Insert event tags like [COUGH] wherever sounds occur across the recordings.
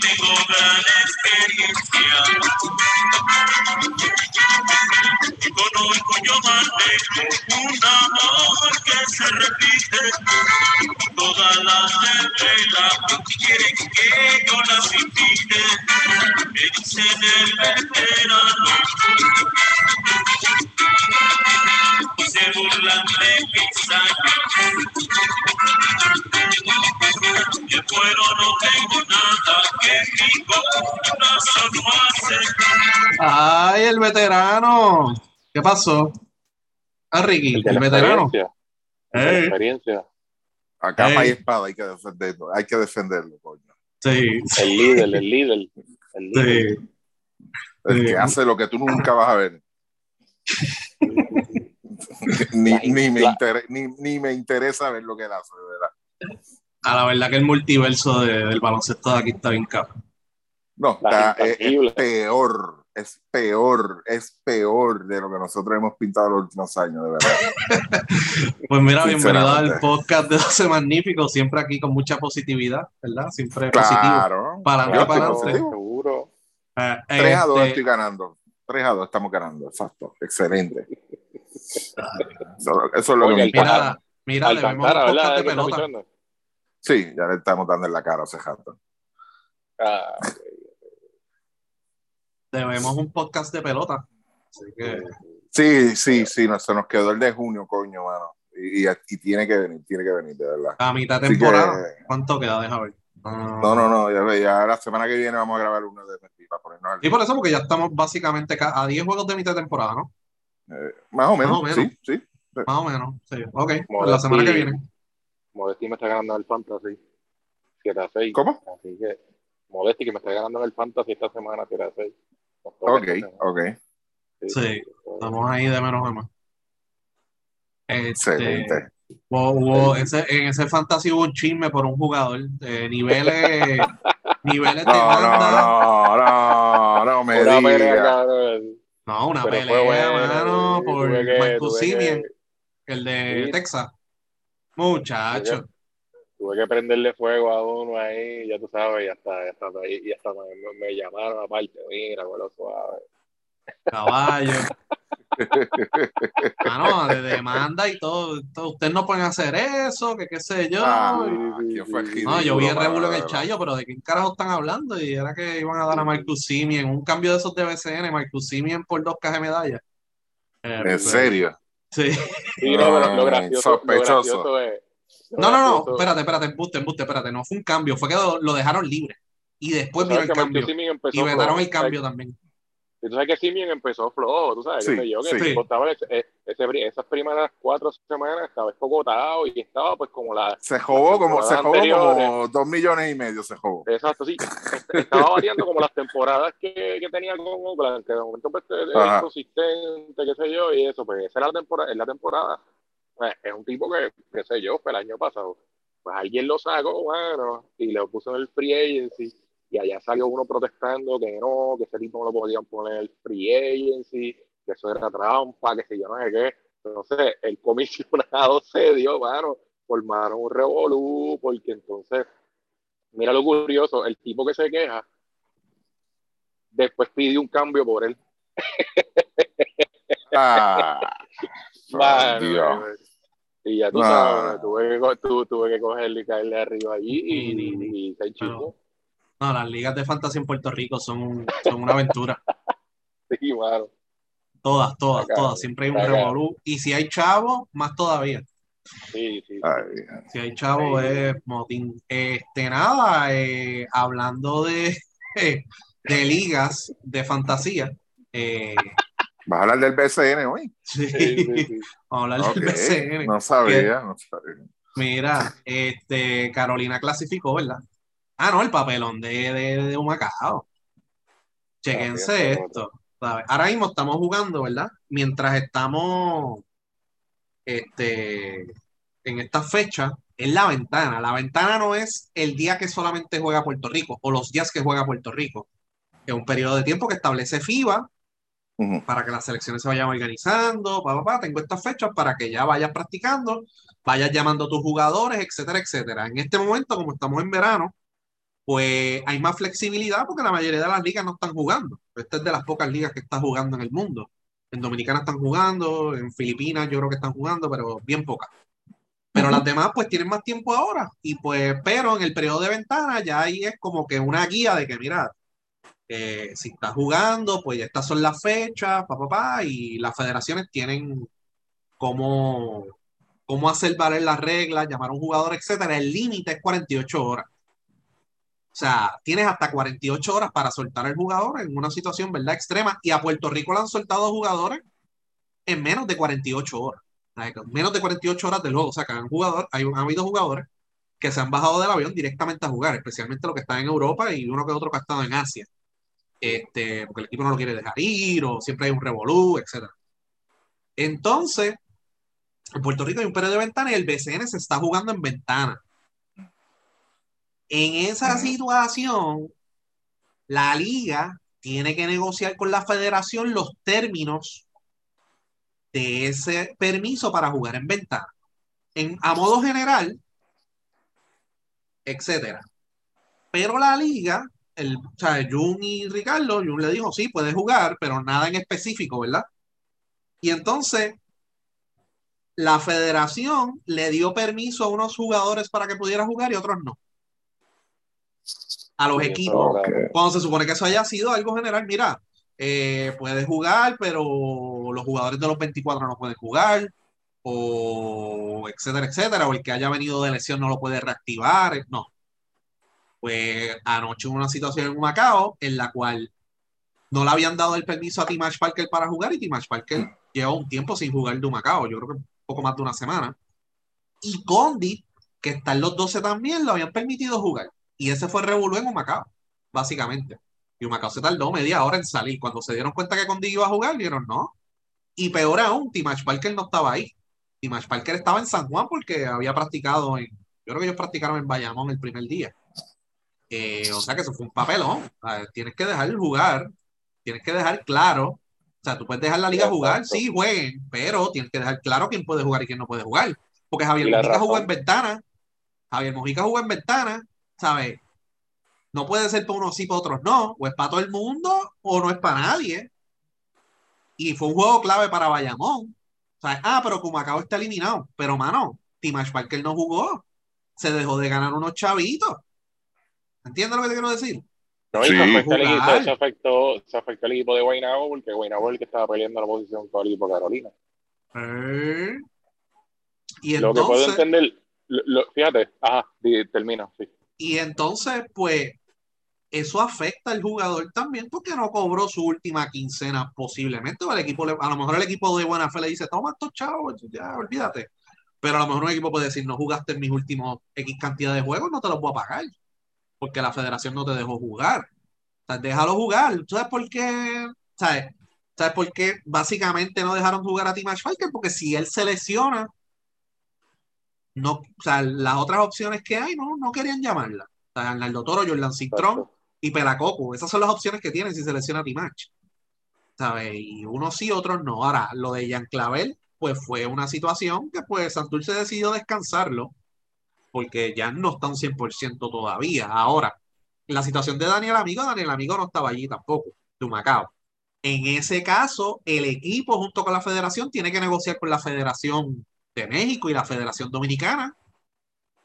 tengo gran experiencia. Conozco yo manejo un amor que se repite. Todas las reglas quieren que yo las invite. Me dicen el veterano. Se burlan de mi sangre. Y bueno, no tengo nada que mi corazón no hace. ¡Ay, el veterano! ¿Qué pasó? Ah, Ricky, El el veterano. Ey, experiencia. A capa y espada hay que defenderlo. Hay que defenderlo, coño. sí, El líder, el líder. El líder. sí. El Sí. que hace lo que tú nunca vas a ver. ni, ni, me la- inter- ni, ni me interesa ver lo que él hace, de verdad. A la verdad que el multiverso de- del baloncesto de aquí está bien cabrón. No, está- es, peor, es peor, es peor de lo que nosotros hemos pintado los últimos años, de verdad. [LAUGHS] Pues mira, bienvenido al podcast de 12 Magníficos, siempre aquí con mucha positividad, ¿verdad? Siempre positivo. Claro. Para estoy para adelante. positivo. seguro. Eh, 3 a 2 este, estoy ganando. 3 a 2 estamos ganando, exacto. Excelente. Eso, eso es lo que me. Mira, mira, debemos un Alcantara, podcast de ¿Qué está pelota. Sí, ya le estamos dando en la cara a ese jato. Ah, Debemos un podcast de pelota. Así que, Sí, sí, sí, no, se nos quedó el de junio, coño, mano. Y, y, y tiene que venir, tiene que venir, de verdad. a mitad de que- temporada, ¿cuánto queda? Deja ver. Ah, No, no, no, ya, ya la semana que viene vamos a grabar uno de MLB para ponernos al Y por eso, porque ya estamos básicamente ca- a 10 juegos de mitad de temporada, ¿no? Eh, más o menos, Más o menos. sí, sí. Más o menos. Sí. Ok, pues la semana que viene. Modesti me está ganando en el Fantasy 7 a 6. ¿Cómo? Así que Modesti que me está ganando en el Fantasy esta semana 7 a 6. Nos toca Ok, ok. Sí. Estamos ahí de menos a más. Este, Excelente. hubo- hubo ese- en ese fantasy hubo un chisme por un jugador. de niveles, [LAUGHS] niveles de No, banda. no, no, no, no me Una pelea. No, una Pero pelea, bueno, mano, por que- Simeon, el de Sí. Texas. Muchacho. Tuve que prenderle fuego a uno ahí, ya tú sabes, y hasta, y hasta, y hasta me, me llamaron aparte, mira, vuelo suave. Caballo. [LAUGHS] Mano, de demanda y todo, todo. Ustedes no pueden hacer eso, que qué sé yo. Ah, Y- ¿quién fue el No, yo vi el revuelo en el chayo, pero ¿de qué carajo están hablando? Y era que iban a dar a Marcus Simeon un cambio de esos de BCN, Marcus Simeon por dos cajas de medalla. Eh, ¿En pues, serio? Sí. Sí, no, lo No, gracioso, lo sospechoso. gracioso es. lo No, no, no, espérate, espérate, embuste, embuste, espérate. No fue un cambio, fue que lo, lo dejaron libre. Y después vino ¿Sabes el cambio. Y vetaron el cambio también. Y tú sabes que Simeon empezó flojo, tú sabes, Sí, sé yo, que sí. estaba ese- eh, ese esas primeras cuatro semanas estaba escogotado y estaba pues como la... Se jugó como, se temporadas jugó como anteriores. dos millones y medio, se jugó. Exacto, sí. Est- Estaba variando como las temporadas que, que tenía con Oakland, que de momento pues, es Ajá. inconsistente, qué sé yo, y eso, pues esa era la temporada, es la temporada. Pues, es un tipo que, qué sé yo, fue el año pasado. Pues alguien lo sacó, bueno, y lo puso en el free agency, y allá salió uno protestando que no, que ese tipo no lo podían poner free agency, que eso era trampa, que sé yo no sé qué. Entonces, el comisionado [LAUGHS] se dio, mano, formaron un revolú, porque entonces Mira lo curioso, el tipo que se queja, después pidió un cambio por él. [LAUGHS] Ah, [LAUGHS] Mano, Dios. y ya tú No. sabes, tuve que, tuve que cogerle y caerle arriba allí y, y, y se enchifó. No, las ligas de fantasía en Puerto Rico son, son una aventura. [LAUGHS] Sí. Todas, todas, todas. Siempre hay un revolú. Y si hay chavo, más todavía. Sí, sí. ay, Si hay chavo, es motín. Este, nada, eh, hablando de, [LAUGHS] de ligas de fantasía. eh, ¿Vas a hablar del BCN hoy? sí, Sí, sí, sí. vamos a hablar del BCN. No sabía, no sabía. Mira, este, Carolina clasificó, ¿verdad? Ah, no, el papelón de, de, de Humacao. Chequense esto. ¿sabes? Ahora mismo estamos jugando, ¿verdad? Mientras estamos este, en esta fecha, es la ventana. La ventana no es el día que solamente juega Puerto Rico o los días que juega Puerto Rico. Es un periodo de tiempo que establece FIBA Ujú. para que las selecciones se vayan organizando, pa, pa, pa, tengo estas fechas para que ya vayas practicando, vayas llamando a tus jugadores, etcétera, etcétera. En este momento, como estamos en verano, pues hay más flexibilidad porque la mayoría de las ligas no están jugando. Esta es de las pocas ligas que está jugando en el mundo. En Dominicana están jugando, en Filipinas yo creo que están jugando, pero bien pocas. Pero las demás pues tienen más tiempo ahora. Y pues, pero en el periodo de ventana ya ahí es como que una guía de que, mira, eh, si estás jugando, pues estas son las fechas, papá, pa, y las federaciones tienen cómo, cómo hacer valer las reglas, llamar a un jugador, etcétera. El límite es 48 horas. O sea, tienes hasta 48 horas para soltar al jugador en una situación, ¿verdad? Extrema. Y a Puerto Rico le han soltado jugadores en menos de 48 horas. Menos de 48 horas de luego. O sea, que han, jugador, hay, han habido jugadores que se han bajado del avión directamente a jugar, especialmente los que están en Europa y uno que otro que ha estado en Asia. Este, porque el equipo no lo quiere dejar ir o siempre hay un revolú, etc. Entonces, en Puerto Rico hay un periodo de ventana y el BCN se está jugando en ventana. En esa situación, la liga tiene que negociar con la federación los términos de ese permiso para jugar en ventana. En, a modo general, etcétera. Pero la liga, el, o sea, Jun y Ricardo, Jun le dijo, sí, puede jugar, pero nada en específico, ¿verdad? Y entonces, la federación le dio permiso a unos jugadores para que pudiera jugar y otros no. A los equipos. Cuando se supone que eso haya sido algo general, mira, eh, puedes jugar, pero los jugadores de los 24 no pueden jugar, o etcétera, etcétera, o el que haya venido de lesión no lo puede reactivar, eh, no. Pues anoche hubo una situación en Macao en la cual no le habían dado el permiso a Timash Parker para jugar y Timash Parker lleva un tiempo sin jugar de Macao, yo creo que un poco más de una semana. Y Condi, que está en los 12 también, lo habían permitido jugar. Y ese fue el revolú en Humacao, básicamente. Y Humacao se tardó media hora en salir. Cuando se dieron cuenta que Condi iba a jugar, dijeron no. Y peor aún, Timash Parker no estaba ahí. Timash Parker estaba en San Juan porque había practicado en. Yo creo que ellos practicaron en Bayamón el primer día. Eh, o sea que eso fue un papelón. O sea, tienes que dejar jugar. Tienes que dejar claro. O sea, tú puedes dejar la liga jugar, sí, jueguen, pero tienes que dejar claro quién puede jugar y quién no puede jugar. Porque Javier Mojica jugó en ventana. Javier Mojica jugó en ventana, ¿sabes? No puede ser para unos sí, para otros no. O es para todo el mundo o no es para nadie. Y fue un juego clave para Bayamón. ¿Sabes? Ah, pero Cumacao está eliminado. Pero, mano, Timash Parker no jugó. Se dejó de ganar unos chavitos. ¿Entiendes lo que te quiero decir? No, y Sí. se, afectó el equipo, se, afectó, se afectó el equipo de Guaynabo porque Guaynabo es el que estaba peleando la posición con el equipo de Carolina. Eh. Y Lo que puedo entender, lo- lo- fíjate, ajá, termina, sí. Y entonces, pues, eso afecta al jugador también porque no cobró su última quincena posiblemente. El equipo, a lo mejor el equipo de buena fe le dice, toma estos chavos, ya olvídate. Pero a lo mejor un equipo puede decir, no jugaste en mis últimos X cantidad de juegos, no te los voy a pagar. Porque la federación no te dejó jugar. O sea, déjalo jugar. ¿Tú ¿Sabes por qué? ¿Sabes? ¿Sabes por qué básicamente no dejaron jugar a Timash Falker? Porque si él se lesiona, no, o sea, las otras opciones que hay no, no querían llamarla. O sea, Arnaldo Toro, Jordan Cintrón Exacto. y Pelacoco. Esas son las opciones que tienen si se lesiona Timach. ¿Sabes? Y unos sí, otros no. Ahora, lo de Jan Clavel, pues fue una situación que pues Santurce decidió descansarlo porque ya no está un 100% todavía. Ahora, la situación de Daniel Amigo, Daniel Amigo no estaba allí tampoco, de Macao. En ese caso, el equipo junto con la federación tiene que negociar con la Federación de México y la Federación Dominicana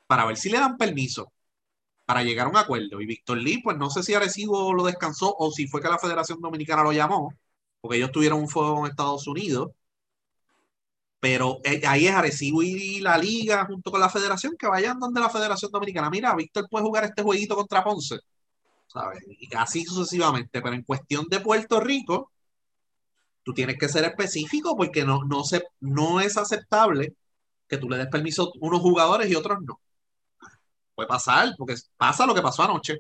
para ver si le dan permiso para llegar a un acuerdo. Y Víctor Lee, pues no sé si Arecibo lo descansó o si fue que la Federación Dominicana lo llamó, porque ellos tuvieron un fuego en Estados Unidos. Pero eh, ahí es Arecibo y la liga junto con la federación que vayan donde la Federación Dominicana. Mira, Víctor puede jugar este jueguito contra Ponce. ¿Sabes? Y así sucesivamente. Pero en cuestión de Puerto Rico, tú tienes que ser específico porque no, no, se, no es aceptable que tú le des permiso a unos jugadores y otros no. Puede pasar, porque pasa lo que pasó anoche.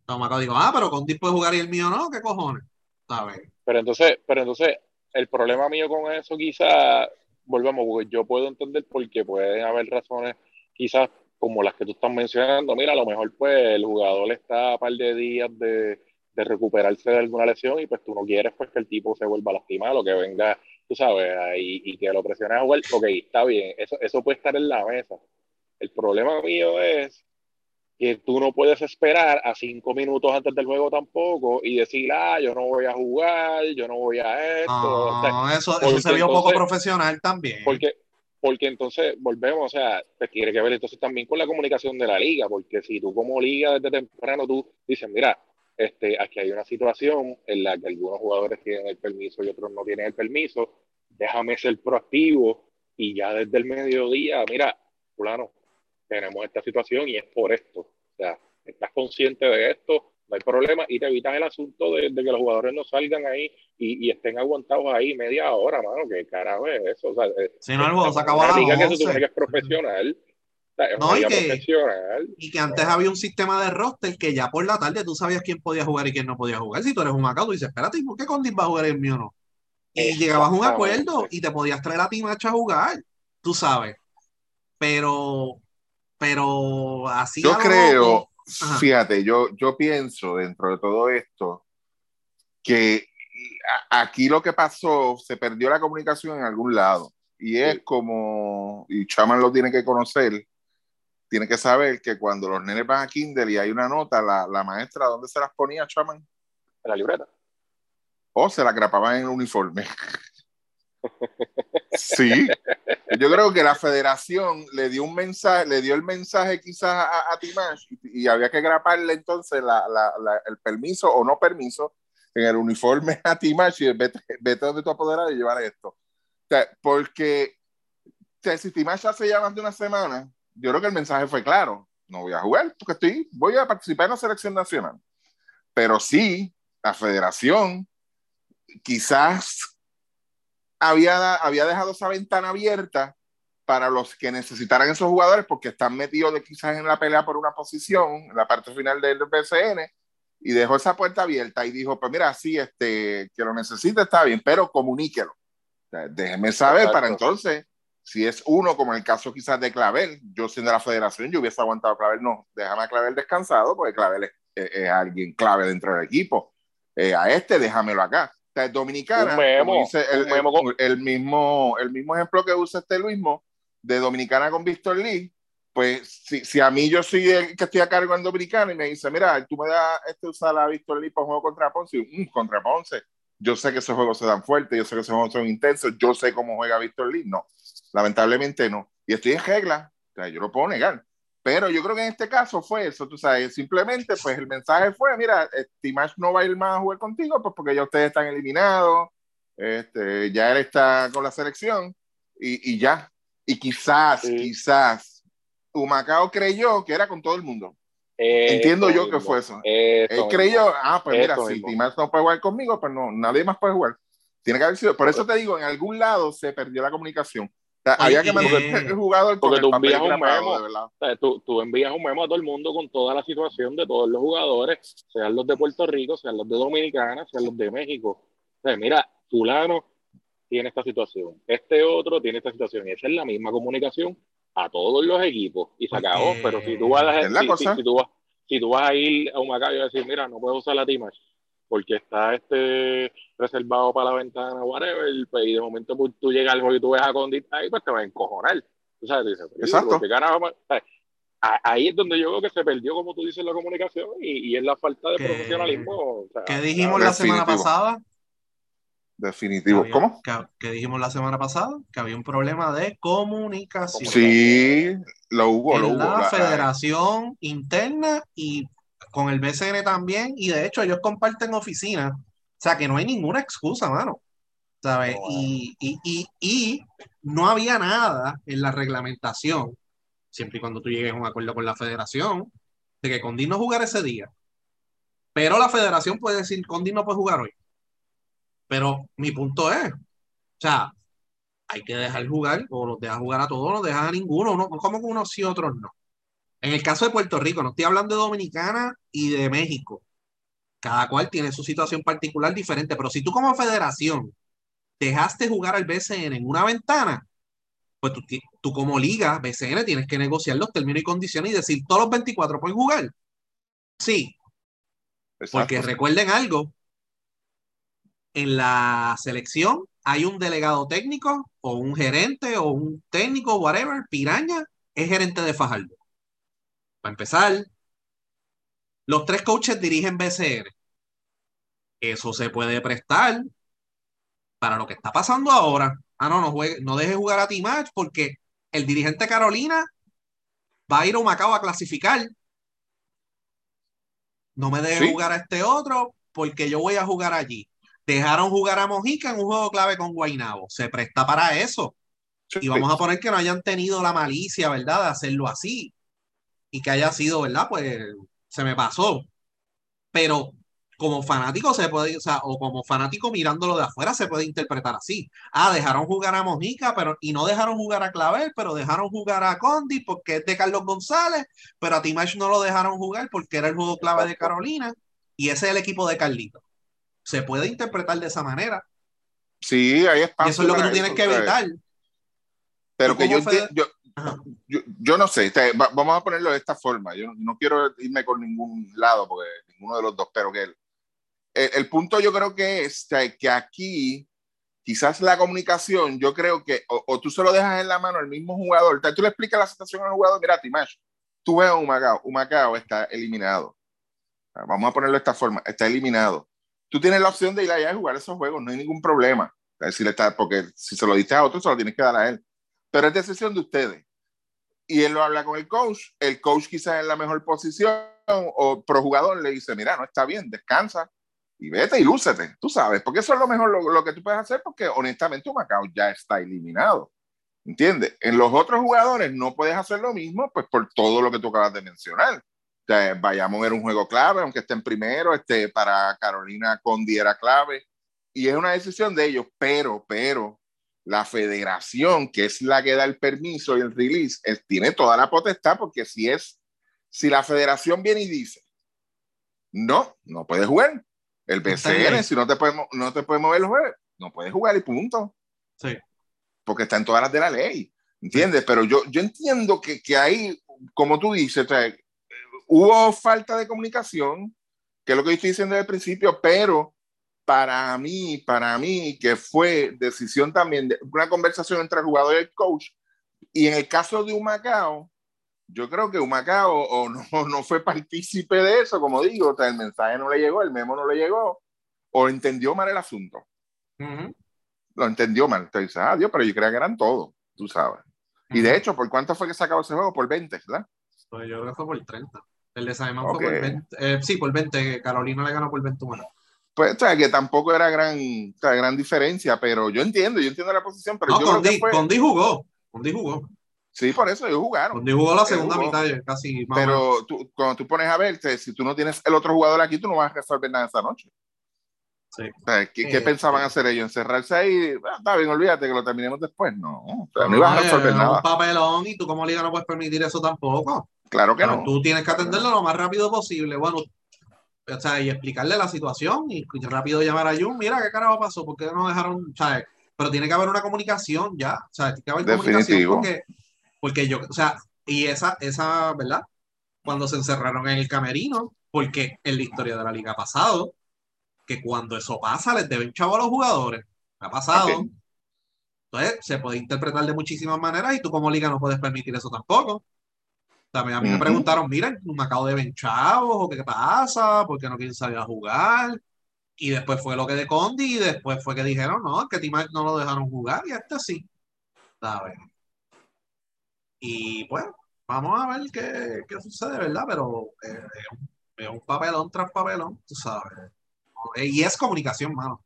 Entonces, Macao digo, ah, pero Condi puede jugar y el mío no, ¿qué cojones? ¿Sabes? Pero entonces, pero entonces, el problema mío con eso quizás, volvemos, porque yo puedo entender porque pueden haber razones quizás como las que tú estás mencionando. Mira, a lo mejor pues el jugador está a par de días de, de recuperarse de alguna lesión y pues tú no quieres pues que el tipo se vuelva a lastimar o que venga, tú sabes, ahí, y que lo presiones a jugar. Ok, está bien, eso, eso puede estar en la mesa. El problema mío es que tú no puedes esperar a cinco minutos antes del juego tampoco y decir, ah, yo no voy a jugar, yo no voy a esto. O sea, No, eso, eso se vio poco profesional también. porque, porque entonces volvemos, o sea, te tiene que ver entonces también con la comunicación de la liga, porque si tú como liga desde temprano tú dices, mira, este, aquí hay una situación en la que algunos jugadores tienen el permiso y otros no tienen el permiso, déjame ser proactivo y ya desde el mediodía, mira, fulano, tenemos esta situación y es por esto. O sea, estás consciente de esto, no hay problema y te evitas el asunto de, de que los jugadores no salgan ahí y, y estén aguantados ahí media hora, mano, que carajo es eso. O sea, Si no, juego se acabó a una las liga que se 11. supone que es profesional. Es No, y que-. Y que antes había un sistema de roster que ya por la tarde tú sabías quién podía jugar y quién no podía jugar. Si tú eres un acá, tú dices, espérate, ¿y ¿por qué Condis va a jugar el mío no? Y llegabas a un acuerdo y te podías traer a ti macho a jugar, tú sabes. Pero, pero así Yo creo, Ajá. fíjate, yo, yo pienso dentro de todo esto que aquí lo que pasó, se perdió la comunicación en algún lado. Y es Sí. como, y Chaman lo tiene que conocer, tiene que saber que cuando los nenes van a Kindle y hay una nota, la, la maestra, ¿dónde se las ponía, Chaman? En la libreta. O se la grapaban en el uniforme. Sí, yo creo que la federación le dio un mensaje, le dio el mensaje quizás a, a Timash y, y había que graparle entonces la- la- la- el permiso o no permiso en el uniforme a Timash y vete, vete donde tu apoderado y llevar esto. O sea, porque o sea, si Timash hace ya más de una semana, yo creo que el mensaje fue claro, no voy a jugar porque estoy, voy a participar en la selección nacional. Pero sí, la federación quizás había, había dejado esa ventana abierta para los que necesitaran esos jugadores porque están metidos de, quizás en la pelea por una posición, en la parte final del BCN, y dejó esa puerta abierta y dijo, pues mira, sí, este, que lo necesite está bien, pero comuníquelo. O sea, déjeme saber Exacto. para entonces, si es uno, como en el caso quizás de Clavel, yo siendo la federación, yo hubiese aguantado a Clavel, no, déjame a Clavel descansado, porque Clavel es, es- es alguien clave dentro del equipo. Eh, a este, déjamelo acá. O sea, Dominicana, Un memo, dice el, el- el mismo, el mismo ejemplo que usa este Luismo, de Dominicana con Víctor Lee, pues si, si a mí yo soy el que estoy a cargo en Dominicana y me dice, mira, tú me das este usar a Víctor Lee para un juego contra Ponce, y, "Mm, contra Ponce, yo sé que esos juegos se dan fuertes, yo sé que esos juegos son intensos, yo sé cómo juega Víctor Lee, no, lamentablemente no, y estoy en regla, o sea, yo lo puedo negar, pero yo creo que en este caso fue eso, tú sabes, simplemente pues el mensaje fue, mira, Timash no va a ir más a jugar contigo, pues porque ya ustedes están eliminados, este, ya él está con la selección, y, y ya, y quizás, Sí. quizás, Humacao creyó que era con todo el mundo. Entiendo yo mismo, que fue eso. Él mismo. creyó, ah, pues mira, si. Timash no puede jugar conmigo, pues no, nadie más puede jugar. Tiene que haber sido, por eso te digo, en algún lado se perdió la comunicación. Sea, había que mantener el jugador porque tú envías un memo. de verdad. O sea, tú, tú envías un memo a todo el mundo con toda la situación de todos los jugadores, sean los de Puerto Rico, sean los de Dominicana, sean los de México. O sea, mira, fulano tiene esta situación, este otro tiene esta situación, y esa es la misma comunicación a todos los equipos, y se acabó. Pero si tú vas a, la si, si- si tú vas, si tú vas a ir a un y vas a decir, mira, no puedo usar la Timash porque está este reservado para la ventana, whatever, pues, y de momento pues, tú llegas al juego y tú ves a Condit ahí, pues te vas a encojonar. Tú sabes, tú dices, "Pero, Exacto. ¿qué carajo más?" ¿Sabes? A- Ahí es donde yo veo que se perdió, como tú dices, la comunicación y, y es la falta de ¿Qué- profesionalismo. o sea, ¿Qué dijimos la semana Definitivo. pasada? Que Definitivo. había- ¿Cómo? Que, que dijimos la semana pasada que había un problema de comunicación Sí, lo hubo, lo en hubo. la La- federación interna y con el BCN también. Y de hecho, ellos comparten oficina. O sea que no hay ninguna excusa, mano. ¿Sabes? Y, y, y, y no había nada en la reglamentación, siempre y cuando tú llegues a un acuerdo con la federación, de que Condi no jugara ese día. Pero la federación puede decir, Condi no puede jugar hoy. Pero mi punto es, o sea, hay que dejar jugar, o los dejas jugar a todos, no los dejas a ninguno, no, como unos sí, otros no. En el caso de Puerto Rico, no estoy hablando de Dominicana y de México. Cada cual tiene su situación particular diferente, pero si tú como federación dejaste jugar al BCN en una ventana, pues tú, como liga, BCN, tienes que negociar los términos y condiciones y decir, todos los 24 pueden jugar. Sí, porque recuerden algo, en la selección hay un delegado técnico o un gerente o un técnico, whatever, Piraña es gerente de Fajardo. Para empezar, Los tres coaches dirigen BCN. Eso se puede prestar para lo que está pasando ahora. Ah, no, no, juegue, no deje jugar a T-Match porque el dirigente Carolina va a ir a Macao a clasificar. No me deje Sí. jugar a este otro porque yo voy a jugar allí. Dejaron jugar a Mojica en un juego clave con Guainabo. Se presta para eso. Y vamos a poner que no hayan tenido la malicia, ¿verdad?, de hacerlo así. Y que haya sido, ¿verdad? Pues se me pasó. Pero como fanático se puede, o sea, o como fanático mirándolo de afuera se puede interpretar así. Ah, dejaron jugar a Mojica, pero y no dejaron jugar a Clavel, pero dejaron jugar a Condi porque es de Carlos González, pero a Timash no lo dejaron jugar porque era el juego clave de Carolina y ese es el equipo de Carlito. Se puede interpretar de esa manera. Sí, Y espacio. eso es lo que tú tienes eso, que evitar. Pero que yo, fede- yo. Yo, yo no sé, este, va- vamos a ponerlo de esta forma. Yo no, no quiero irme con ningún lado, porque ninguno de los dos, pero que el, el, el punto yo creo que es que, que aquí quizás la comunicación, yo creo que o, o tú se lo dejas en la mano al mismo jugador, tú le explicas la situación al jugador, mira, Timash, tú ves a Humacao, Humacao está eliminado. Vamos a ponerlo de esta forma, está eliminado. Tú tienes la opción de ir allá y jugar esos juegos, no hay ningún problema. Si le está, porque si se lo diste a otro, se lo tienes que dar a él pero es decisión de ustedes. Y él lo habla con el coach, el coach quizás en la mejor posición o pro jugador le dice, mira, no está bien, descansa y vete y lúcete, tú sabes, porque eso es lo mejor lo, lo que tú puedes hacer porque honestamente Macao ya está eliminado. ¿Entiendes? En los otros jugadores no puedes hacer lo mismo, pues por todo lo que tú acabas de mencionar. O sea, Bayamón era un juego clave, aunque esté en primero, este, para Carolina Condi era clave, y es una decisión de ellos, pero, pero, la federación, que es la que da el permiso y el release, es- tiene toda la potestad, porque si es, si la federación viene y dice, no, no puedes jugar, el. BCN, si no te puedes, mo- no te mover el jueves, no puedes jugar y punto Sí. porque está en todas las de la ley, ¿entiendes? Pero yo, yo entiendo que, que ahí, como tú dices, o sea, hubo falta de comunicación, que es lo que yo estoy diciendo desde el principio, pero para mí, para mí, que fue decisión también de una conversación entre el jugador y el coach, y en el caso de Humacao, yo creo que Humacao o [LAUGHS] no, no fue partícipe de eso, como digo, o sea, el mensaje no le llegó, el memo no le llegó, o entendió mal el asunto Ujú. lo entendió mal. Entonces dice, ah, Dios, pero yo creía que eran todos, tú sabes. Y de hecho, ¿por cuánto fue que se acabó ese juego? Por 20, ¿verdad? Pues yo creo que fue por 30. El de Simon Ok. fue por 20. eh, sí, por 20. Carolina le ganó por 21. Pues, o sea, que tampoco era gran, o sea, gran diferencia, pero yo entiendo, yo entiendo la posición, pero No, yo creo que Condi, fue... Condi jugó. Condi jugó. Sí, por eso ellos jugaron. Condi jugó la segunda jugó. mitad, casi más. Pero tú, cuando tú pones a verte, si tú no tienes el otro jugador aquí, tú no vas a resolver nada esa noche. Sí. O sea, ¿qué, qué Eh, pensaban sí. hacer ellos? ¿Encerrarse ahí? Ah, está bien, olvídate que lo terminemos después. No, o sea, no, No, ibas a es resolver nada. un papelón y tú como liga no puedes permitir eso tampoco. Claro que Pero no. Tú tienes que atenderlo lo más rápido posible. Bueno, o sea, y explicarle la situación y rápido llamar a Jun. Mira, ¿qué carajo pasó? ¿Por qué no dejaron? O sea, pero tiene que haber una comunicación ya. O sea, tiene que haber comunicación Definitivo. porque, porque yo, o sea, y esa, esa, ¿verdad? Cuando se encerraron en el camerino, porque en la historia de la liga ha pasado, que cuando eso pasa les deben chavo a los jugadores. Ha pasado. Entonces, se puede interpretar de muchísimas maneras y tú como liga no puedes permitir eso tampoco. También a mí me preguntaron, miren, me acabo de ven chavos, o qué pasa, por qué no quieren salir a jugar. Y después fue lo que de Condi, y después fue que dijeron, no, que Timac no lo dejaron jugar, y este sí. ¿Sabes? Y pues, vamos a ver qué, qué sucede, ¿verdad? Pero eh, es, un, es un papelón tras papelón, tú sabes. Y es comunicación, mano.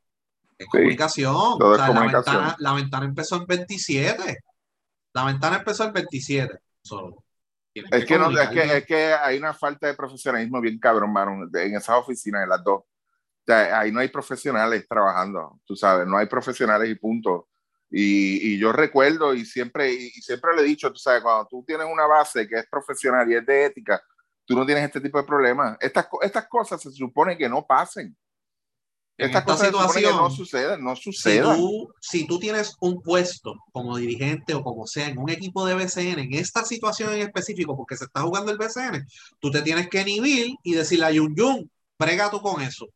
Es Sí, comunicación. todo O es sea, la, ventana, la ventana empezó en 27. La ventana empezó en 27. So, tienes Es que, no, es, que, es que hay una falta de profesionalismo bien cabrón, mano, en esas oficinas, en las dos. O sea, ahí no hay profesionales trabajando, tú sabes, no hay profesionales y punto. Y, y yo recuerdo y siempre, y, y siempre le he dicho, tú sabes, cuando tú tienes una base que es profesional y es de ética, tú no tienes este tipo de problemas. Estas, estas cosas se supone que no pasen. En Estas esta cosas situación, no suceden, no si sucedan. tú, si tú tienes un puesto como dirigente o como sea en un equipo de BCN, en esta situación en específico, porque se está jugando el BCN, tú te tienes que inhibir y decirle a Yun Yun, brega tú con eso.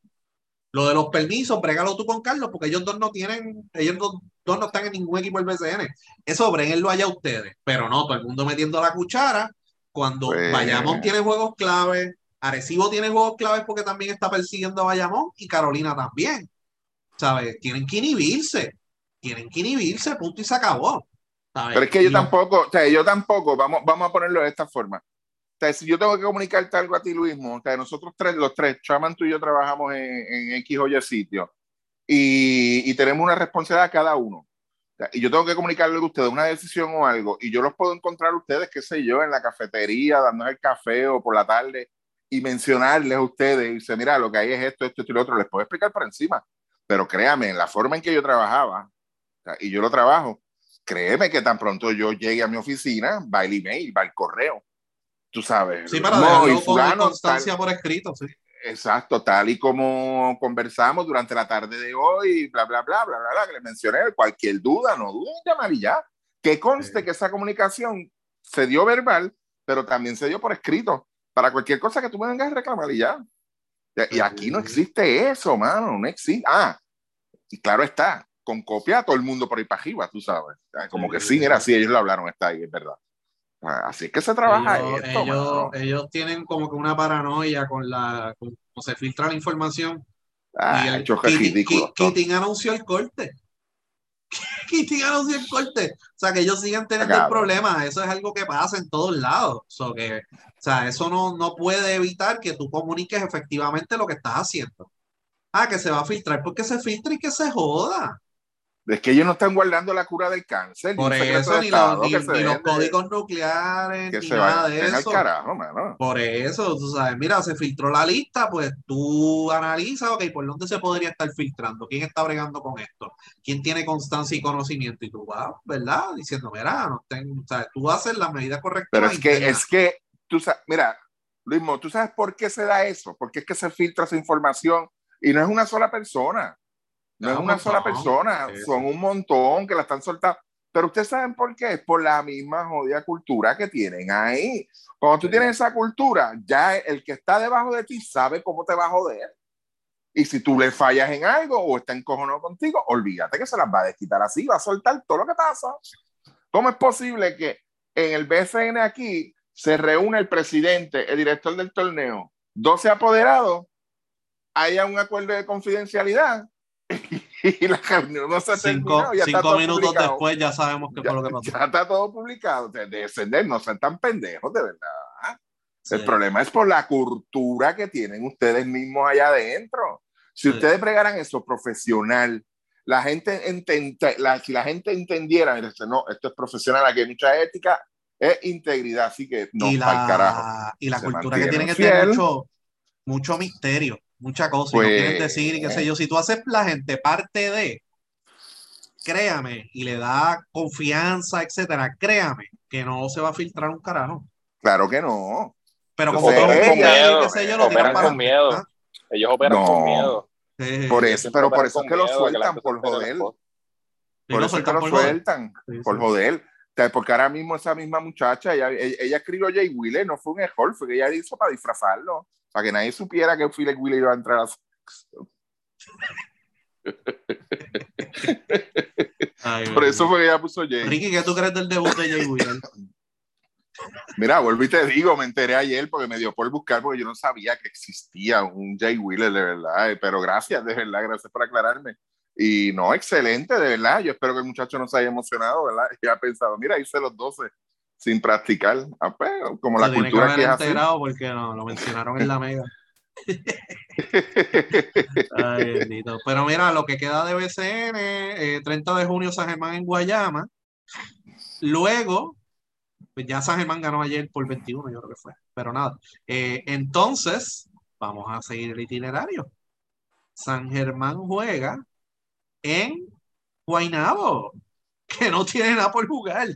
Lo de los permisos, brégalo tú con Carlos, porque ellos dos no tienen, ellos dos, dos no están en ningún equipo del BCN. Eso bréguenlo allá ustedes, pero no, todo el mundo metiendo la cuchara. Cuando Pues- Bayamón tiene juegos clave, Arecibo tiene juegos claves porque también está persiguiendo a Bayamón y Carolina también. ¿Sabes? Tienen que inhibirse. Tienen que inhibirse, punto y se acabó. ¿sabes? Pero es que yo tampoco, o sea, yo tampoco, vamos, vamos a ponerlo de esta forma. O sea, si yo tengo que comunicarte algo a ti, Luismo, o sea, nosotros tres, los tres, Chaman, tú y yo trabajamos en, en X o Y sitio y, y tenemos una responsabilidad cada uno. O sea, y yo tengo que comunicarle a ustedes una decisión o algo y yo los puedo encontrar a ustedes, qué sé yo, en la cafetería, dándoles el café o por la tarde y mencionarles a ustedes y dice, mira, lo que hay es esto, esto, esto y lo otro, les puedo explicar por encima. Pero créame, en la forma en que yo trabajaba, y yo lo trabajo, créeme que tan pronto yo llegue a mi oficina, va el email, va el correo. Tú sabes. Sí, para no, y fulano, constancia tal- por escrito, sí. exacto, tal y como conversamos durante la tarde de hoy, bla, bla, bla, bla, bla, bla, que les mencioné, cualquier duda, no duden en llamar y ya. Que conste Sí. que esa comunicación se dio verbal, pero también se dio por escrito. Para cualquier cosa que tú me vengas a reclamar y ya. Y- aquí no existe eso, mano, no existe. Ah, y claro está, con copia a todo el mundo por ahí para arriba, tú sabes. Como que sí, mira, sí, ellos lo hablaron, está ahí, es verdad. Así es que se trabaja ellos, esto, ellos, ellos tienen como que una paranoia con la con cómo se filtra la información. Ah, y el, hecho que es Keating- ridículo. Keating- Keating anunció el corte. [LAUGHS] El corte. O sea, que ellos siguen teniendo el Cabrón. problema. Eso es algo que pasa en todos lados. So que, o sea, eso no, no puede evitar que tú comuniques efectivamente lo que estás haciendo. Ah, que se va a filtrar. Porque se filtra y que se joda. Es que ellos no están guardando la cura del cáncer. ni Por secreto eso, ni, los, ni, ni códigos nucleares, que ni se nada de eso. carajo, mano. Por eso, tú sabes, mira, se filtró la lista, pues tú analizas, ok, ¿por dónde se podría estar filtrando? ¿Quién está bregando con esto? ¿Quién tiene constancia y conocimiento? Y tú vas, ¿verdad? Diciendo, mira, no ten- o sea, tú haces las medidas correctas. Pero es que, es que, tú sabes, mira, Luismo, ¿tú sabes por qué se da eso? Porque es que se filtra esa información y no es una sola persona. No Es es un una sola montón. persona, son un montón que la están soltando. Pero ustedes saben por qué, es por la misma jodida cultura que tienen ahí. Cuando tú Sí. tienes esa cultura, ya el que está debajo de ti sabe cómo te va a joder. Y si tú le fallas en algo o está encojonado contigo, olvídate que se las va a desquitar así, va a soltar todo lo que pasa. ¿Cómo es posible que en el BCN aquí se reúne el presidente, el director del torneo, 12 apoderados, haya un acuerdo de confidencialidad [LAUGHS] y la reunión no se ha Cinco, terminado, ya está cinco todo minutos publicado. después ya sabemos qué Ya, fue lo que pasó. ya está todo publicado. De, de descender, no sean tan pendejos, de verdad. El Sí. problema es por la cultura que tienen ustedes mismos allá adentro. Si Sí. ustedes bregaran eso profesional, la gente, enten- la, si la gente entendiera, dice, no, esto es profesional, aquí hay mucha ética, es integridad, así que no, y pa'l carajo. la, y la Se cultura que tienen es mucho, mucho misterio, mucha cosa, y no Pues- quieren decir y qué sé yo. Si tú haces la gente parte de, créame, y le da confianza, etcétera, créame, que no se va a filtrar un carajo. Claro que no. Pero como sé, todo con miedo, qué sé yo, lo tiran operan para con miedo. ¿ah? Ellos operan No. con miedo. Sí, Por eso, pero por eso es que lo miedo sueltan, por joder. sí, Por eso es que lo sueltan, Sí, por sí. joder. Porque ahora mismo esa misma muchacha, ella, ella, ella escribió Jay Wheeler, no fue un error, fue que ella hizo para disfrazarlo, para que nadie supiera que Philip Wheeler iba a entrar a Ay, Por eso fue que ella puso Jay. Ricky, ¿qué tú crees del debut de Jay? Mira, vuelvo y te digo, me enteré ayer porque me dio por buscar, porque yo no sabía que existía un Jay Wheeler, de verdad. eh, Pero gracias, de verdad, gracias por aclararme. Y no, excelente, de verdad. Yo espero que el muchacho no se haya emocionado, ¿verdad? [LAUGHS] Y ha pensado, mira, hice los 12 sin practicar. Ah, pues, como la Se que cultura aquí haber es así. porque no, lo mencionaron en la mega. [LAUGHS] Ay, bendito. Pero mira, lo que queda de BCN, eh, 30 de junio San Germán en Guayama. Luego, pues ya San Germán ganó ayer por 21, yo creo que fue. Pero nada. Eh, entonces, vamos a seguir el itinerario. San Germán juega en Guaynabo, que no tiene nada por jugar.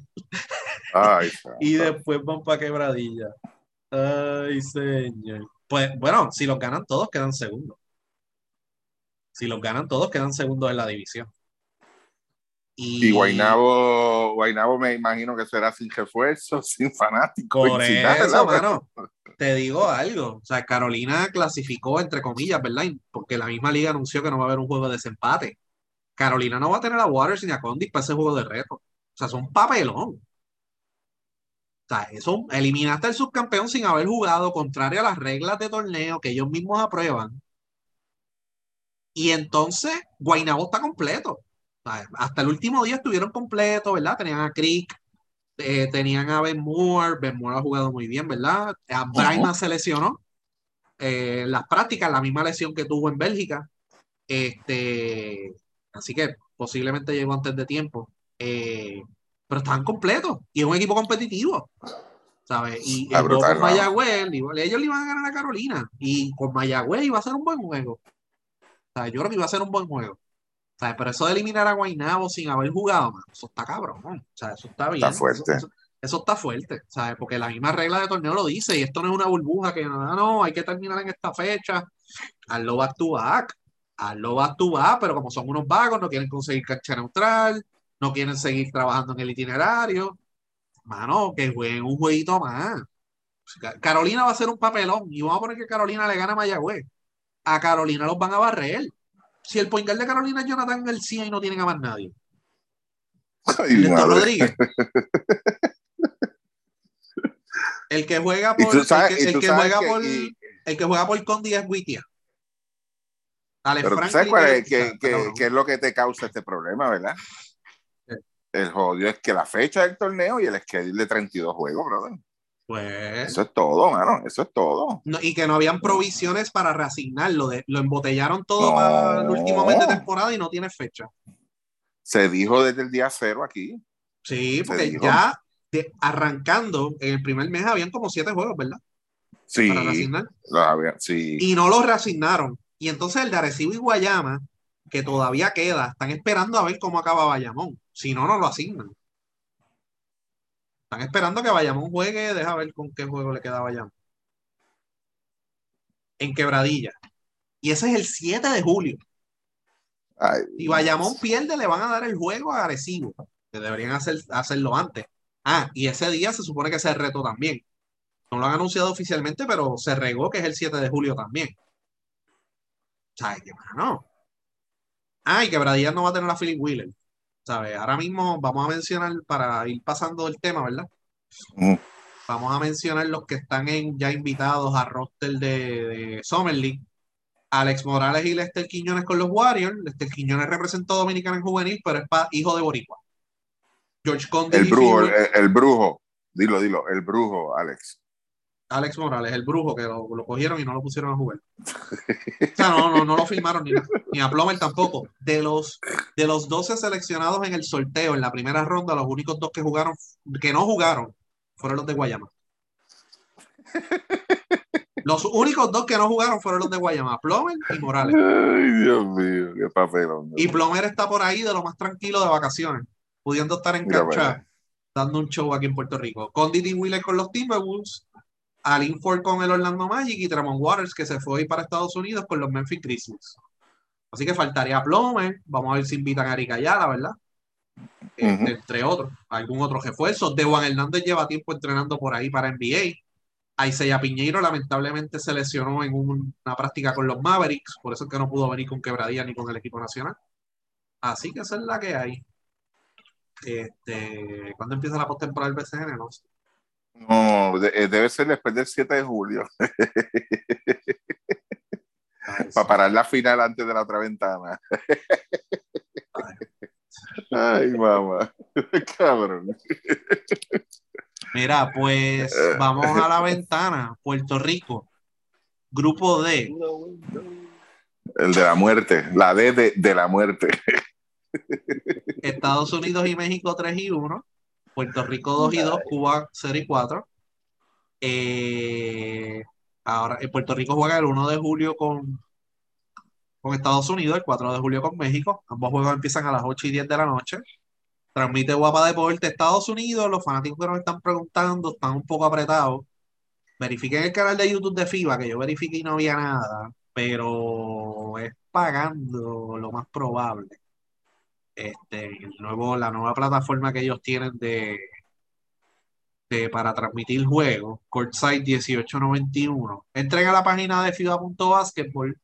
Ay. Y después van para quebradilla. Ay, señor. Pues bueno, si los ganan todos, quedan segundos. Si los ganan todos, quedan segundos en la división. Y Guainabo, Guainabo me imagino que será sin refuerzo, [LAUGHS] sin fanáticos. Por sin nada, eso, ¿verdad? mano, te digo algo. O sea, Carolina clasificó, entre comillas, ¿verdad? Porque la misma liga anunció que no va a haber un juego de desempate. Carolina no va a tener a Waters ni a Condit para ese juego de reto. O sea, son papelón. Sea, eso, eliminaste al subcampeón sin haber jugado, contrario a las reglas de torneo que ellos mismos aprueban. Y entonces, Guaynabo está completo. O sea, hasta el último día estuvieron completos, ¿verdad? Tenían a Crick, eh, tenían a Ben Moore. Ben Moore ha jugado muy bien, ¿verdad? A Brahma se lesionó. Eh, las prácticas, la misma lesión que tuvo en Bélgica. Este, así que posiblemente llegó antes de tiempo. Eh, pero estaban completos y es un equipo competitivo. ¿Sabes? Y el brutal, con ¿no? Mayagüez, ellos le iban a ganar a Carolina. Y con Mayagüez iba a ser un buen juego. O sea, yo creo que iba a ser un buen juego. Sea, pero eso de eliminar a Guaynabo sin haber jugado, mano, eso está cabrón. ¿no? O sea, eso está bien. Está fuerte. Eso, eso- eso está fuerte, ¿sabes? Porque la misma regla de torneo lo dice y esto no es una burbuja que no, no, hay que terminar en esta fecha. Hazlo back to back. Hazlo back to back, pero como son unos vagos, no quieren conseguir cancha neutral, no quieren seguir trabajando en el itinerario. Mano, que jueguen un jueguito más. Ca- Carolina va a ser un papelón y vamos a poner que Carolina le gana a Mayagüez. A Carolina los van a barrer. Si el point guard de Carolina es Jonathan García y no tienen a más nadie. Ay. Rodríguez. [LAUGHS] El que juega por, el que, el juega que- por, y- el que juega por Condi es Witia. Alex pero tú Franklin sabes cuál es, que es lo que te causa este problema, ¿verdad? El jodido es que la fecha del torneo y el schedule de 32 juegos, brother. Pues, Eso es todo, mano. Eso es todo. no, y que no habían provisiones para reasignarlo. De, lo embotellaron todo No. para el último mes de temporada y no tiene fecha. Se dijo desde el día cero aquí. Sí, porque ya de- arrancando en el primer mes habían como siete juegos, ¿verdad? Sí, Para reasignar. había- sí. y no los reasignaron. Y entonces el de Arecibo y Guayama, que todavía queda, están esperando a ver cómo acaba Bayamón. Si no, no lo asignan. Están esperando que Bayamón juegue, deja ver con qué juego le queda a Bayamón. En Quebradilla. Y ese es el 7 de julio. Ay, Si Bayamón pierde, le van a dar el juego a Arecibo, que deberían hacer, hacerlo antes. Ah, y ese día se supone que es el reto también. No lo han anunciado oficialmente, pero se regó que es el 7 de julio también. ¿Sabes qué, mano? Ah, y Quebradillas no va a tener a Philip Wheeler. ¿Sabes? Ahora mismo vamos a mencionar, para ir pasando el tema, ¿verdad? Mm. Vamos a mencionar los que están en, ya invitados a roster de, de Summer League. Alex Morales y Lester Quiñones con los Warriors. Lester Quiñones representó a Dominicana en juvenil, pero es pa- hijo de Boricua. George Conde el brujo, el brujo. Dilo, dilo. El brujo, Alex. Alex Morales, el brujo, que lo, lo cogieron y no lo pusieron a jugar. O sea, no, no, no lo firmaron ni, ni a Plomer tampoco. De los, de los 12 seleccionados en el sorteo en la primera ronda, los únicos dos que jugaron, que no jugaron, fueron los de Guayama. Los únicos dos que no jugaron fueron los de Guayama, Plomer y Morales. Ay, Dios mío, qué papelón. Y Plomer está por ahí de lo más tranquilo de vacaciones, pudiendo estar en cancha dando un show aquí en Puerto Rico. Condit y Wheeler con los Timberwolves, Alin Ford con el Orlando Magic y Tremont Waters que se fue hoy para Estados Unidos con los Memphis Grizzlies. Así que faltaría Plomer, vamos a ver si invitan a Erika Ayala, ¿verdad? Este. Entre otros, algún otro refuerzo. De Juan Hernández lleva tiempo entrenando por ahí para NBA. Aiseya Piñeiro lamentablemente se lesionó en un- una práctica con los Mavericks, por eso es que no pudo venir con quebradilla ni con el equipo nacional. Así que esa es la que hay. Este, ¿Cuándo empieza la postemporada del BCN? No sé. No, de- eh, debe ser después del 7 de julio, Ay, para parar la final antes de la otra ventana. Ay, mamá. [LAUGHS] Cabrón. Mira, pues vamos a la ventana. Puerto Rico, grupo D. El de la muerte, la D de, de la muerte. Estados Unidos y México 3 y 1. Puerto Rico 2 y 2, Cuba 0 y 4. Eh, ahora, en Puerto Rico juega el 1 de julio con, con Estados Unidos, el 4 de julio con México. Ambos juegos empiezan a las 8 y 10 de la noche. Transmite Guapa Deporte Estados Unidos. Los fanáticos que nos están preguntando están un poco apretados. Verifiquen el canal de YouTube de FIBA, que yo verifiqué y no había nada, pero es pagando lo más probable este, el nuevo, la nueva plataforma que ellos tienen de, de- para transmitir juegos, Courtside 1891. Entren a la página de FIBA.basketball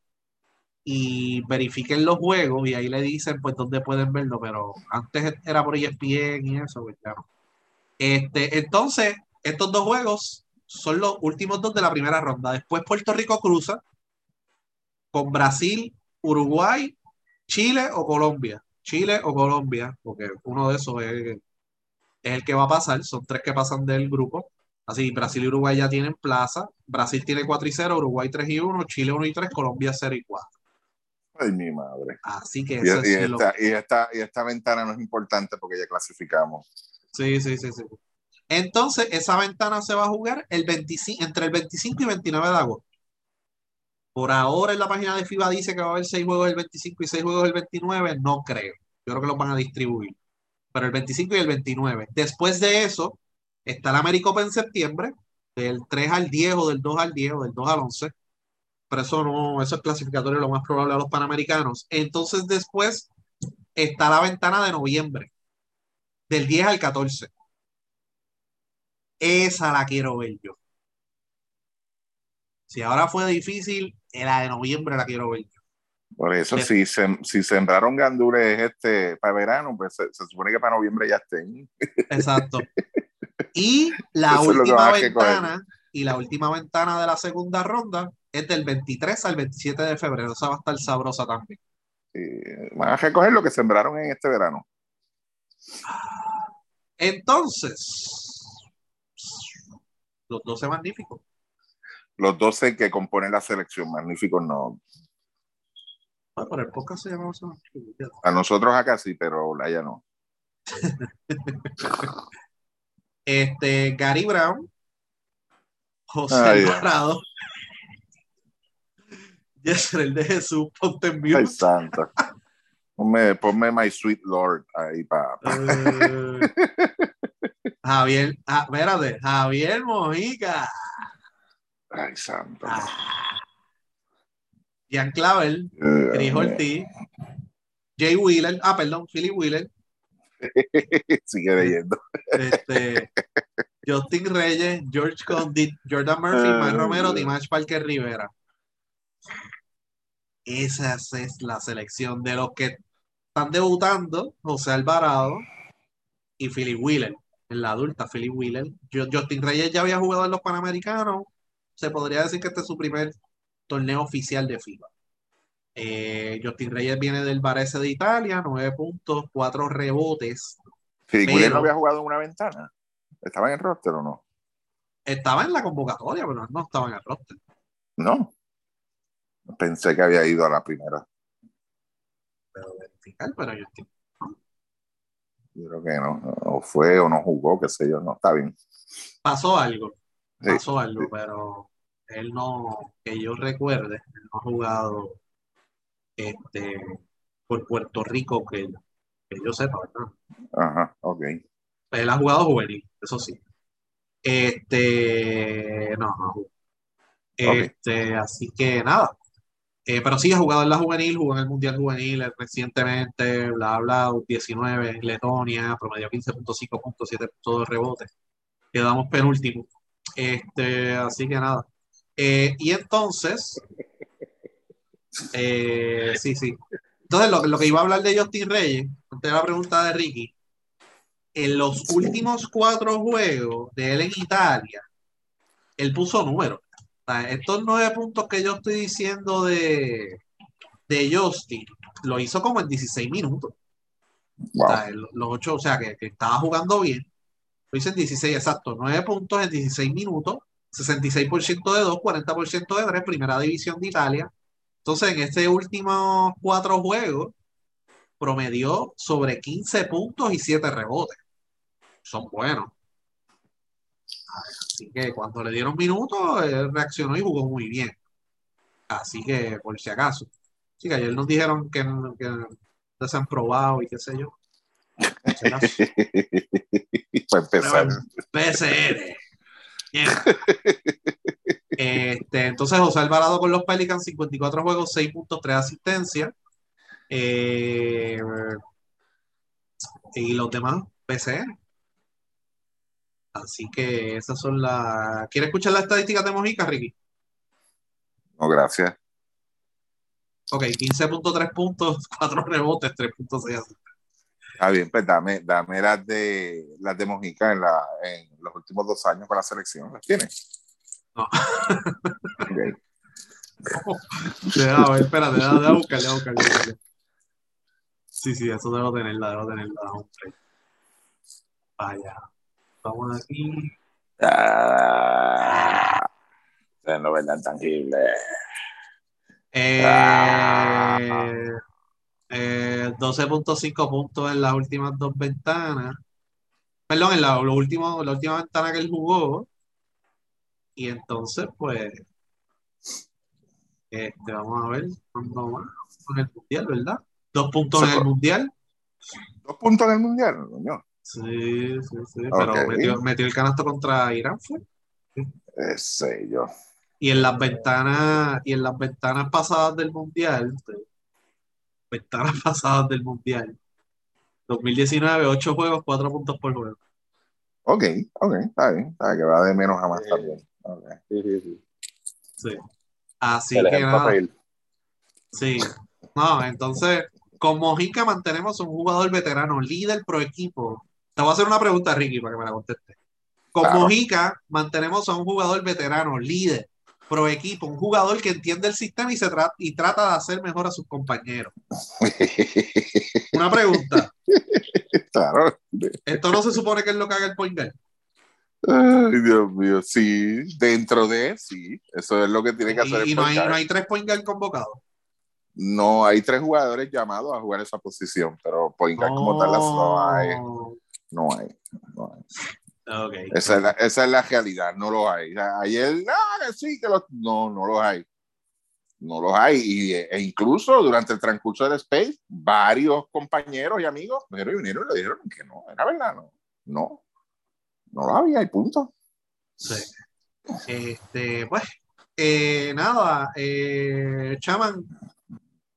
y verifiquen los juegos y ahí le dicen pues dónde pueden verlo, pero antes era por ESPN y eso, pues ya. Este, entonces, estos dos juegos son los últimos dos de la primera ronda. Después Puerto Rico cruza con Brasil, Uruguay, Chile o Colombia. Chile o Colombia, porque uno de esos es, es el que va a pasar. Son tres que pasan del grupo. Así, Brasil y Uruguay ya tienen plaza. Brasil tiene 4 y 0, Uruguay 3 y 1, Chile 1 y 3, Colombia 0 y 4. Ay, mi madre. Así que Y, ese y es lo- esta, y, esta, y esta ventana no es importante porque ya clasificamos. Sí, sí, sí, sí. Entonces, esa ventana se va a jugar el 25, entre el 25 y 29 de agosto. Por ahora en la página de FIBA dice que va a haber 6 juegos el 25 y 6 juegos el 29. No creo. Yo creo que los van a distribuir. Pero el 25 y el 29. Después de eso, está el América en septiembre, del 3 al 10 o del 2 al 10 o del 2 al 11. Pero eso no, eso es clasificatorio lo más probable a los panamericanos. Entonces, después está la ventana de noviembre, del 10 al 14. Esa la quiero ver yo. Si ahora fue difícil, la de noviembre la quiero ver yo. Por eso, si, sem- si sembraron gandules este, para verano, pues se, se supone que para noviembre ya estén. Exacto. [LAUGHS] Y la Eso última ventana, y la última ventana de la segunda ronda es del 23 al 27 de febrero. Esa va a estar sabrosa también. Y van a recoger lo que sembraron en este verano. Entonces, los 12 magníficos. Los 12 que componen la selección, magníficos no. Bueno, por el podcast se llama 12 magníficos. A nosotros acá sí, pero allá no. [LAUGHS] Este, Gary Brown, José Ay, Alvarado, [LAUGHS] Yesrel de Jesús, ponte en vivo. Ay, santo. Ponme, ponme My Sweet Lord ahí para. [LAUGHS] Eh, Javier, ah, espérate, Javier Mojica, Ay, santo. ah, Ian Clavel, Eh, Chris Ortiz, Jay Wheeler, ah, perdón, Philly Wheeler, [LAUGHS] Sigue leyendo. este, Justin Reyes, George Condit, Jordan Murphy, Mike Romero. Dimash Parker Rivera. Esa es la selección de los que están debutando, José Alvarado y Philly Wheeler. En la adulta, Philly Wheeler. Justin Reyes ya había jugado en los Panamericanos. Se podría decir que este es su primer torneo oficial de FIBA. Eh, Justin Reyes viene del Varese de Italia, nueve puntos, cuatro rebotes. Filicules Pero- no había jugado en una ventana. ¿Estaba en el roster o no? Estaba en la convocatoria, pero no estaba en el roster. No. Pensé que había ido a la primera. Pero verificar, pero Justin. Yo creo que no. O fue o no jugó, qué sé yo. No, está bien. Pasó algo, pasó algo, pero él no, que yo recuerde, él no ha jugado este, por Puerto Rico, que, que yo sepa, ¿verdad? Ajá, ok. Él ha jugado juvenil, eso sí. Este, no, no jugó. Este, así que nada. Eh, pero sí ha jugado en la juvenil, jugó en el Mundial Juvenil eh, recientemente, bla, bla, 19 en Letonia, promedio 15.5 puntos, 7 puntos de rebote. Quedamos penúltimo. Este, así que nada. Eh, y entonces, eh, sí, sí. Entonces, lo, lo que iba a hablar de Justin Reyes, de la pregunta de Ricky, en los últimos cuatro juegos de él en Italia, él puso números. O sea, estos nueve puntos que yo estoy diciendo de, de Justin, lo hizo como en 16 minutos. O sea, los ocho, o sea, que, que estaba jugando bien. Lo hizo en 16, exacto. 9 puntos en 16 minutos, 66% de 2, 40% de 3, primera división de Italia. Entonces, en este último cuatro juegos, promedió sobre 15 puntos y 7 rebotes. Son buenos. Así que cuando le dieron minutos, él reaccionó y jugó muy bien. Así que, por si acaso. Sí, que ayer nos dijeron que, que se han probado y qué sé yo. Acaso. [LAUGHS] Para empezar. PCR. Bien. [LAUGHS] Este, entonces, José Alvarado con los Pelicans, 54 juegos, 6 puntos, 3 asistencias. Eh, y los demás, PCR. Así que esas son las. ¿Quieres escuchar las estadísticas de Mojica, Ricky? No, gracias. Ok, 15.3 puntos, [LAUGHS] 4 rebotes, 3.6 asistencias. Está bien, pues dame, dame las de las de Mojica en, la, en los últimos dos años con la selección. ¿Las tienes? No. Ok. [LAUGHS] Deja, a ver, espérate, deja, deja buscarle, deja buscarle, buscarle. Sí, sí, eso debo tenerla, debo tenerla. Vaya. Vamos aquí. Ah, no verdad tangible. Eh, Ah. Eh, 12.5 puntos en las últimas dos ventanas. Perdón, en la, lo último, la última ventana que él jugó. Y entonces, pues, este, vamos a ver cuándo más con el mundial, ¿verdad? Dos puntos en el mundial. Dos puntos en el mundial, coño. Sí, sí, sí. Pero metió, metió el canasto contra Irán, fue. Ese yo. Y en las ventanas, y en las ventanas pasadas del mundial, ventanas [LAUGHS] pasadas del mundial, 2019, 8 juegos, 4 puntos por juego. Ok, ok, está bien. Está bien, que va de menos a más Sí. también. Ok. Sí, sí, sí. Sí. Así el que a nada, sí. No, entonces, con Mojica mantenemos un jugador veterano, líder pro equipo. Te voy a hacer una pregunta, Ricky, para que me la conteste. Con Claro. Mojica mantenemos a un jugador veterano, líder, pro equipo, un jugador que entiende el sistema y, se tra- y trata de hacer mejor a sus compañeros. [LAUGHS] Una pregunta. claro. Esto no se supone que es lo que haga el point guard. Ay, Dios mío, sí, dentro de, sí, eso es lo que tiene que hacer Y, y el no, point hay, guard. no hay tres point guard convocados. No, hay tres jugadores llamados a jugar esa posición, pero point guard como tal no hay, Oh, no hay, no hay. Esa es la, esa es la realidad, no los hay. Ayer, ah, sí, que los, no, no los hay. No los hay. Y, e incluso durante el transcurso del Space, varios compañeros y amigos y vinieron y le dijeron que no, era verdad, no, no, no los había y punto. Sí. Este, pues, eh, nada, eh, Chaman,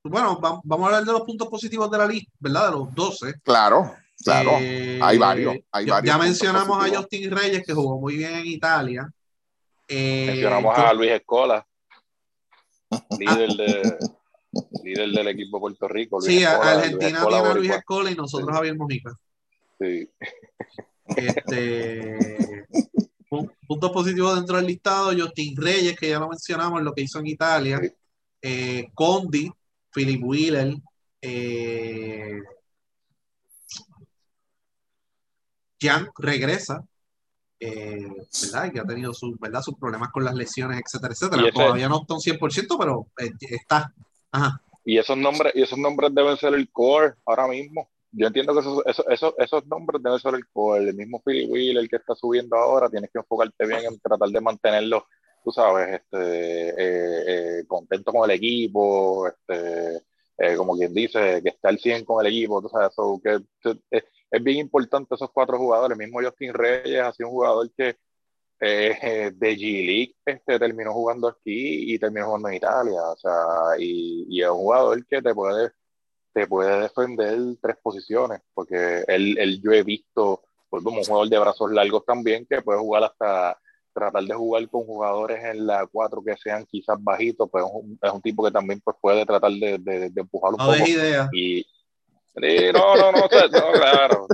bueno, va- vamos a hablar de los puntos positivos de la lista, ¿verdad? De los 12. Claro, claro. Eh, hay varios, hay ya, varios ya mencionamos a. Justin Reyes, que jugó muy bien en Italia. Eh, Mencionamos a Luis Escola, líder, de, [LAUGHS] líder del equipo de Puerto Rico. Luis sí, a- Escola, Luis Argentina Escola, tiene a Luis. Escola y nosotros Sí. Javier Mojica. Sí. Este, pu- puntos positivos dentro del listado, Justin Reyes, que ya lo mencionamos, lo que hizo en Italia, Sí. eh, Condi, Philip Wheeler, eh, Jan regresa, eh, ¿verdad? Y que ha tenido sus, ¿verdad? sus problemas con las lesiones, etcétera, etcétera. Todavía no está un 100%, pero eh, está. Ajá. Y esos nombres, y esos nombres deben ser el core ahora mismo. Yo entiendo que esos, esos, esos, esos nombres deben ser el core. El mismo Philly Wheeler que está subiendo ahora, tienes que enfocarte bien en tratar de mantenerlo, tú sabes, este, eh, eh, contento con el equipo, este, eh, como quien dice, que está al 100 con el equipo, tú sabes, so que, que- es, bien importante esos cuatro jugadores. El mismo Justin Reyes ha sido un jugador que eh, de G-League este, terminó jugando aquí y terminó jugando en Italia. O sea, y, y es un jugador que te puede, te puede defender tres posiciones, porque él, él yo he visto, pues, como un jugador de brazos largos también, que puede jugar hasta tratar de jugar con jugadores en la 4 que sean quizás bajitos, pues es un, es un tipo que también pues, puede tratar de, de, de empujar un No poco. idea. Y sí, no, no, no, no, claro.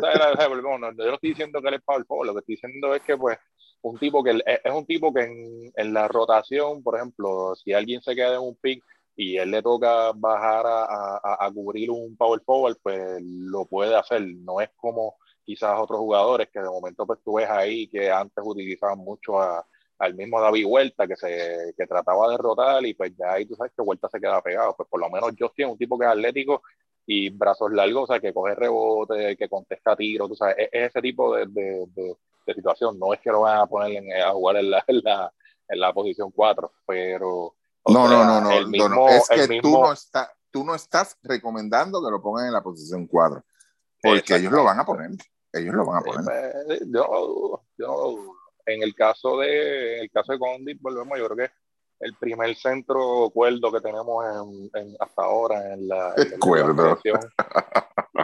Yo no estoy diciendo que él es power forward, lo que estoy diciendo es que pues un tipo que es es un tipo que en, en la rotación, por ejemplo, si alguien se queda en un pick y él le toca bajar a, a, a cubrir un power forward, pues lo puede hacer. No es como quizás otros jugadores que de momento pues tú ves ahí que antes utilizaban mucho a, al mismo David Huerta que se que trataba de rotar y pues ya ahí tú sabes que Huerta se queda pegado. Pues por lo menos Justin es un tipo que es atlético y brazos largos, o sea, que coge rebote, que contesta tiros, tú sabes, es, es ese tipo de, de, de, de situación. No es que lo van a poner en- a jugar en la, [LAUGHS] en la, en la posición 4, pero. No, sea, no, no, no, mismo- Es que tú mismo- no, está, tú no estás recomendando que lo pongan en la posición 4. Porque ellos lo van a poner. Ellos lo van a poner. Eh, Yo yo. En el caso de, en el caso de Condit, volvemos, yo creo que el primer centro cuerdo que tenemos en, en- hasta ahora en la, en [LAUGHS] Cuerdo.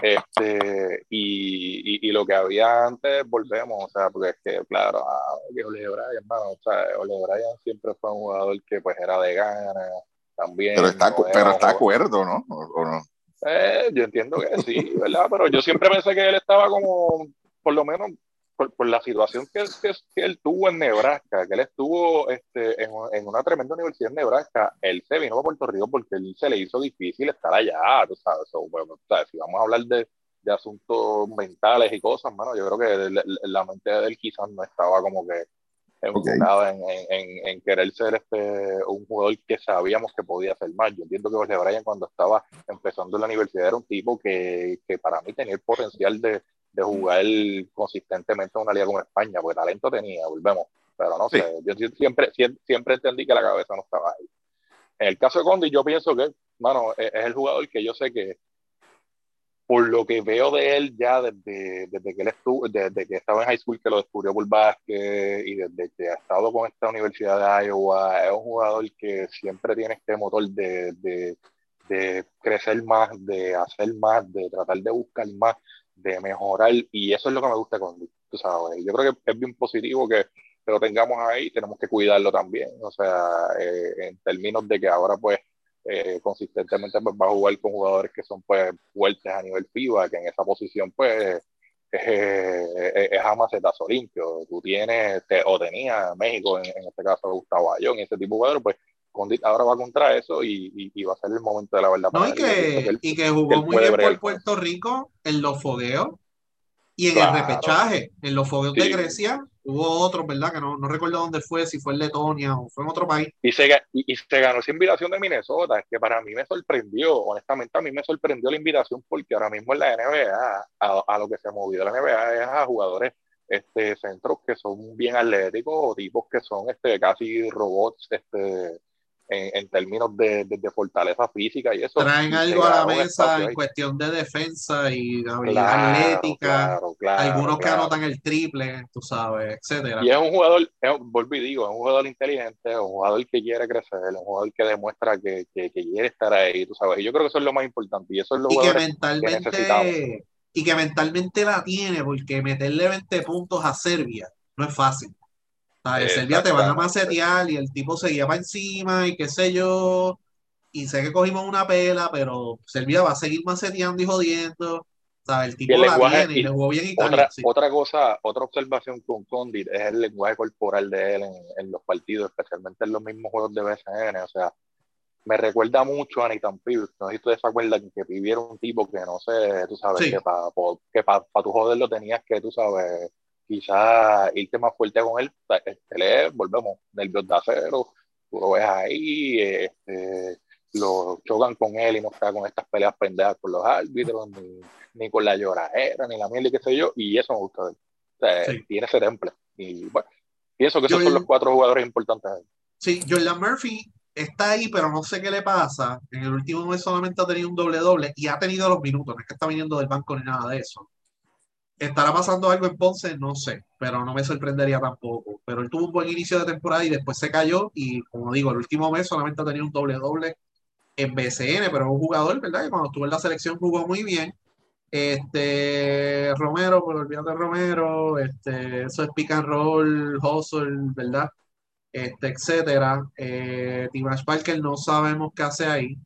Este, y, y, y lo que había antes, volvemos, o sea, porque es que, claro, ah, que Ole Bryan, hermano, o sea, Ole Bryan siempre fue un jugador que pues era de gana, también. Pero está, no pero está acuerdo, ¿no? ¿O, o no? Eh, yo entiendo que sí, ¿verdad? Pero yo siempre pensé que él estaba como, por lo menos, por, por la situación que, que, que, él tuvo en Nebraska, que él estuvo este, en, en, una tremenda universidad en Nebraska, él se vino a Puerto Rico porque él se le hizo difícil estar allá, tú sabes, so, bueno, ¿sabes? si vamos a hablar de, de, asuntos mentales y cosas, mano, yo creo que la, la mente de él quizás no estaba como que enfocada okay. en, en, en, querer ser este, un jugador que sabíamos que podía ser más. Yo entiendo que Jorge Bryan cuando estaba empezando en la universidad era un tipo que, que para mí tenía el potencial de, de jugar consistentemente en una liga como España, porque talento tenía, volvemos. Pero no sí. sé, yo siempre, siempre entendí que la cabeza no estaba ahí. En el caso de Condi, yo pienso que, mano, es, es el jugador que yo sé que por lo que veo de él ya desde, desde que él estuvo, desde que estaba en high school, que lo descubrió por básquet y desde que ha estado con esta universidad de Iowa, es un jugador que siempre tiene este motor de, de, de crecer más, de hacer más, de tratar de buscar más, de mejorar, y eso es lo que me gusta con tú sabes. Yo creo que es bien positivo que, lo tengamos ahí, tenemos que cuidarlo también, o sea, eh, en términos de que ahora pues eh, consistentemente pues, va a jugar con jugadores que son pues fuertes a nivel FIBA, que en esa posición pues es, es a macetazo limpio. Tú tienes, te, o tenía México, en, en, este caso Gustavo Ayón, y ese tipo de jugadores, pues Condit ahora va contra eso y, y, y, va a ser el momento de la verdad. No, y, que, él, y que jugó muy bien por Puerto Rico en los fogueos y en claro. el repechaje, en los fogueos sí. de Grecia, hubo otros, ¿verdad? Que no, no, recuerdo dónde fue, si fue en Letonia o fue en otro país. Y se, y, se ganó esa invitación de Minnesota, es que para mí me sorprendió, honestamente a mí me sorprendió la invitación porque ahora mismo en la NBA, a, a lo que se ha movido la NBA es a jugadores este, centros que son bien atléticos o tipos que son este, casi robots este, en, en términos de, de, de, fortaleza física y eso. Traen algo a la mesa en ahí. cuestión de defensa y habilidad claro, atlética, claro, claro, algunos que anotan el triple, tú sabes, etcétera. Y es un jugador, es, volví digo, es un jugador inteligente, es un jugador que quiere crecer, es un jugador que demuestra que, que, que, quiere estar ahí, tú sabes. Y yo creo que eso es lo más importante y eso es lo y que mentalmente que y que mentalmente la tiene, porque meterle 20 puntos a Serbia no es fácil. ¿Sabes? Eh, Serbia te van a macetear y el tipo seguía para encima y qué sé yo. Y sé que cogimos una pela, pero Serbia va a seguir maceteando y jodiendo. ¿sabes? El tipo el la viene y, y le jugó bien Italia. Otra, sí. otra cosa, otra observación con Condit es el lenguaje corporal de él en, en, los partidos, especialmente en los mismos juegos de BCN. O sea, me recuerda mucho a Nathan Peebles. No sé si ustedes se acuerdan que Peebles era un tipo que no sé, tú sabes, sí. que para pa, pa tu joderlo tenías que, tú sabes, quizás irte más fuerte con él. Él es, volvemos, nervios de acero, tú lo ves ahí, este, lo chocan con él y no está con estas peleas pendejas con los árbitros, ni, ni con la lloradera, ni la miel y qué sé yo, y eso me gusta de él. O sea, sí. tiene ese temple. Y bueno, pienso que esos son los cuatro jugadores importantes ahí. Sí, Jordan Murphy está ahí, pero no sé qué le pasa. En el último mes solamente ha tenido un doble doble y ha tenido los minutos, no es que está viniendo del banco ni nada de eso. ¿Estará pasando algo en Ponce? No sé, pero no me sorprendería tampoco. Pero él tuvo un buen inicio de temporada y después se cayó y, como digo, el último mes solamente ha tenido un doble doble en BCN, pero es un jugador, ¿verdad? Que cuando estuvo en la selección jugó muy bien. Este, Romero, por olvidar de Romero, este, eso es pick and roll, hustle, ¿verdad? este, etcétera. Eh, Timash Parker no sabemos qué hace ahí.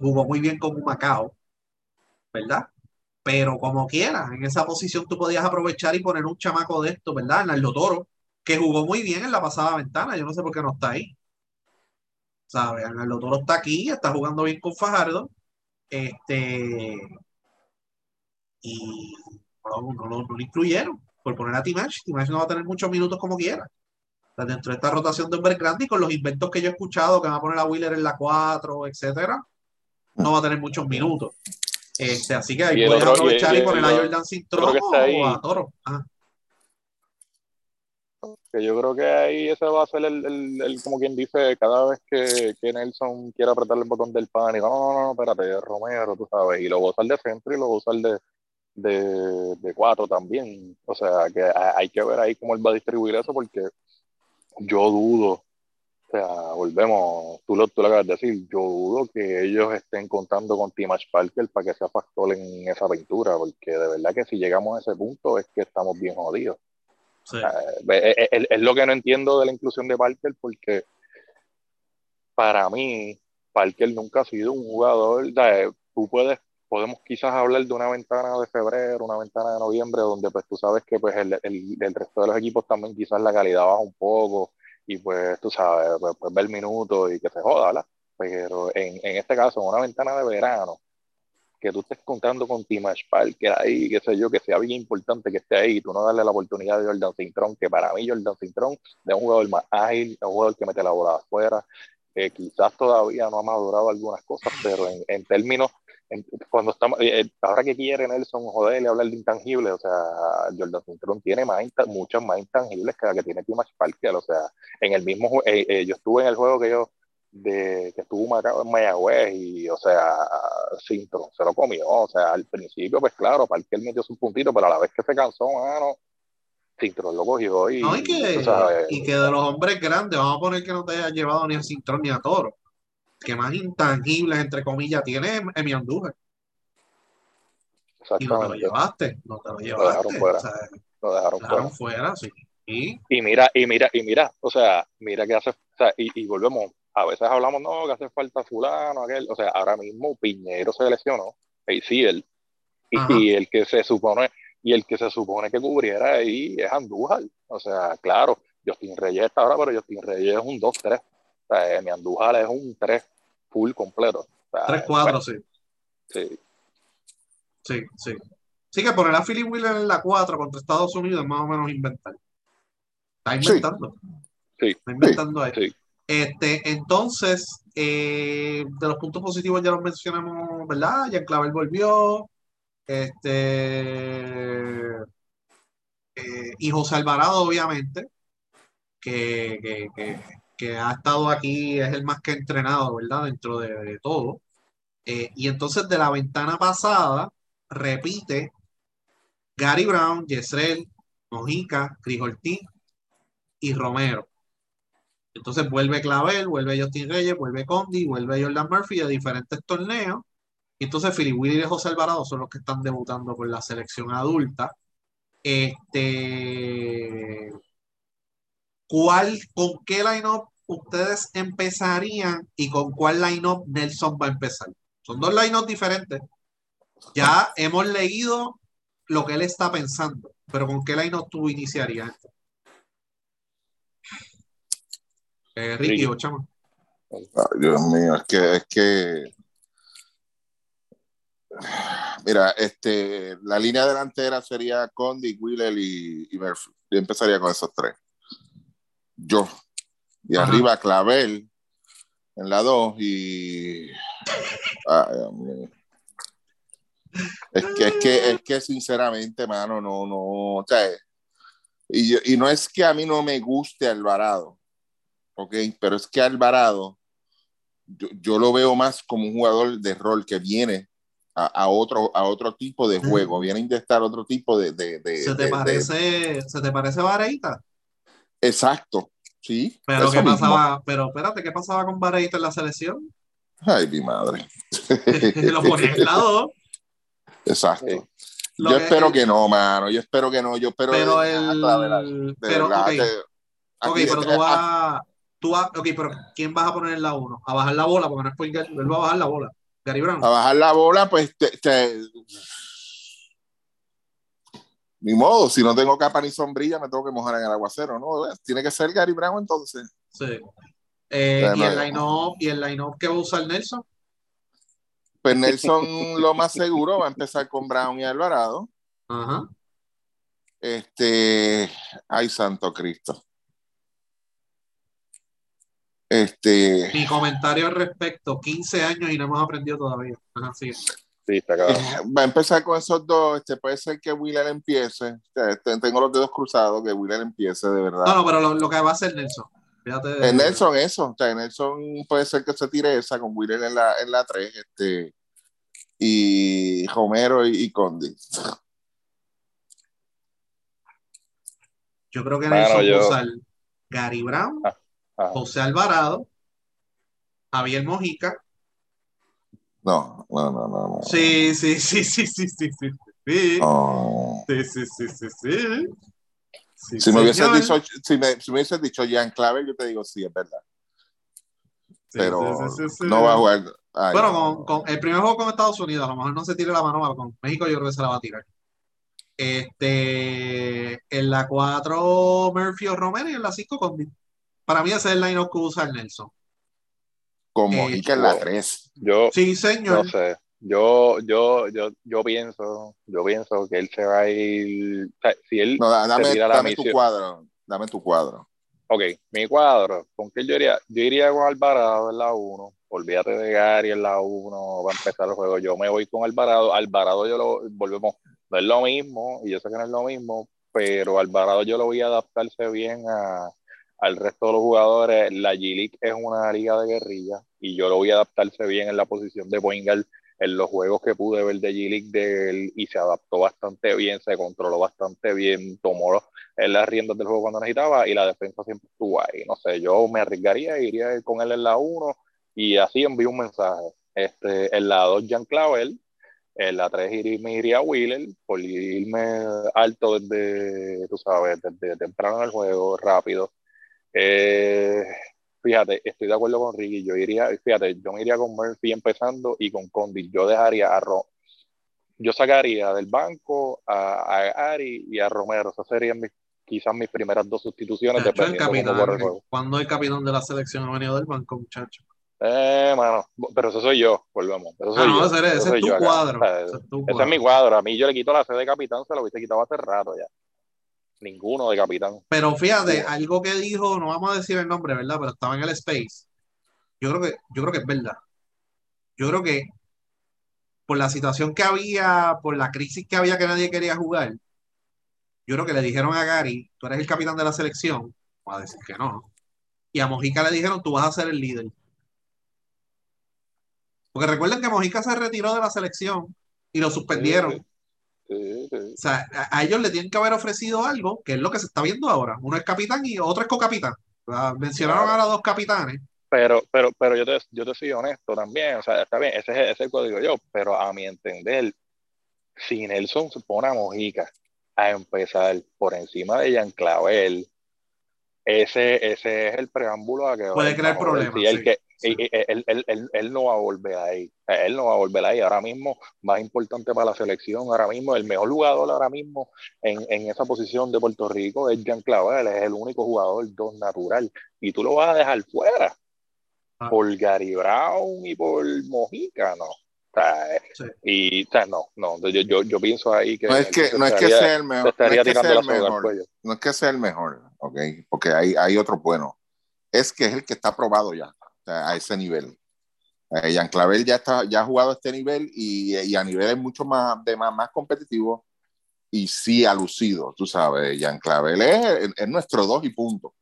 Jugó muy bien con Macao, ¿verdad? Pero como quiera, en esa posición tú podías aprovechar y poner un chamaco de esto, ¿verdad? Arnaldo Toro, que jugó muy bien en la pasada ventana. Yo no sé por qué no está ahí. ¿Sabes? Arnaldo Toro está aquí, está jugando bien con Fajardo. Este. Y no, no, no, no lo incluyeron por poner a Timash. Timash no va a tener muchos minutos como quiera dentro de esta rotación de hombres grandes y con los inventos que yo he escuchado, que va a poner a Wheeler en la 4, etcétera, no va a tener muchos minutos. Este, así que ahí puedes aprovechar y, y, y poner a Jordan Cintrón o a Toro. Que yo creo que ahí ese va a ser el, el, el como quien dice, cada vez que, que, Nelson quiera apretar el botón del pánico, no, no, no, espérate, Romero, tú sabes, y lo va a usar de centro y lo va a usar de, de, de cuatro también. O sea, que hay que ver ahí cómo él va a distribuir eso, porque yo dudo, o sea, volvemos, tú lo, tú lo acabas de decir, yo dudo que ellos estén contando con Timash Parker para que sea factor en esa aventura, porque de verdad que si llegamos a ese punto es que estamos bien jodidos. Sí. es, es, es, lo que no entiendo de la inclusión de Parker, porque para mí, Parker nunca ha sido un jugador, tú puedes podemos quizás hablar de una ventana de febrero, una ventana de noviembre, donde pues tú sabes que pues el, el, el resto de los equipos también quizás la calidad baja un poco y pues tú sabes, pues, pues ver minutos y que se joda, ¿verdad? Pero en, en este caso, en una ventana de verano, que tú estés contando con Timash Parker ahí, qué sé yo, que sea bien importante que esté ahí, tú no darle la oportunidad de Jordan Cintrón, que para mí Jordan Cintrón es un jugador más ágil, es un jugador que mete la bola afuera, que quizás todavía no ha madurado algunas cosas, pero en, en términos, cuando estamos, eh, ahora que quiere Nelson joderle hablar de intangibles, o sea, Jordan Cintrón tiene más, muchos más intangibles que la que tiene Timash Parker, o sea, en el mismo, eh, eh, yo estuve en el juego que yo de que estuvo marcado en Mayagüez y, o sea, Cintrón se lo comió, o sea, al principio, pues claro, Parker metió su puntito, pero a la vez que se cansó, mano, Cintrón lo cogió y, no, y, que, y que de los hombres grandes, vamos a poner que no te haya llevado ni a Cintrón ni a Toro, que más intangibles, entre comillas, tiene Emi Andújar. Y no te lo llevaste, no te lo llevaste. Lo dejaron fuera. O sea, lo dejaron, dejaron fuera. fuera, sí. Y, y mira, y mira, y mira, o sea, mira que hace, o sea, y, y volvemos, a veces hablamos, no, que hace falta fulano, aquel, o sea, ahora mismo Piñero se lesionó, y sí, él, y, y, el que se supone, y el que se supone que cubriera ahí es Andújar, o sea, claro, Justin Reyes está ahora, pero Justin Reyes es un 2-3, o sea, mi Andújar es un 3 full completo. O sea, 3-4, bueno, sí. sí. Sí, sí. Sí que poner a Philip Wheeler en la 4 contra Estados Unidos es más o menos inventar. Está inventando. Sí. Está inventando ahí. Sí. Este, entonces, eh, de los puntos positivos ya los mencionamos, ¿verdad? Ya Clavel volvió. Este. Eh, y José Alvarado, obviamente, que, que, que, que, ha estado aquí, es el más que entrenado, ¿verdad? Dentro de, todo. Eh, y entonces, de la ventana pasada, repite Gary Brown, Yesrel, Mojica, Cris y Romero. Entonces vuelve Clavel, vuelve Justin Reyes, vuelve Condi, vuelve Jordan Murphy a diferentes torneos. Y entonces Philip Willy y José Alvarado son los que están debutando con la selección adulta. Este, ¿cuál, ¿Con qué line-up ustedes empezarían y con cuál line-up Nelson va a empezar? Son dos line-up diferentes. Ya hemos leído lo que él está pensando, pero ¿con qué line-up tú iniciarías? Eh, Ricky Sí. o Chama. Ay, Dios mío, es que, es que. Mira, este, la línea delantera sería Condi, Wheeler y, y Murphy. Yo empezaría con esos tres. Yo. Y Ajá. arriba Clavel en la 2 y. Ay. Es que, es que, es que sinceramente, mano, no, no, o sea, y, yo- y no es que a mí no me guste Alvarado, ok, pero es que Alvarado, yo, yo lo veo más como un jugador de rol que viene a, a otro, a otro tipo de juego, viene a inyectar otro tipo de... de, de- ¿Se te de- parece, ¿se te parece Vareita? Exacto, sí. Pero ¿qué mismo. pasaba? Pero espérate, ¿qué pasaba con Vareita en la selección? Ay, mi madre. [LAUGHS] Lo ponía en la 2. Exacto. Sí. Yo que- espero que no, mano. Yo espero que no. Yo espero Pero de de Pero, ok, pero tú vas. Tú vas, ok, pero ¿quién vas a poner en la 1? A bajar la bola, porque no es por él va a bajar la bola. Gary Brown. a bajar la bola, pues te, te- ni modo, si no tengo capa ni sombrilla, me tengo que mojar en el aguacero, ¿no? Tiene que ser Gary Brown entonces. Sí. Eh, y, el line-up, y el line-up que va a usar Nelson. Pues Nelson lo más seguro va a empezar con Brown y Alvarado. Ajá. Este, ay, santo Cristo. Este, Mi comentario al respecto, 15 años y no hemos aprendido todavía. Ajá, sí. Sí, está cabrón. eh, va a empezar con esos dos. Este, puede ser que Wheeler empiece. Este, tengo los dedos cruzados que Wheeler empiece de verdad. No, no, pero lo, lo que va a hacer Nelson. Fíjate Eh, Nelson, eso. O sea, Nelson puede ser que se tire esa con Wheeler en la, en la 3. Este, y Romero y, y Condi. Yo creo que Bueno, Nelson yo- va a usar Gary Brown, Ah, Ajá. José Alvarado, Javier Mojica. No, no, no, no. Sí, sí, [LAUGHS] sí, sí, sí, sí, sí. Sí, No. sí, sí, sí, sí, sí. Sí, Si me hubieses señor. dicho, si me, si me hubieses dicho Jean Clavel, yo te digo sí, es verdad. Pero no va a jugar. Ay, Bueno, no. con, con el primer juego con Estados Unidos, a lo mejor no se tire la mano, pero con México yo creo que se la va a tirar. Este, en la 4, Murphy o Romero y en la 5, Condi. Para mí ese es el line-up que usa el Nelson. Con eh, Mojica en la wow. 3. Yo, Sí, no señor. sé. Yo, yo, yo, yo pienso, yo pienso que él se va a ir. o sea, si él No, da- se dame, tira la dame tu cuadro. Dame tu cuadro. Ok, mi cuadro, ¿con qué yo iría? Yo iría con Alvarado en la 1. Olvídate de Gary en la 1, va a empezar el juego. Yo me voy con Alvarado. Alvarado yo lo volvemos, no es lo mismo, y yo sé que no es lo mismo, pero Alvarado yo lo voy a adaptarse bien a, al resto de los jugadores. La G-League es una liga de guerrilla y yo lo a adaptarse bien en la posición de point guard en los juegos que pude ver de G-League de él y se adaptó bastante bien, se controló bastante bien, tomó las riendas del juego cuando necesitaba y la defensa siempre estuvo ahí. No sé, yo me arriesgaría, iría con él en la 1 y así envío un mensaje. Este, en la 2, Jean Clavel. En la 3 iría, me iría a Wheeler por irme alto desde, tú sabes, desde temprano en el juego, rápido. Eh, fíjate, estoy de acuerdo con Ricky. Yo iría, fíjate, yo me iría con Murphy empezando y con Condi. Yo dejaría a Ro yo sacaría del banco a, a Ari y a Romero. Esas serían mis, quizás mis primeras dos sustituciones, Muchacho, el capitán. juego. Cuando el capitán de la selección ha venido del banco, muchacho. Eh, mano, pero eso soy yo, volvemos. Eso soy Ah, no, yo, ese, es tu cuadro. O sea, Ese es tu ese es cuadro. mi cuadro. A mí yo le quito la sede de capitán, se lo hubiese quitado hace rato ya. Ninguno de capitán. Pero fíjate, algo que dijo, no vamos a decir el nombre, ¿verdad? Pero estaba en el Space. Yo creo que, yo creo que es verdad. Yo creo que por la situación que había, por la crisis que había que nadie quería jugar, yo creo que le dijeron a Gary, tú eres el capitán de la selección, va a decir que no. Y a Mojica le dijeron, tú vas a ser el líder. Porque recuerden que Mojica se retiró de la selección y lo suspendieron. Sí, sí, sí. O sea, a, a ellos le tienen que haber ofrecido algo, que es lo que se está viendo ahora. Uno es capitán y otro es co-capitán. Mencionaron Claro. ahora dos capitanes. Pero, pero, pero yo te, yo te soy honesto también, o sea, está bien, ese es, ese es el código yo, pero a mi entender, si Nelson se pone a Mojica a empezar por encima de Jean Clavel, ese, ese es el preámbulo a que Puede crear problemas, sí, que- sí. y- y- él, él- él- él no va a volver ahí, él no va a volver ahí, ahora mismo más importante para la selección, ahora mismo el mejor jugador ahora mismo en, en esa posición de Puerto Rico es Jean Clavel, es el único jugador dos natural, y tú lo vas a dejar fuera Ah. por Gary Brown y por Mojica, no. O sea, eh, Sí. y o sea, no, no, yo, yo, yo pienso ahí que No es que, no es que estaría- sea el mejor. No estaría es que sea el mejor. No es que sea el mejor, ¿ok? Porque hay, hay otro bueno. Es que es el que está probado ya, a ese nivel. Eh, Jean Clavel ya, está, ya ha jugado a este nivel y, y a niveles mucho más, de más, más competitivos y sí ha lucido, tú sabes. Jean Clavel es, es nuestro dos y punto.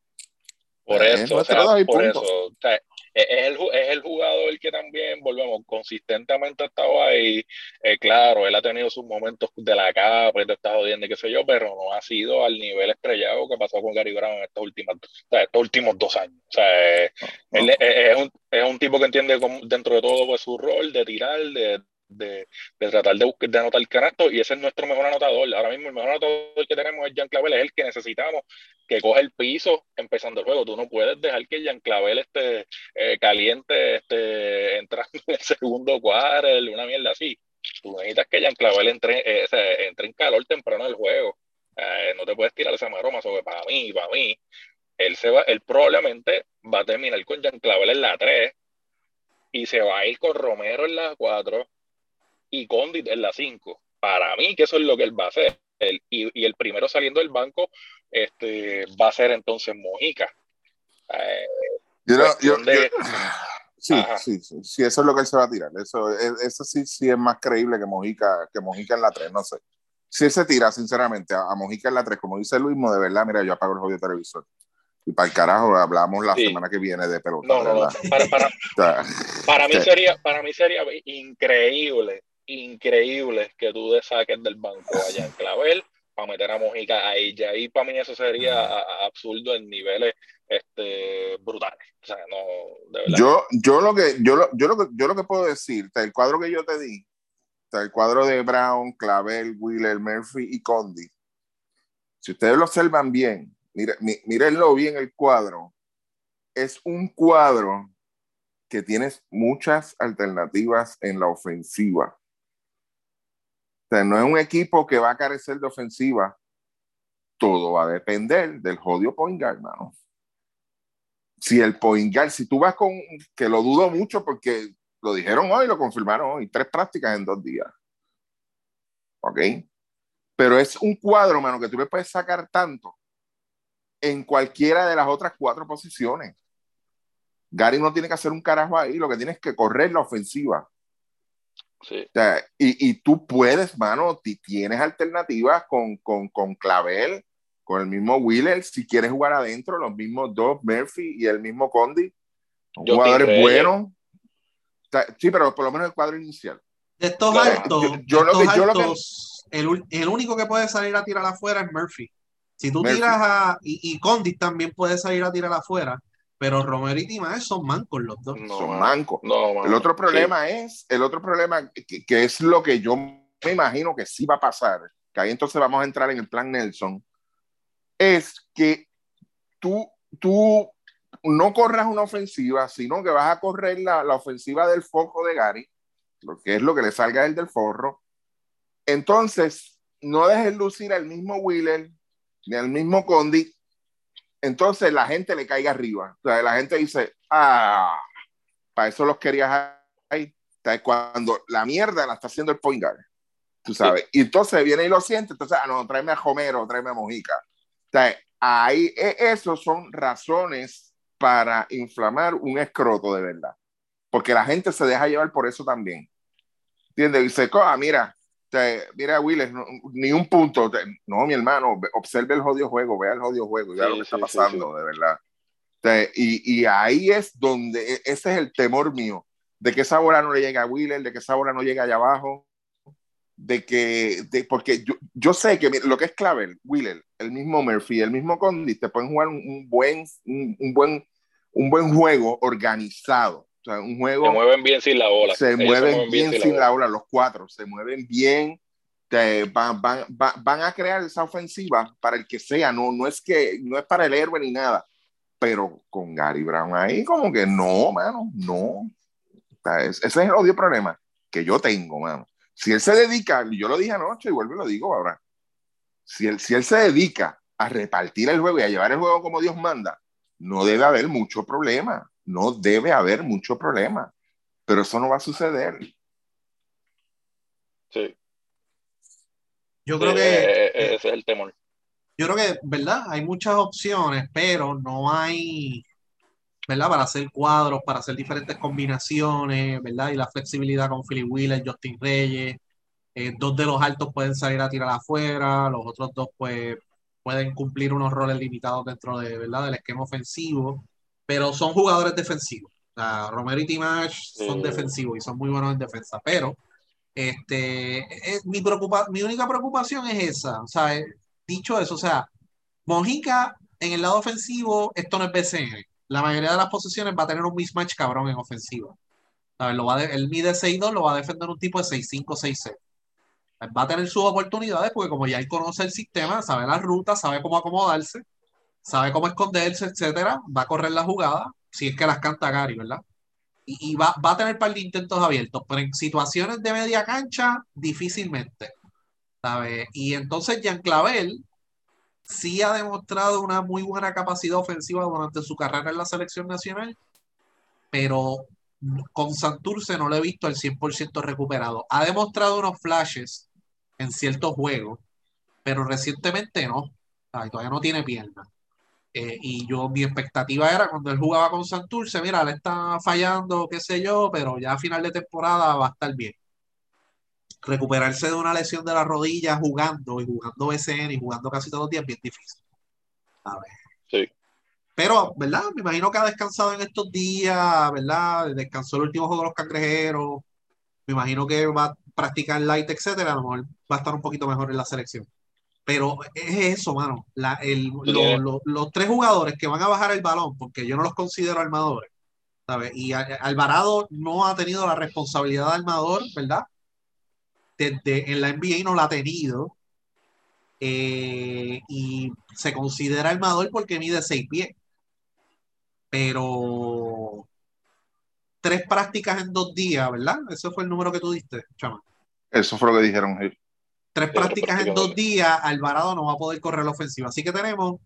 Por Es eso, o nuestro sea, dos y punto. eso, o sea, es es el, es el jugador que también, volvemos, consistentemente ha estado ahí. Eh, claro, él ha tenido sus momentos de la capa y te está jodiendo y qué sé yo, pero no ha sido al nivel estrellado que pasó con Gary Brown en estos últimos, o sea, estos últimos dos años. O sea, eh, él es, es un, es un tipo que entiende como- dentro de todo pues, su rol de tirar, de, de, tratar de, anotar el canasto, y ese es nuestro mejor anotador. Ahora mismo el mejor anotador que tenemos es Jean Clavel, es el que necesitamos que coge el piso empezando el juego. Tú no puedes dejar que Jean Clavel esté eh, caliente, esté entrando [LAUGHS] en el segundo cuadro, una mierda así. Tú necesitas que Jean Clavel entre, eh, entre en calor temprano del juego. Eh, no te puedes tirar esa maroma sobre para mí, para mí. Él, se va, él probablemente va a terminar con Jean Clavel en la 3 y se va a ir con Romero en la 4 y Condit en la 5. Para mí, que eso es lo que él va a hacer. Él- y, y el primero saliendo del banco este, va a ser entonces Mojica. Eh, Yo no- cuestión yo- de- yo- sí, sí, sí, sí, eso es lo que él se va a tirar. Eso, es- eso sí, sí es más creíble que Mojica, que Mojica en la 3, no sé. Si él se tira, sinceramente, a, a Mojica en la 3, como dice Luismo, de verdad, mira, yo apago el jodido televisor. Y para el carajo, hablamos la Sí. semana que viene de pelota, no, no, no. Para, para, [LAUGHS] O sea, para mí sería, para mí sería increíble, increíble que tú saques del banco a Jean Clavel para meter a Mojica ahí. Ya ahí para mí eso sería absurdo en niveles este, brutales. O sea, no, de verdad. yo, yo, lo que, yo, lo, yo, lo que, yo lo que puedo decir, el cuadro que yo te di, el cuadro de Brown, Clavel, Wheeler, Murphy y Condi, si ustedes lo observan bien, mire, mí- mírenlo bien el cuadro, es un cuadro que tienes muchas alternativas en la ofensiva. Sea, no es un equipo que va a carecer de ofensiva. Todo va a depender del jodido point guard. Si el point si tú vas con, que lo dudo mucho porque lo dijeron hoy, lo confirmaron hoy, tres prácticas en dos días. ¿Ok? Pero es un cuadro, mano, que tú le puedes sacar tanto en cualquiera de las otras cuatro posiciones. Gary no tiene que hacer un carajo ahí, lo que tiene que correr la ofensiva. Sí. O sea, y, y, tú puedes, mano, tienes alternativas con, con, con, Clavel, con el mismo Wheeler, si quieres jugar adentro, los mismos dos, Murphy y el mismo Condi. Jugadores buenos. O sea, sí, pero por lo menos el cuadro inicial. De estos altos, yo- de yo lo estos que- yo lo que- altos, el, el único que puede salir a tirar afuera es Murphy. Si tú Murphy. tiras a. Y, y Condit también puede salir a tirar afuera, pero Romero y Timaez son mancos los dos. No, son mancos. No. El otro Sí. problema es, el otro problema que, que es lo que yo me imagino que sí va a pasar, que ahí entonces vamos a entrar en el plan Nelson, es que tú, tú no corras una ofensiva, sino que vas a correr la, la ofensiva del foco de Gary, lo que es lo que le salga a él del forro. Entonces, no dejes lucir al mismo Wheeler ni al mismo Condi. Entonces la gente le caiga arriba. O sea, la gente dice, ah, para eso los querías ahí. O sea, cuando la mierda la está haciendo el point guard. Tú sabes. Y entonces viene y lo siente. Entonces, ah, no, tráeme a Homero, tráeme a Mojica. O sea, ahí, e- esos son razones para inflamar un escroto de verdad. Porque la gente se deja llevar por eso también. ¿Entiendes? Dice, ah, mira, sea, mira, Willis, no- ni un punto. No, mi hermano, ve- observe el jodido juego, vea el jodido juego, y vea Sí, lo que está sí, sí, pasando, de verdad. O sea, y, y ahí es donde, e- ese es el temor mío, de que esa bola no le llegue a Wheeler, de que esa bola no llegue allá abajo, de que, de, porque yo, yo sé que lo que es clave, Wheeler, el mismo Murphy, el mismo Condi, te pueden jugar un, un buen, un, un buen, un buen juego organizado. O sea, un juego Se mueven bien sin la bola. se mueven bien, sin la bola, los cuatro, se mueven bien, te- van, van, van, van a crear esa ofensiva para el que sea, no, no es que no es para el héroe ni nada, pero con Gary Brown ahí como que no, mano, no. O sea, es- ese es el odio problema que yo tengo, mano. Si él se dedica, yo lo dije anoche y vuelvo y lo digo ahora, si él, si él se dedica a repartir el juego y a llevar el juego como Dios manda, no debe haber mucho problema, no debe haber mucho problema, pero eso no va a suceder. Sí. Yo Sí, creo que. eh, eh, ese es el temor. Yo creo que, ¿verdad? Hay muchas opciones, pero no hay, ¿verdad? Para hacer cuadros, para hacer diferentes combinaciones, ¿verdad? Y la flexibilidad con Philip Wheeler, Justin Reyes. Eh, dos de los altos pueden salir a tirar afuera, los otros dos, pues, pueden cumplir unos roles limitados dentro de, ¿verdad? Del esquema ofensivo, pero son jugadores defensivos. Sea, Romero y Timash son Sí. defensivos y son muy buenos en defensa, pero este, es- mi, preocupa, mi única preocupación es esa. O sea, eh, dicho eso, o sea, Mojica en el lado ofensivo, esto no es BCN. La mayoría de las posesiones va a tener un mismatch cabrón en ofensiva. ¿Sabes? Lo va a de- él mide 6'2, lo va a defender un tipo de 6'5, 6'6. Va a tener sus oportunidades porque como ya él conoce el sistema, sabe las rutas, sabe cómo acomodarse, sabe cómo esconderse, etcétera, va a correr la jugada, si es que las canta Gary, ¿verdad? Y, va, va a tener par de intentos abiertos, pero en situaciones de media cancha, difícilmente. ¿sabes? Y entonces Jean Clavel sí ha demostrado una muy buena capacidad ofensiva durante su carrera en la selección nacional, pero con Santurce no lo he visto al 100% recuperado. Ha demostrado unos flashes en ciertos juegos, pero recientemente no. Todavía no tiene pierna. Eh, y yo, mi expectativa era cuando él jugaba con Santurce, mira, le está fallando, qué sé yo, pero ya a final de temporada va a estar bien. Recuperarse de una lesión de la rodilla jugando y jugando BCN y jugando casi todos los días es bien difícil. A ver. Sí. Pero, ¿verdad? Me imagino que ha descansado en estos días, ¿verdad? Descansó el último juego de los cangrejeros. Me imagino que va a practicar light, etcétera. A lo mejor va a estar un poquito mejor en la selección. Pero es eso, mano. La- el- lo- los tres jugadores que van a bajar el balón, porque yo no los considero armadores, ¿sabes? Y Al- Alvarado no ha tenido la responsabilidad de armador, ¿verdad? Desde en la NBA no la ha tenido. Eh, y se considera armador porque mide seis pies. Pero tres prácticas en dos días, ¿verdad? Ese fue el número que tú diste, chama. Eso fue lo que dijeron. sí. Tres prácticas en dos días, Alvarado no va a poder correr la ofensiva. Así que tenemos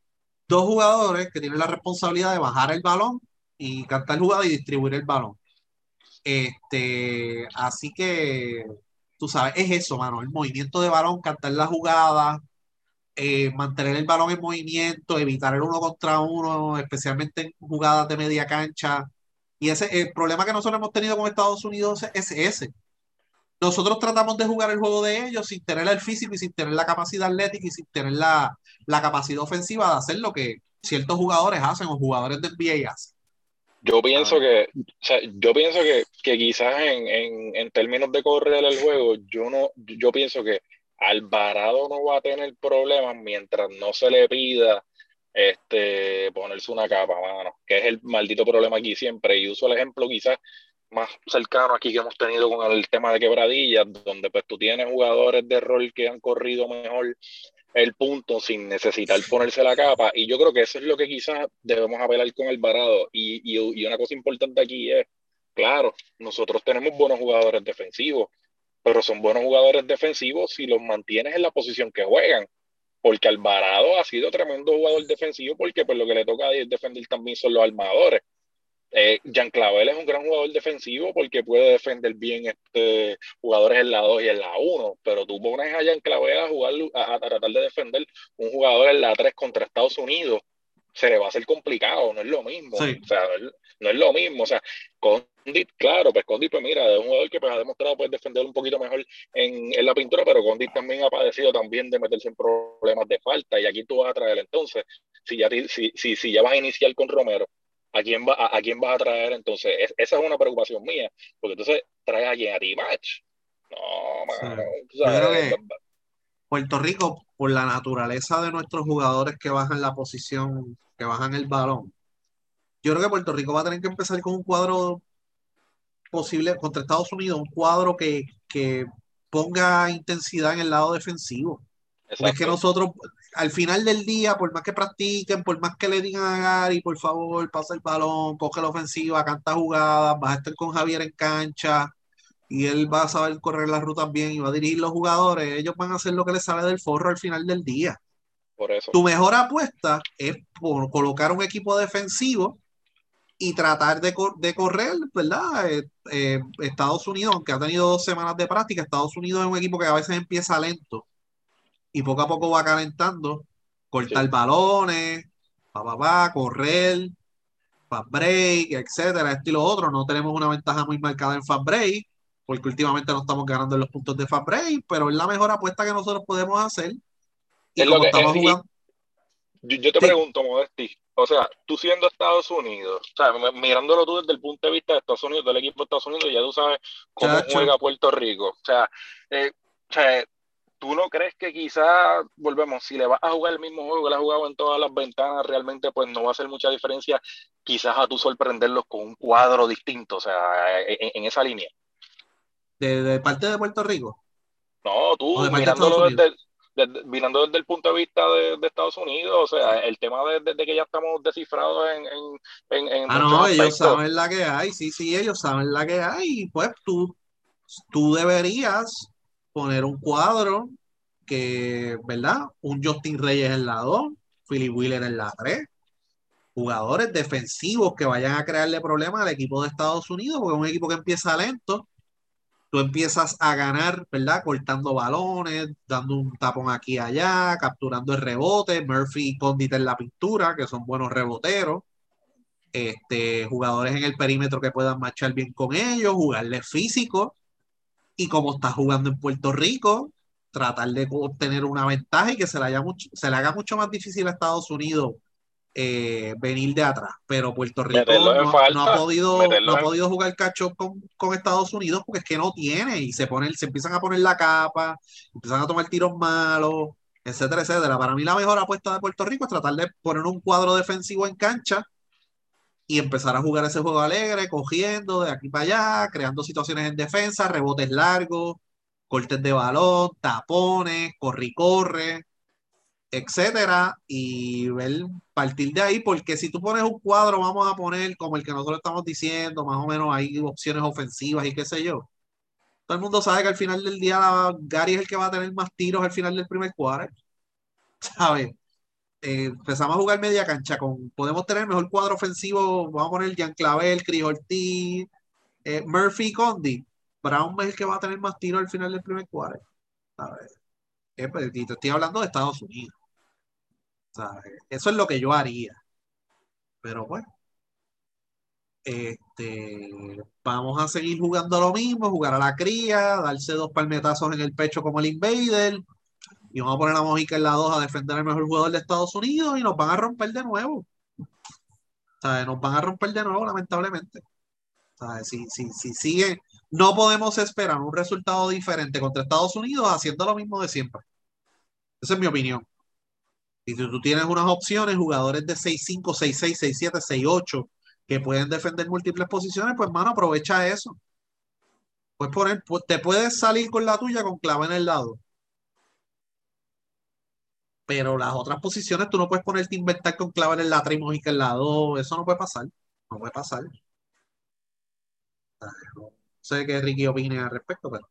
dos jugadores que tienen la responsabilidad de bajar el balón y cantar jugada y distribuir el balón. Este, así que tú sabes, es eso, mano, el movimiento de balón, cantar la jugada, eh, mantener el balón en movimiento, evitar el uno contra uno, especialmente en jugadas de media cancha. Y ese el problema que nosotros hemos tenido con Estados Unidos es ese. Nosotros tratamos de jugar el juego de ellos sin tener el físico y sin tener la capacidad atlética y sin tener la, la capacidad ofensiva de hacer lo que ciertos jugadores hacen o jugadores de NBA hacen. Yo pienso que, o sea, yo pienso que, que quizás en, en, en términos de correr el juego, yo no, yo pienso que Alvarado no va a tener problemas mientras no se le pida este ponerse una capa, mano, que es el maldito problema aquí siempre. Y uso el ejemplo quizás más cercano aquí que hemos tenido con el tema de quebradillas, donde pues tú tienes jugadores de rol que han corrido mejor el punto sin necesitar ponerse la capa. Y yo creo que eso es lo que quizás debemos apelar con Alvarado. Y, y, y una cosa importante aquí es, claro, nosotros tenemos buenos jugadores defensivos, pero son buenos jugadores defensivos si los mantienes en la posición que juegan. Porque Alvarado ha sido tremendo jugador defensivo porque pues lo que le toca defender también son los armadores. Eh, Jean Clavel es un gran jugador defensivo porque puede defender bien este, jugadores en la 2 y en la 1, pero tú pones a Jean Clavel a jugar, a, a, tratar de defender un jugador en la 3 contra Estados Unidos, se le va a hacer complicado, no es lo mismo. Sí. O sea, no es, no es, lo mismo. O sea, Condit, claro, pues Condit, pues mira, es un jugador que pues, ha demostrado pues, defender un poquito mejor en, en la pintura, pero Condit también ha padecido también de meterse en problemas de falta, y aquí tú vas a traer entonces, si ya, si, si, si ya vas a iniciar con Romero, ¿A quién, va, a, a, quién vas a traer entonces? Es, esa es una preocupación mía, porque entonces traes a quien a T-Match. No, mano. Sí. Yo creo que Puerto Rico, por la naturaleza de nuestros jugadores que bajan la posición, que bajan el balón, yo creo que Puerto Rico va a tener que empezar con un cuadro posible contra Estados Unidos, un cuadro que, que ponga intensidad en el lado defensivo. Es que nosotros, al final del día, por más que practiquen, por más que le digan a Gary, por favor, pasa el balón, coge la ofensiva, canta jugadas, vas a estar con Javier en cancha y él va a saber correr las rutas bien y va a dirigir los jugadores. Ellos van a hacer lo que les sale del forro al final del día. Por eso. Tu mejor apuesta es por colocar un equipo defensivo y tratar de, cor de correr, ¿verdad? Eh, eh, Estados Unidos, aunque ha tenido dos semanas de práctica, Estados Unidos es un equipo que a veces empieza lento y poco a poco va calentando, cortar sí. balones, pa, pa, pa, correr, fast break, etcétera, esto y lo otro. No tenemos una ventaja muy marcada en fast break, porque últimamente no estamos ganando en los puntos de fast break, pero es la mejor apuesta que nosotros podemos hacer. Y es como que, estamos es, jugando. Yo, yo, te sí. pregunto, Modesti, o sea, tú siendo Estados Unidos, o sea, mirándolo tú desde el punto de vista de Estados Unidos, del equipo de Estados Unidos, ya tú sabes cómo Chacho. juega Puerto Rico. O sea, eh, o sea ¿tú no crees que quizás, volvemos, si le vas a jugar el mismo juego que le has jugado en todas las ventanas, realmente pues no va a hacer mucha diferencia quizás a tú sorprenderlos con un cuadro distinto, o sea, en, en esa línea? ¿De, ¿De, parte de Puerto Rico? No, tú de mirándolo desde, desde, mirando desde el punto de vista de, Estados Unidos, o sea, el tema de, de, que ya estamos descifrados en... en, en ah, no, ellos saben la que hay, sí, sí, ellos saben la que hay, pues tú, tú deberías poner un cuadro que, ¿verdad? Un Justin Reyes en la 2, Philip Wheeler en la 3, jugadores defensivos que vayan a crearle problemas al equipo de Estados Unidos, porque es un equipo que empieza lento, tú empiezas a ganar, ¿verdad? Cortando balones, dando un tapón aquí y allá, capturando el rebote, Murphy y Condit en la pintura, que son buenos reboteros, este, jugadores en el perímetro que puedan marchar bien con ellos, jugarle físico, y como está jugando en Puerto Rico, tratar de obtener una ventaja y que se le, haya mucho, se le haga mucho más difícil a Estados Unidos eh, venir de atrás. Pero Puerto Rico no, no, ha podido, no ha podido jugar cacho con, con, Estados Unidos porque es que no tiene y se, ponen, se empiezan a poner la capa, empiezan a tomar tiros malos, etcétera, etcétera. Para mí la mejor apuesta de Puerto Rico es tratar de poner un cuadro defensivo en cancha y empezar a jugar ese juego alegre, cogiendo de aquí para allá, creando situaciones en defensa, rebotes largos, cortes de balón, tapones, corre y corre. etcétera, y ver partir de ahí, porque si tú pones un cuadro, vamos a poner como el que nosotros estamos diciendo, más o menos hay opciones ofensivas y qué sé yo. Todo el mundo sabe que al final del día Gary es el que va a tener más tiros al final del primer cuadro. [LAUGHS] ¿Sabes? Eh, empezamos a jugar media cancha con podemos tener mejor cuadro ofensivo, vamos a poner Jean Clavel, Chris Ortiz, eh, Murphy Condi. Brown es el que va a tener más tiros al final del primer cuadro. Eh, pues, y te estoy hablando de Estados Unidos. Eso es lo que yo haría. Pero bueno. Este, vamos a seguir jugando lo mismo, jugar a la cría, darse dos palmetazos en el pecho como el Invader, y vamos a poner a Mojica en la 2 a defender al mejor jugador de Estados Unidos y nos van a romper de nuevo. Nos van a romper de nuevo, lamentablemente. Si, si, si sigue, no podemos esperar un resultado diferente contra Estados Unidos haciendo lo mismo de siempre. Esa es mi opinión. Y si tú tienes unas opciones, jugadores de 6'5, 6'6, 6'7, 6'8, que pueden defender múltiples posiciones, pues mano, aprovecha eso. Puedes poner, te puedes salir con la tuya con clave en el lado. Pero las otras posiciones tú no puedes ponerte a inventar con clave en el lado y mojica en la 2. Eso no puede pasar. No puede pasar. No sé qué Ricky opine al respecto, pero.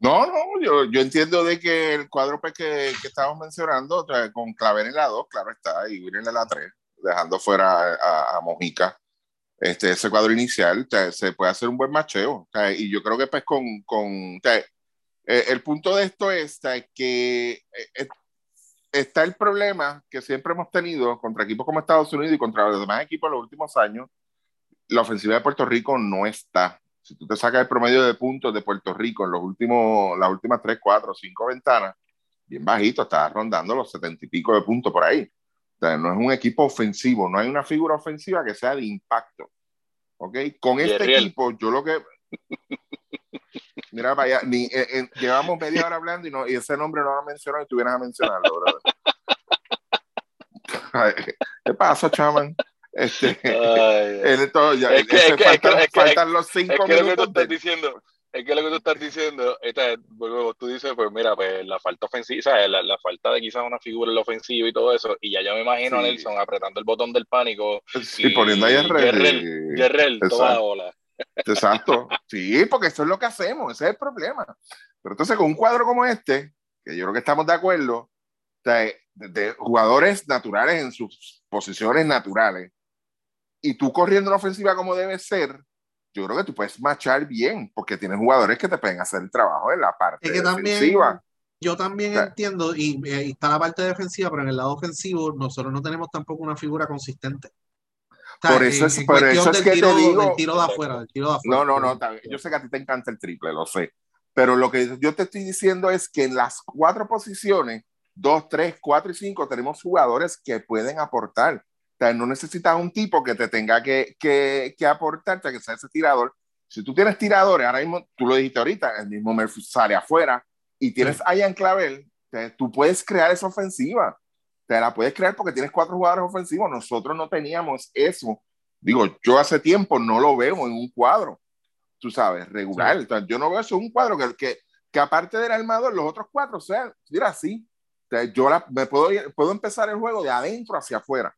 No, no, yo, yo entiendo de que el cuadro pues, que, que estamos mencionando, con Claver en la 2, claro está, y William en la 3, dejando fuera a, Mojica, este, ese cuadro inicial, se puede hacer un buen macheo. y yo creo que pues con, con eh, el punto de esto es que eh, está el problema que siempre hemos tenido contra equipos como Estados Unidos y contra los demás equipos en los últimos años. La ofensiva de Puerto Rico no está si tú te sacas el promedio de puntos de Puerto Rico en los últimos, las últimas 3, 4, 5 ventanas, bien bajito, está rondando los 70 y pico de puntos por ahí. O sea, no es un equipo ofensivo, no hay una figura ofensiva que sea de impacto. ¿Ok? Con este equipo, yo lo que. Mira, vaya, ni, eh, eh, llevamos media hora hablando y, no, y ese nombre no lo mencionado y tuvieras a mencionarlo. [LAUGHS] ¿Qué pasa, chaman? Este, [LAUGHS] es que, faltan, los cinco minutos. Lo que tú estás diciendo, es que lo que tú estás diciendo, esta, tú dices, pues mira, pues la falta ofensiva, la, la, falta de quizás una figura en la ofensiva y todo eso, y ya yo me imagino a Nelson apretando el botón del pánico y, poniendo ahí el Guerrero, toda ola. Exacto, sí, porque eso es lo que hacemos, ese es el problema. Pero entonces con un cuadro como este, que yo creo que estamos de acuerdo, de, de jugadores naturales en sus posiciones naturales, y tú corriendo la ofensiva como debe ser, yo creo que tú puedes marchar bien, porque tienes jugadores que te pueden hacer el trabajo en la parte defensiva. yo también entiendo, y, está la parte defensiva, pero en el lado ofensivo nosotros no tenemos tampoco una figura consistente. Por eso es, por eso es que te digo. Del tiro de afuera, del tiro de afuera. No, no, no. Yo sé que a ti te encanta el triple, lo sé. Pero lo que yo te estoy diciendo es que en las cuatro posiciones, dos, tres, cuatro y cinco, tenemos jugadores que pueden aportar no necesitas un tipo que te tenga que, que, que aportarte, que sea ese tirador. Si tú tienes tiradores, ahora mismo, tú lo dijiste ahorita, el mismo Murphy sale afuera y tienes a Ian Clavel, tú puedes crear esa ofensiva. Te la puedes crear porque tienes cuatro jugadores ofensivos. Nosotros no teníamos eso. Digo, yo hace tiempo no lo veo en un cuadro, tú sabes, regular. yo no veo eso en un cuadro que, que, que aparte del armador, los otros cuatro sean, mira, así. yo la, me puedo, puedo empezar el juego de adentro hacia afuera.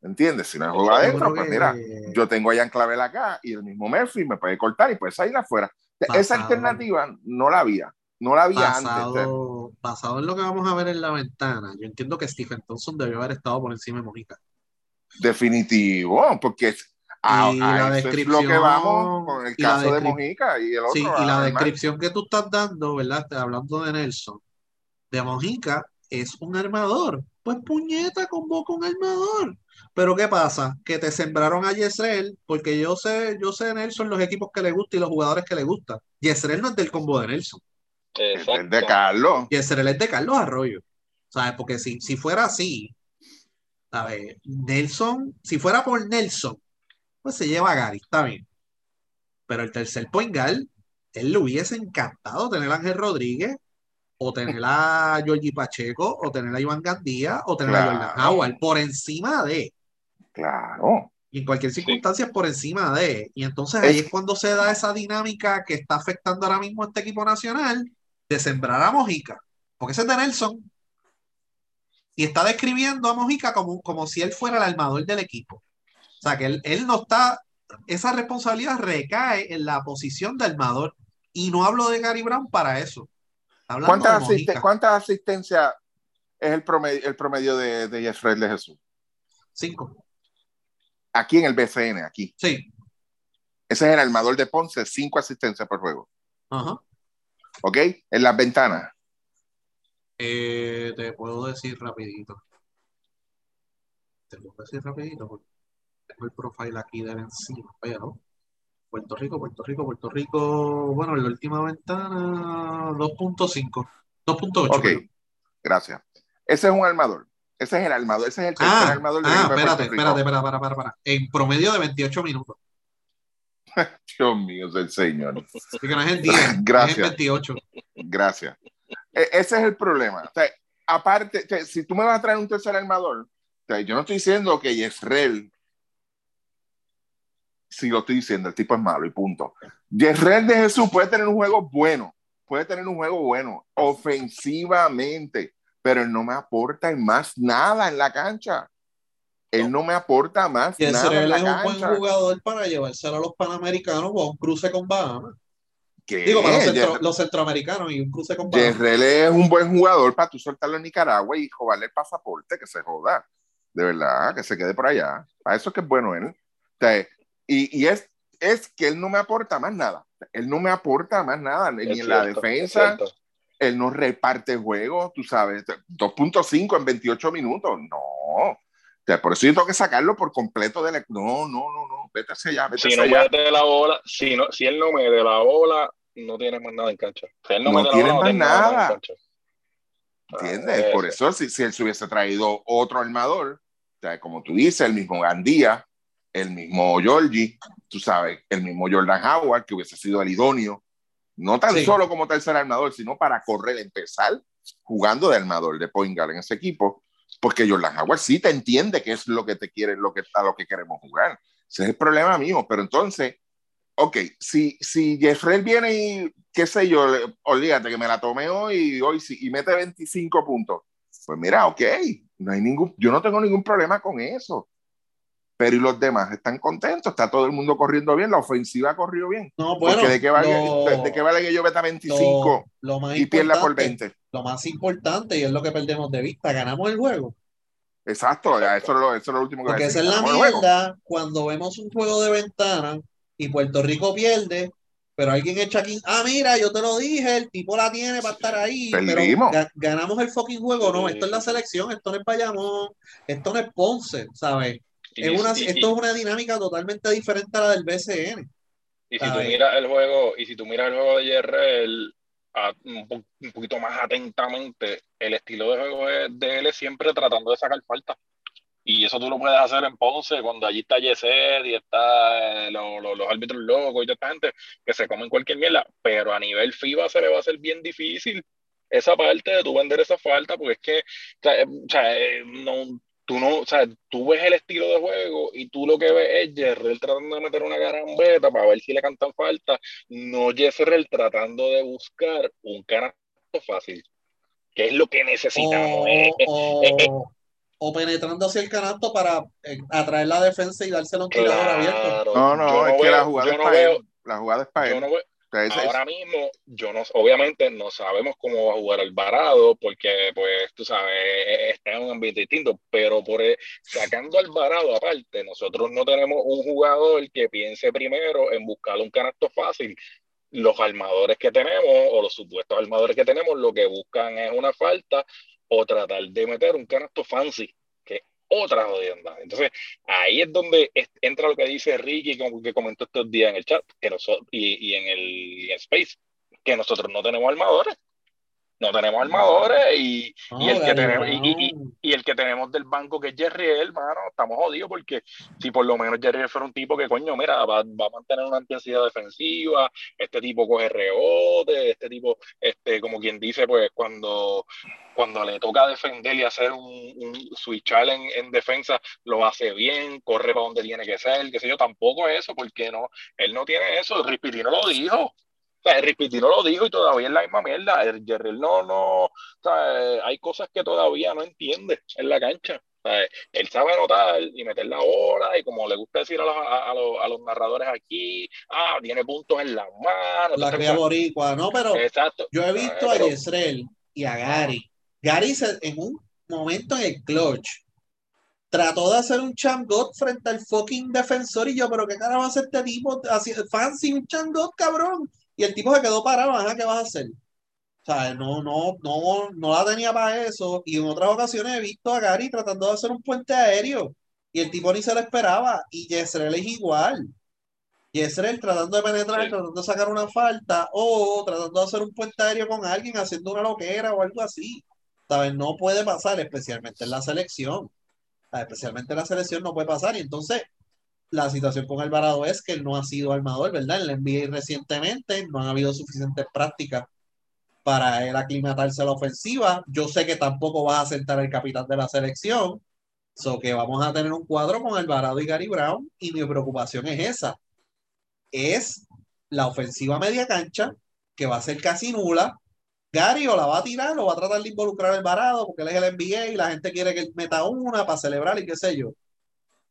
¿Entiendes? Si no juego adentro, pues mira, yo tengo a Ian Clavel acá y el mismo Murphy me puede cortar y puede salir afuera. Esa alternativa no la había, no la había antes. Basado en lo que vamos a ver en la ventana, yo entiendo que Stephen Thompson debió haber estado por encima de Mojica. Definitivo, porque a, la descripción, es lo que vamos con el caso de Mojica y el otro. Sí, y la descripción que tú estás dando, ¿verdad? Hablando de Nelson, de Mojica es un armador. Pues puñeta, convoca un armador. Pero ¿qué pasa? Que te sembraron a Yesrel, porque yo sé, yo sé Nelson los equipos que le gusta y los jugadores que le gustan. Yesrel no es del combo de Nelson. Es de Carlos. Yesrel es de Carlos Arroyo. ¿Sabes? Porque si, si fuera así, ¿sabes? Nelson, si fuera por Nelson, pues se lleva a Gary, está bien. Pero el tercer point guard, él le hubiese encantado tener a Ángel Rodríguez, o tener a [LAUGHS] Georgie Pacheco, o tener a Iván Gandía, o tener a Jordan Howard, por encima de. Claro. Y en cualquier circunstancia por encima de. Y entonces ahí es cuando se da esa dinámica que está afectando ahora mismo a este equipo nacional de sembrar a Mojica. Porque ese es de Nelson. y está describiendo a Mojica como, como si él fuera el armador del equipo. O sea, que él, él no está, esa responsabilidad recae en la posición de armador. Y no hablo de Gary Brown para eso. ¿Cuántas, asistencias es el promedio, el promedio de, de Jeffrey de Jesús? Cinco. Aquí en el BCN, aquí. Sí. Ese es el armador de Ponce, cinco asistencias por juego. Ajá. ¿Ok? En las ventanas. Eh, te puedo decir rapidito. Te puedo decir rapidito porque tengo el profile aquí de encima, pero Puerto Rico, Puerto Rico, Puerto Rico, bueno, en la última ventana 2.5, 2.8. Ok, perdón. gracias. Ese es un armador. Ese es el armador. Ese es el tercer Ah, armador del ah, de espérate, espérate, espera, para, para, para. En promedio de 28 minutos. [LAUGHS] Dios mío, Señor. Que no es en 10, [LAUGHS] es en Gracias. 28. Gracias. E- ese es el problema. O sea, aparte, o sea, si tú me vas a traer un tercer armador, o sea, yo no estoy diciendo que Yesrel, si lo estoy diciendo, el tipo es malo y punto. Yesrel de Jesús puede tener un juego bueno, puede tener un juego bueno, ofensivamente, pero él no me aporta en más nada en la cancha. Él no me aporta más Y nada en la es un buen jugador para llevárselo a los panamericanos o a un cruce con Bahamas. ¿Qué? Digo, para los, centro- los centroamericanos y un cruce con Bahamas. Yerrel es un buen jugador para tú soltarlo en Nicaragua y joderle el pasaporte, que se joda. De verdad, que se quede por allá. Para eso es que es bueno él. Y y es, es que él no me aporta más nada. Él no me aporta más nada, ni Es en la cierto, es defensa. Él no reparte juegos, tú sabes. 2.5 en 28 minutos. No. O sea, por eso yo tengo que sacarlo por completo de la... No, no, no, no. Vete hacia allá, vete Si hacia no allá. mete la bola, si, no, si él no mete la bola, no tiene más nada en cancha. Si él no, No mete la tiene bola, más tiene nada nada. en cancha. ¿Entiendes? Ah, Por eso, si, si él se hubiese traído otro armador, o sea, como tú dices, el mismo Gandía, el mismo Georgie, tú sabes, el mismo Jordan Howard, que hubiese sido el idóneo, no tan Sí. solo como tercer armador, sino para correr, empezar jugando de armador de point guard en ese equipo, porque Jordan Howard sí te entiende que es lo que te quiere, lo que, a lo que queremos jugar. Ese es el problema mío, pero entonces, ok, si, si Jeffrey viene y, qué sé yo, olvídate que me la tomé hoy, hoy sí, y mete 25 puntos, pues mira, ok, no hay ningún, yo no tengo ningún problema con eso. Pero y los demás están contentos, está todo el mundo corriendo bien, la ofensiva corrió bien. No, bueno, Porque de qué vale, lo- de, qué vale que yo meta 25 lo, lo más y pierda por importante- 20. Lo más importante, y es lo que perdemos de vista, ganamos el juego. Exacto, ya, eso, es lo, eso es lo último que Porque esa es la mierda cuando vemos un juego de ventana y Puerto Rico pierde, pero alguien echa aquí, ah, mira, yo te lo dije, el tipo la tiene para estar ahí, pero ga- ganamos el fucking juego, no, esto es la selección, esto no es Bayamón, esto no es Ponce, ¿sabes? Es una, y- esto es una dinámica totalmente diferente a la del BCN. y si tú miras el juego, y si tú miras el juego de Yerrel a- un, un poquito más atentamente, el estilo de juego es- de él es siempre tratando de sacar falta. Y eso tú lo puedes hacer en Ponce, cuando allí está Yesed y está eh, lo- lo- los árbitros locos y toda esta gente que se comen cualquier mierda. Pero a nivel FIBA se le va a hacer bien difícil esa parte de tú vender esa falta, porque es que, o sea, eh, eh, no, tú no, o sea, tú ves el estilo de juego y tú lo que ves es Yerrel tratando de meter una garambeta para ver si le cantan falta, no Yerrel tratando de buscar un canasto fácil, que es lo que necesitamos. O, eh, eh, o- o penetrando hacia el canasto para eh, atraer la defensa y dárselo a un tirador abierto. No, no, yo es que veo- la jugada es no para veo- él. La jugada es para yo él. no veo- Ahora mismo, yo no, obviamente no sabemos cómo va a jugar Alvarado, porque, pues, tú sabes, está en un ambiente distinto, pero por e- sacando Alvarado aparte, nosotros no tenemos un jugador que piense primero en buscar un canasto fácil. Los armadores que tenemos, o los supuestos armadores que tenemos, lo que buscan es una falta o tratar de meter un canasto fancy, que es otra jodienda. Entonces, ahí es donde entra lo que dice Ricky, como que comentó estos días en el chat, que nosotros, y, en el Space, que nosotros no tenemos armadores. No tenemos armadores y, y el que tenemos, y, el que tenemos del banco que es Jerriel, mano, estamos jodidos porque si por lo menos Jerriel fuera un tipo que, coño, mira, va, va a mantener una intensidad defensiva, este tipo coge rebote, este tipo, este, como quien dice, pues cuando, cuando le toca defender y hacer un, un switchar en, en defensa, lo hace bien, corre para donde tiene que ser, qué sé yo, tampoco eso, porque no, él no tiene eso, Ripitino lo dijo. Sea, Rick Pitino lo dijo y todavía es la misma mierda. El Jerry no, no, o sea, hay cosas que todavía no entiende en la cancha. O sea, él sabe anotar y meter la bola y como le gusta decir a los, a, a los, a los narradores aquí, ah, tiene puntos en las manos. La cría boricua, no, pero Exacto. yo he visto a Pero- Yesrel y a Gary. Gary se- en un momento en el clutch trató de hacer un champ God frente al fucking defensor y yo, pero qué cara va a hacer este tipo así, fancy un champ God, cabrón. Y el tipo se quedó parado, ajá, ¿qué vas a hacer? O sea, no, no, no, no la tenía para eso. Y en otras ocasiones he visto a Gary tratando de hacer un puente aéreo y el tipo ni se lo esperaba. Y Yesrel es igual. Yesrel tratando de penetrar, Sí. tratando de sacar una falta o tratando de hacer un puente aéreo con alguien, haciendo una loquera o algo así. ¿Sabes? No puede pasar, especialmente en la selección. Especialmente en la selección no puede pasar. Y entonces, la situación con Alvarado es que él no ha sido armador, ¿verdad? En la NBA recientemente no han habido suficientes prácticas para él aclimatarse a la ofensiva. Yo sé que tampoco va a sentar el capitán de la selección. So que vamos a tener un cuadro con Alvarado y Gary Brown. Y mi preocupación es esa. Es la ofensiva media cancha, que va a ser casi nula. Gary o la va a tirar o va a tratar de involucrar a Alvarado porque él es el NBA y la gente quiere que él meta una para celebrar y qué sé yo.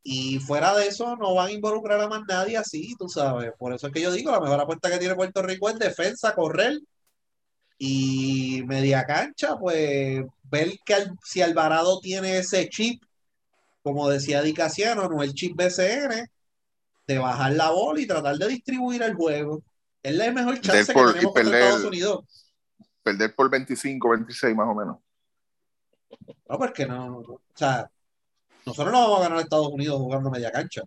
Y fuera de eso, no van a involucrar a más nadie así, tú sabes. Por eso es que yo digo, la mejor apuesta que tiene Puerto Rico es defensa, correr y media cancha, pues ver que al- si Alvarado tiene ese chip, como decía Di Casiano, no el chip BCN, de bajar la bola y tratar de distribuir el juego. Es el mejor chance que por- y tenemos contra Estados Unidos. Perder por 25, 26 más o menos. No, porque no, no, o sea, nosotros no vamos a ganar a Estados Unidos jugando media cancha.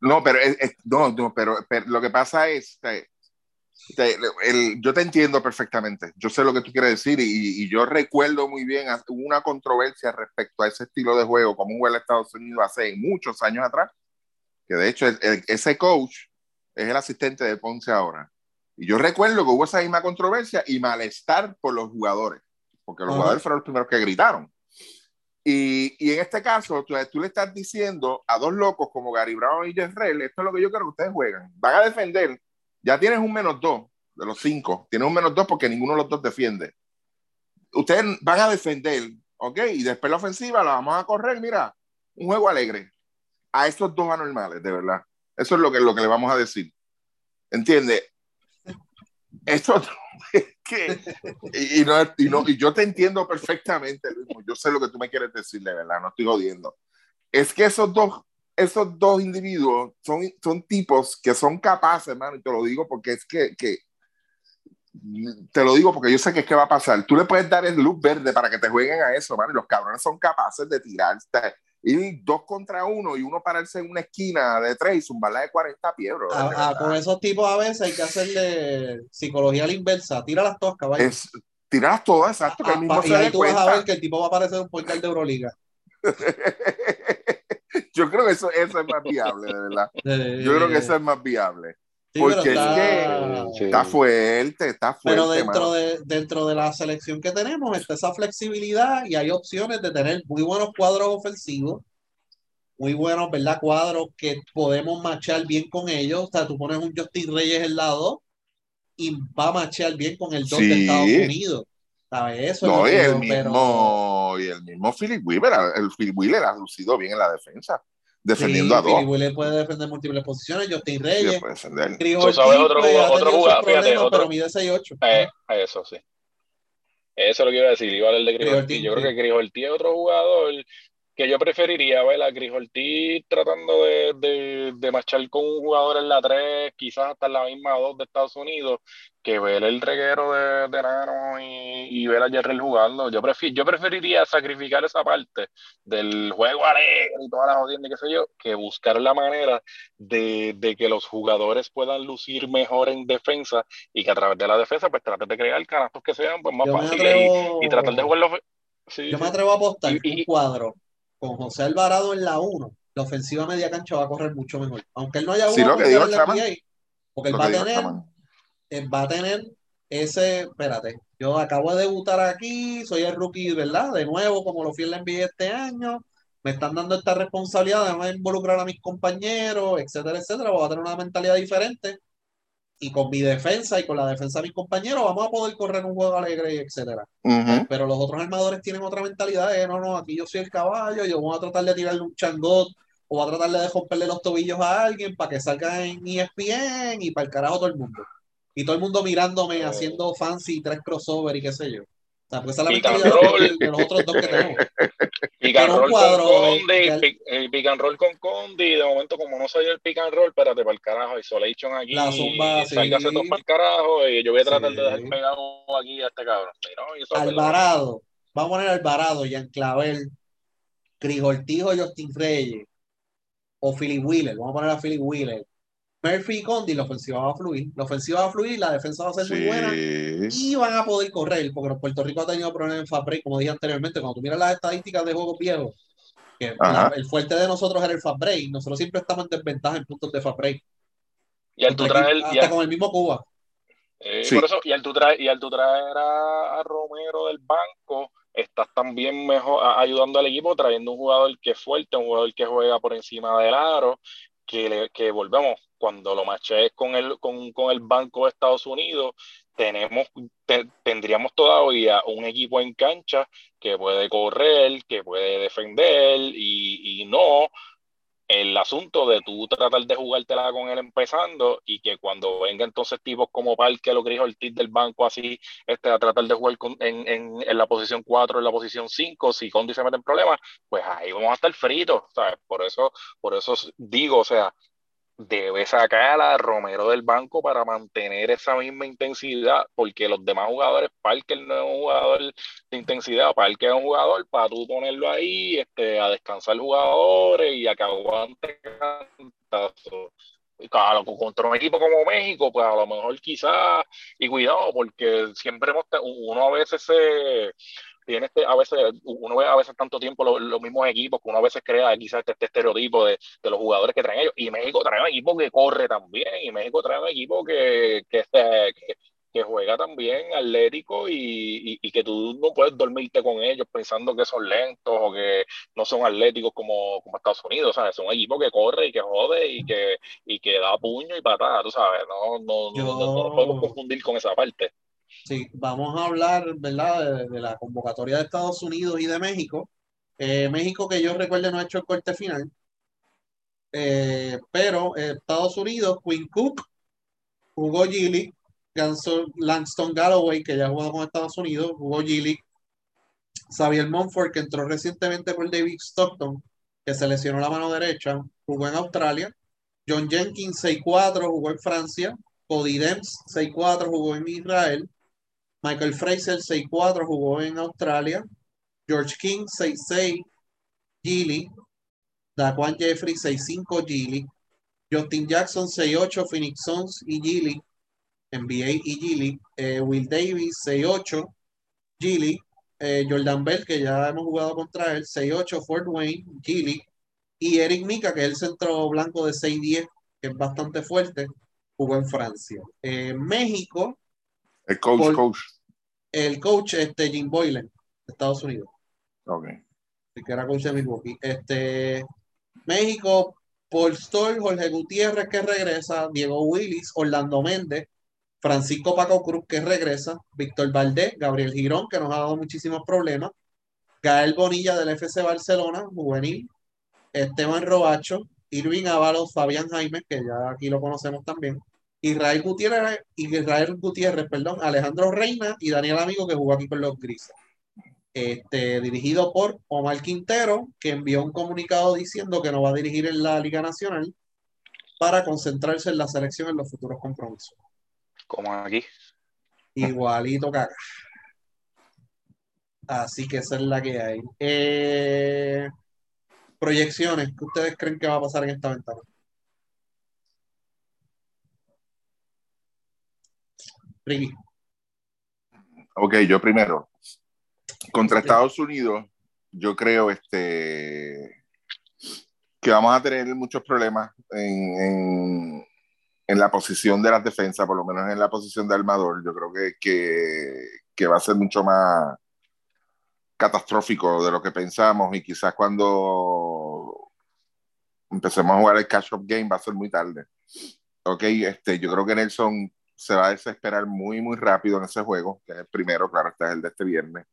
No, pero, es- es- no, no, pero, pero lo que pasa es, te- te- el- yo te entiendo perfectamente, yo sé lo que tú quieres decir y, y yo recuerdo muy bien hubo una controversia respecto a ese estilo de juego, como juega Estados Unidos hace muchos años atrás, que de hecho el- el- ese coach es el asistente de Ponce ahora. Y yo recuerdo que hubo esa misma controversia y malestar por los jugadores, porque los Ajá. jugadores fueron los primeros que gritaron. Y, en este caso, tú, le estás diciendo a dos locos como Gary Brown y Jezreel, esto es lo que yo quiero que ustedes juegan. Van a defender, ya tienes un menos dos de los cinco, tienes un menos dos porque ninguno de los dos defiende. Ustedes van a defender, ¿ok? Y después la ofensiva la vamos a correr, mira, un juego alegre. A estos dos anormales, de verdad. Eso es lo que, lo que le vamos a decir. ¿Entiendes? Esto [LAUGHS] es que y, no, y, no, y yo te entiendo perfectamente, Luis, yo sé lo que tú me quieres decir, de verdad, no estoy jodiendo. Es que esos dos, esos dos individuos son, son tipos que son capaces, hermano, y te lo digo porque es que, que te lo digo porque yo sé que es que va a pasar. Tú le puedes dar el luz verde para que te jueguen a eso, hermano, y los cabrones son capaces de tirar, ir dos contra uno y uno pararse en una esquina de tres y zumbarla de 40 pies, bro. de A- a- verdad. con esos tipos a veces hay que hacerle psicología a la inversa. Tira las toscas, vaya. Es, tirarlas todas, exacto, que Ah, el mismo pa- se y ahí dé tú vas a ver que el tipo va a parecer un portal de Euroliga. [LAUGHS] Yo creo que eso, eso es más viable, de verdad. Eh, [LAUGHS] Yo creo que eso es más viable. Sí, porque es está- fuerte, está fuerte. Pero dentro mano. de, dentro de la selección que tenemos está esa flexibilidad y hay opciones de tener muy buenos cuadros ofensivos, muy buenos, ¿verdad? Cuadros que podemos machear bien con ellos. O sea, tú pones un Justin Reyes en lado y va a machear bien con el 2 de. Estados Unidos. ¿Sabes? Eso es No, y el pero- mismo, y el mismo Philip Weaver, el Philip Wheeler ha lucido bien en la defensa, defendiendo Sí, a dos. Puede defender múltiples posiciones, Justin Sí, Reyes. puede defender. Chris Tú sabes otro otro fíjate, otro- pero mide 6'8". Eh, eso sí. Eso es lo que iba a decir, iba a hablar de. Ortiz, Yo creo que Ortiz es otro jugador que yo preferiría ver a Chris Ortiz tratando de, de, de marchar con un jugador en la 3, quizás hasta en la misma 2 de Estados Unidos, que ver el reguero de, de Nano y, y ver a Jerrell jugando. Yo, prefi- yo preferiría sacrificar esa parte del juego alegre y todas las jodiendas, qué sé yo, que buscar la manera de, de que los jugadores puedan lucir mejor en defensa y que a través de la defensa pues traten de crear canastos que sean pues, más Yo fáciles atrevo, y, y tratar de jugarlo. Sí, yo me atrevo a apostar y- un cuadro con José Alvarado en la 1, la ofensiva media cancha va a correr mucho mejor. Aunque él no haya Sí, jugado lo que. NBA, porque él va tener, él va a tener ese, espérate, yo acabo de debutar aquí, soy el rookie, ¿verdad? De nuevo, como lo fui en la NBA este año, me están dando esta responsabilidad de involucrar a mis compañeros, etcétera, etcétera, voy a tener una mentalidad diferente. Y con mi defensa y con la defensa de mis compañeros vamos a poder correr un juego alegre, etcétera. Pero los otros armadores tienen otra mentalidad de, no, no, aquí yo soy el caballo, yo voy a tratar de tirarle un changot o voy a tratar de romperle los tobillos a alguien para que salga en ESPN y para el carajo todo el mundo. Y todo el mundo mirándome, Oh. haciendo fancy tres crossover y qué sé yo. O sea, porque esa es la Y mentalidad Carroll. de, de los otros dos que tenemos. Pick and roll cuadro, con Condi, ya- pick, eh, pick and roll con Condi, de momento como no soy el pick and roll, espérate para el carajo, Isolation aquí, La zumba, sí. todo para el carajo, y yo voy a tratar Sí. de dejar pegado aquí a este cabrón. No, Alvarado, vamos a poner Alvarado, Jan Clavel, Crijoltijo, Justin Reyes o Philip Wheeler, vamos a poner a Philip Wheeler. Murphy y Condi, la ofensiva va a fluir, la ofensiva va a fluir, la defensa va a ser muy buena y van a poder correr, porque Puerto Rico ha tenido problemas en fast break, como dije anteriormente, cuando tú miras las estadísticas de juegos viejos, que la- el fuerte de nosotros era el fast break, nosotros siempre estamos en desventaja en puntos de fast break, y al tú traer, hasta con el mismo Cuba. eh, Sí. por eso, y al tú traer, y al tú traer a, a Romero del banco, estás también mejor a- ayudando al equipo, trayendo un jugador que es fuerte, un jugador que juega por encima del aro, que, le- que volvemos, cuando lo machees con el, con, con el Banco de Estados Unidos, tenemos, te- tendríamos todavía un equipo en cancha que puede correr, que puede defender y, y no el asunto de tú tratar de jugártela con él empezando y que cuando venga entonces tipos como Parker o Chris Ortiz del banco así, este, a tratar de jugar con- en, en, en la posición 4, en la posición 5, si Condi se mete en problemas, pues ahí vamos a estar fritos, ¿sabes? Por eso, por eso digo, o sea, debe sacar a Romero del banco para mantener esa misma intensidad, porque los demás jugadores, Parker no es un jugador de intensidad, Parker es un jugador para tú ponerlo ahí, este, a descansar jugadores y a que aguante cantazo. Claro, contra un equipo como México, pues a lo mejor quizás, y cuidado, porque siempre hemos, uno a veces se tiene este, a veces, uno ve a veces tanto tiempo los, los mismos equipos que uno a veces crea quizás este, este estereotipo de, de los jugadores que traen ellos. Y México trae un equipo que corre también, y México trae un equipo que, que, este, que, que juega también atlético y, y, y, que tú no puedes dormirte con ellos pensando que son lentos o que no son atléticos como, como Estados Unidos, ¿sabes? Es un equipo que corre y que jode y que, y que da puño y patada, tú sabes, no, no, Yo- no, no, no podemos confundir con esa parte. Sí, vamos a hablar, ¿verdad?, de, la convocatoria de Estados Unidos y de México. Eh, México, que yo recuerde, no ha hecho el corte final. Eh, pero eh, Estados Unidos, Quinn Cook, jugó Gilly, Langston Galloway, que ya ha jugado con Estados Unidos, jugó Gilly, Xavier Monfort, que entró recientemente por David Stockton, que se lesionó la mano derecha, jugó en Australia, John Jenkins, 6'4, jugó en Francia, Cody Dems, 6'4, jugó en Israel, Michael Fraser, 6'4, jugó en Australia. George King, 6'6, Gilly. Daquan Jeffrey, 6'5, Gilly. Justin Jackson, 6'8, Phoenix Suns y Gilly. NBA y Gilly. Eh, Will Davis, 6'8, Gilly. Eh, Jordan Bell, que ya hemos jugado contra él, 6'8, Fort Wayne, Gilly. Y Eric Mika, que es el centro blanco de 6'10, que es bastante fuerte, jugó en Francia. Eh, México, El coach, Por- coach. el coach este, Jim Boylan, de Estados Unidos, Ok. el que era coach de Milwaukee. Este, México, Paul Stoll, Jorge Gutiérrez, que regresa, Diego Willis, Orlando Méndez, Francisco Paco Cruz, que regresa, Víctor Valdés, Gabriel Girón, que nos ha dado muchísimos problemas, Gael Bonilla del FC Barcelona, juvenil, Esteban Robacho, Irving Ábalos, Fabián Jaime, que ya aquí lo conocemos también, Israel Gutiérrez, Israel Gutiérrez, perdón, Alejandro Reina y Daniel Amigo, que jugó aquí con los Grises. Este, dirigido por Omar Quintero, que envió un comunicado diciendo que no va a dirigir en la Liga Nacional para concentrarse en la selección en los futuros compromisos. Como aquí. Igualito acá. Así que esa es la que hay. Eh, proyecciones, ¿qué ustedes creen que va a pasar en esta ventana? Ok, yo primero. Contra Estados Unidos, yo creo este, que vamos a tener muchos problemas en, en, en la posición de las defensas, por lo menos en la posición de armador. Yo creo que, que, que va a ser mucho más catastrófico de lo que pensamos y quizás cuando empecemos a jugar el catch-up game va a ser muy tarde. Ok, este, yo creo que Nelson se va a desesperar muy, muy rápido en ese juego, que es el primero, claro, este es el de este viernes.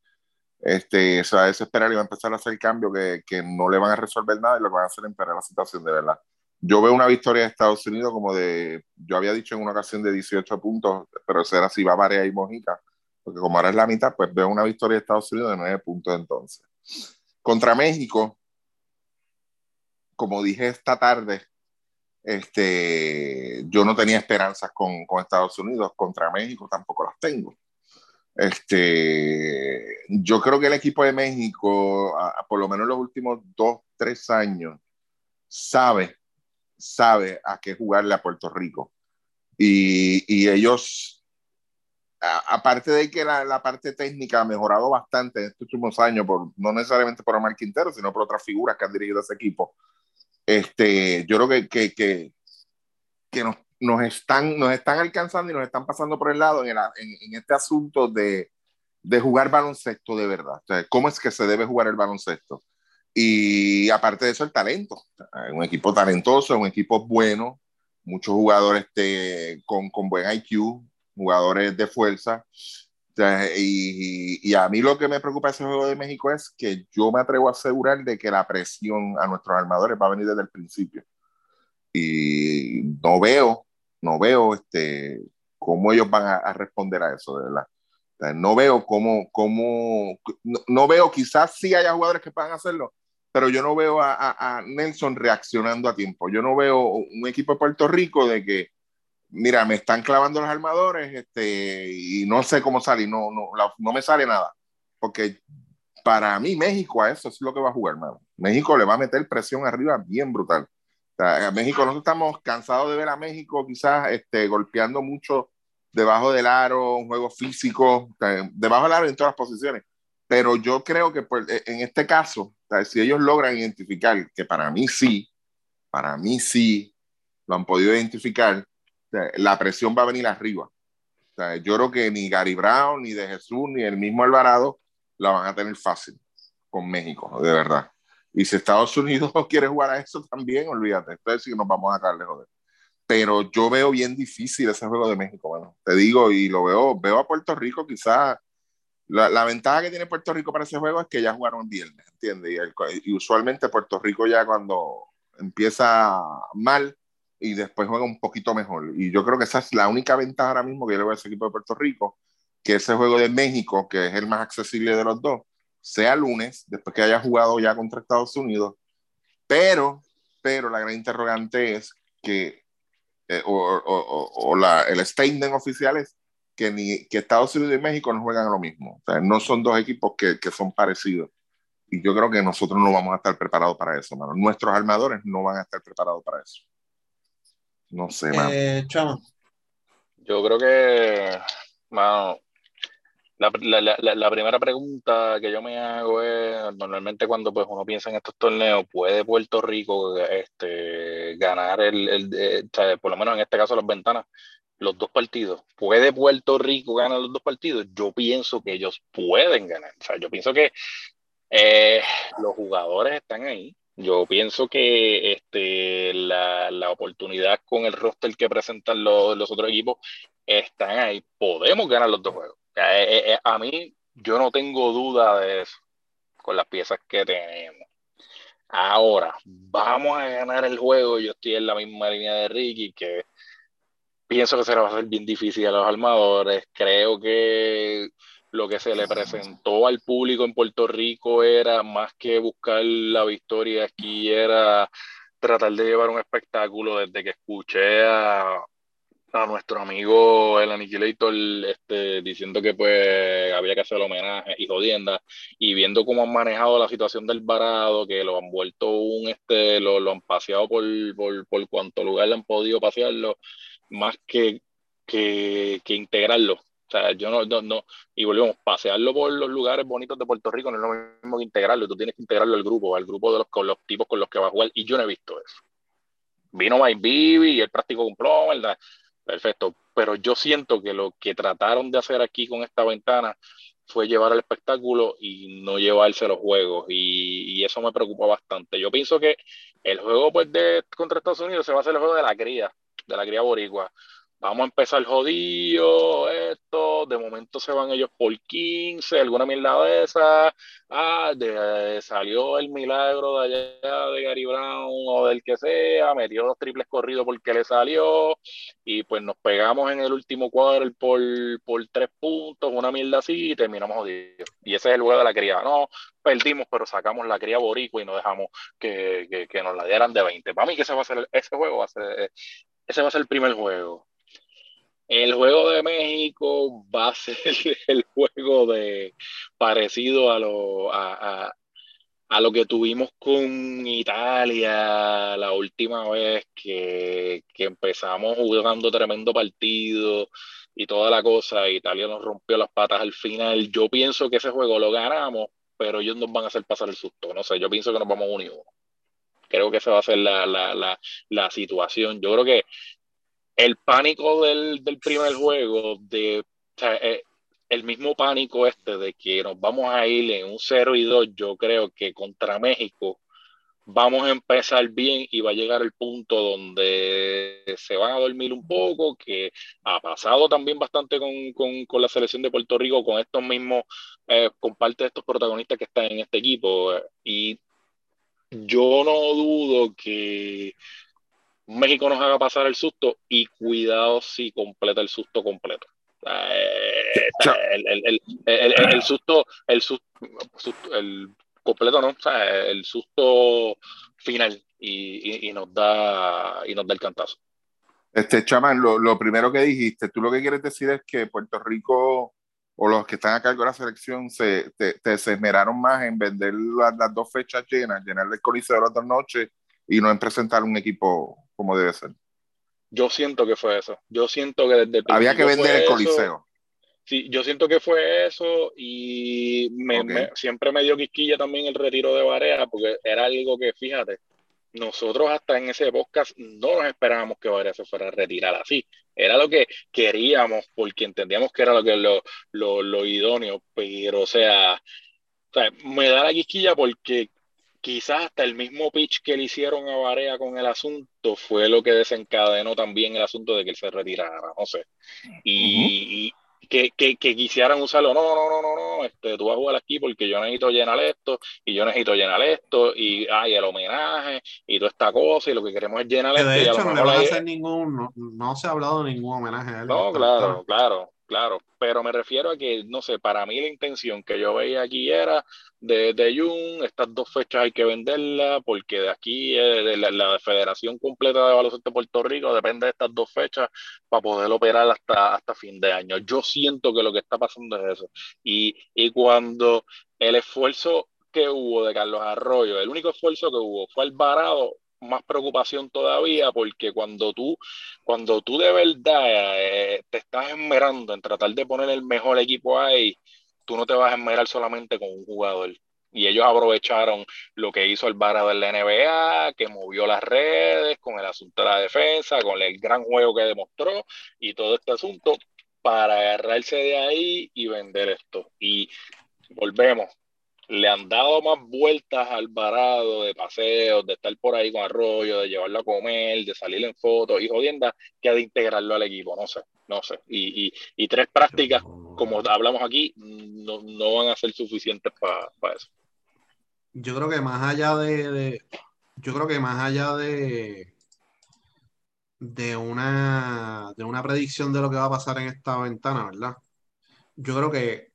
Este, se va a desesperar y va a empezar a hacer cambios que, que no le van a resolver nada y lo que van a hacer es empeorar la situación de verdad. Yo veo una victoria de Estados Unidos como de, yo había dicho en una ocasión de 18 puntos, pero será si va a variar y Mojica, porque como ahora es la mitad, pues veo una victoria de Estados Unidos de 9 puntos entonces. Contra México, como dije esta tarde, este, yo no tenía esperanzas con, con Estados Unidos, contra México tampoco las tengo. Este, yo creo que el equipo de México, a, a por lo menos los últimos dos, tres años, sabe, sabe a qué jugarle a Puerto Rico. Y, y ellos, a, aparte de que la, la, parte técnica ha mejorado bastante en estos últimos años, por, no necesariamente por Omar Quintero, sino por otras figuras que han dirigido ese equipo, este, yo creo que, que, que, que nos, nos, están, nos están alcanzando y nos están pasando por el lado en, el, en, en este asunto de, de, jugar baloncesto de verdad. O sea, ¿Cómo es que se debe jugar el baloncesto? Y aparte de eso, el talento. Un equipo talentoso, un equipo bueno, muchos jugadores de, con, con buen IQ, jugadores de fuerza. Sea, y, y, a mí lo que me preocupa ese juego de México es que yo me atrevo a asegurar de que la presión a nuestros armadores va a venir desde el principio. Y no veo, no veo este, cómo ellos van a, a responder a eso, de verdad. No veo cómo, cómo no, no, veo, quizás sí haya jugadores que puedan hacerlo, pero yo no veo a, a, a, Nelson reaccionando a tiempo. Yo no veo un equipo de Puerto Rico de que, mira, me están clavando los armadores este, y no sé cómo salir, no, no, no me sale nada. Porque para mí México a eso es lo que va a jugar. México le va a meter presión arriba bien brutal. O sea, a México, nosotros estamos cansados de ver a México quizás este, golpeando mucho debajo del aro, un juego físico, debajo del aro en todas las posiciones. Pero yo creo que pues, en este caso, si ellos logran identificar, que para mí sí, para mí sí, lo han podido identificar, la presión va a venir arriba. Yo creo que ni Gary Brown, ni de Jesús, ni el mismo Alvarado la van a tener fácil con México, de verdad. Y si Estados Unidos [LAUGHS] quiere jugar a eso también, olvídate. Entonces sí nos vamos a darle joder. Pero yo veo bien difícil ese juego de México, bueno, te digo, y lo veo, veo a Puerto Rico quizás la, la, ventaja que tiene Puerto Rico para ese juego es que ya jugaron viernes, ¿entiendes? Y, usualmente Puerto Rico ya cuando empieza mal y después juega un poquito mejor. Y yo creo que esa es la única ventaja ahora mismo que yo le voy ese equipo de Puerto Rico, que ese juego de México, que es el más accesible de los dos, sea lunes, después que haya jugado ya contra Estados Unidos. Pero, pero la gran interrogante es que, eh, o, o, o, o la, el statement oficial es que, ni, que Estados Unidos y México no juegan lo mismo. O sea, no son dos equipos que, que, son parecidos. Y yo creo que nosotros no vamos a estar preparados para eso, mano. Nuestros armadores no van a estar preparados para eso. No sé, mano. Eh, Chama. Yo creo que, mano, la, la, la, la, primera pregunta que yo me hago es, normalmente cuando pues, uno piensa en estos torneos, ¿puede Puerto Rico este, ganar el, el, el, el por lo menos en este caso las ventanas? los dos partidos. ¿Puede Puerto Rico ganar los dos partidos? Yo pienso que ellos pueden ganar. O sea, yo pienso que eh, los jugadores están ahí. Yo pienso que este, la, la, oportunidad con el roster que presentan los, los, otros equipos están ahí. Podemos ganar los dos juegos. Eh, eh, a mí, yo no tengo duda de eso con las piezas que tenemos. Ahora, vamos a ganar el juego. Yo estoy en la misma línea de Ricky, que pienso que se va a hacer bien difícil a los armadores. Creo que lo que se le presentó al público en Puerto Rico era más que buscar la victoria aquí, era tratar de llevar un espectáculo desde que escuché a, a nuestro amigo el Annihilator este, diciendo que pues había que hacer homenaje y jodienda y viendo cómo han manejado la situación del varado, que lo han vuelto un, este, lo, lo han paseado por, por, por cuanto lugar le han podido pasearlo, más que, que, que integrarlo. O sea, yo no, no, no, y volvemos, pasearlo por los lugares bonitos de Puerto Rico no es lo mismo que integrarlo, tú tienes que integrarlo al grupo, al grupo de los, con los tipos con los que va a jugar, y yo no he visto eso. Vino Mike Bibi y él practicó ¿verdad? Perfecto, pero yo siento que lo que trataron de hacer aquí con esta ventana fue llevar el espectáculo y no llevarse los juegos, y, y eso me preocupa bastante. Yo pienso que el juego pues de contra Estados Unidos se va a hacer el juego de la cría, de la cría boricua. Vamos a empezar jodido, esto, de momento se van ellos por 15, alguna mierda de esa. Ah, de- salió el milagro de allá de Gary Brown o del que sea, metió dos triples corridos porque le salió, y pues nos pegamos en el último cuadro por, por tres puntos, una mierda así, y terminamos jodidos. Y ese es el juego de la cría. No, perdimos, pero sacamos la cría boricua y no dejamos que, que, que nos la dieran de 20. Para mí que ese va a ser ese juego va a ser, ese va a ser el primer juego. El juego de México va a ser [LAUGHS] el juego de parecido a lo, a, a- a lo que tuvimos con Italia la última vez que, que empezamos jugando tremendo partido y toda la cosa. Italia nos rompió las patas al final. Yo pienso que ese juego lo ganamos, pero ellos nos van a hacer pasar el susto. No sé, yo pienso que nos vamos uno y uno. Creo que esa va a ser la, la, la, la situación. Yo creo que el pánico del, del primer juego, de, eh, el mismo pánico este de que nos vamos a ir en un 0 y 2, yo creo que contra México vamos a empezar bien y va a llegar el punto donde se van a dormir un poco, que ha pasado también bastante con, con, con la selección de Puerto Rico, con estos mismos, eh, con parte de estos protagonistas que están en este equipo. y yo no dudo que México nos haga pasar el susto y cuidado si completa el susto completo. Eh, el, el, el, el, susto, el susto, el completo no, o sea, el susto final y, y, y nos da y nos da el cantazo. Este, Chamán, lo, lo primero que dijiste, tú lo que quieres decir es que Puerto Rico o los que están a cargo de la selección se, te, te se esmeraron más en vender las, las dos fechas llenas, llenar el coliseo las dos noches y no en presentar un equipo como debe ser. Yo siento que fue eso. Yo siento que desde el Había que vender el eso. coliseo. Sí, yo siento que fue eso y me, siempre me dio quisquilla también el retiro de Barea porque era algo que, fíjate, nosotros hasta en ese podcast no nos esperábamos que Barea se fuera a retirar así. Era lo que queríamos porque entendíamos que era lo que lo, lo, lo idóneo, pero o sea, o sea, me da la quisquilla porque quizás hasta el mismo pitch que le hicieron a Barea con el asunto fue lo que desencadenó también el asunto de que él se retirara, no sé. Y, y que, que, que quisieran usarlo, no, no, no, no, no, este, tú vas a jugar aquí porque yo necesito llenar esto y yo necesito llenar esto y hay el homenaje y toda esta cosa y lo que queremos es llenar esto de y a lo hecho no le van a hacer ningún, no, no se ha hablado de ningún homenaje a él. No, claro, claro, claro. Pero me refiero a que, no sé, para mí la intención que yo veía aquí era de, de Jun, estas dos fechas hay que venderlas, porque de aquí, eh, de la, Federación Completa de Baloncesto de Puerto Rico, depende de estas dos fechas para poder operar hasta, hasta fin de año. Yo siento que lo que está pasando es eso. Y, y cuando el esfuerzo que hubo de Carlos Arroyo, el único esfuerzo que hubo fue Alvarado, más preocupación todavía, porque cuando tú cuando tú de verdad eh, te estás esmerando en tratar de poner el mejor equipo ahí, tú no te vas a esmerar solamente con un jugador. Y ellos aprovecharon lo que hizo Alvarado en la NBA, que movió las redes con el asunto de la defensa, con el gran juego que demostró y todo este asunto para agarrarse de ahí y vender esto. Y volvemos, le han dado más vueltas al Alvarado de paseos, de estar por ahí con Arroyo, de llevarlo a comer, de salir en fotos y jodienda, que de integrarlo al equipo, no sé, no sé. Y, y, y tres prácticas, como hablamos aquí, no, no van a ser suficientes para eso. Yo creo que más allá de- yo creo que más allá de, de una, de una predicción de lo que va a pasar en esta ventana, ¿verdad? Yo creo que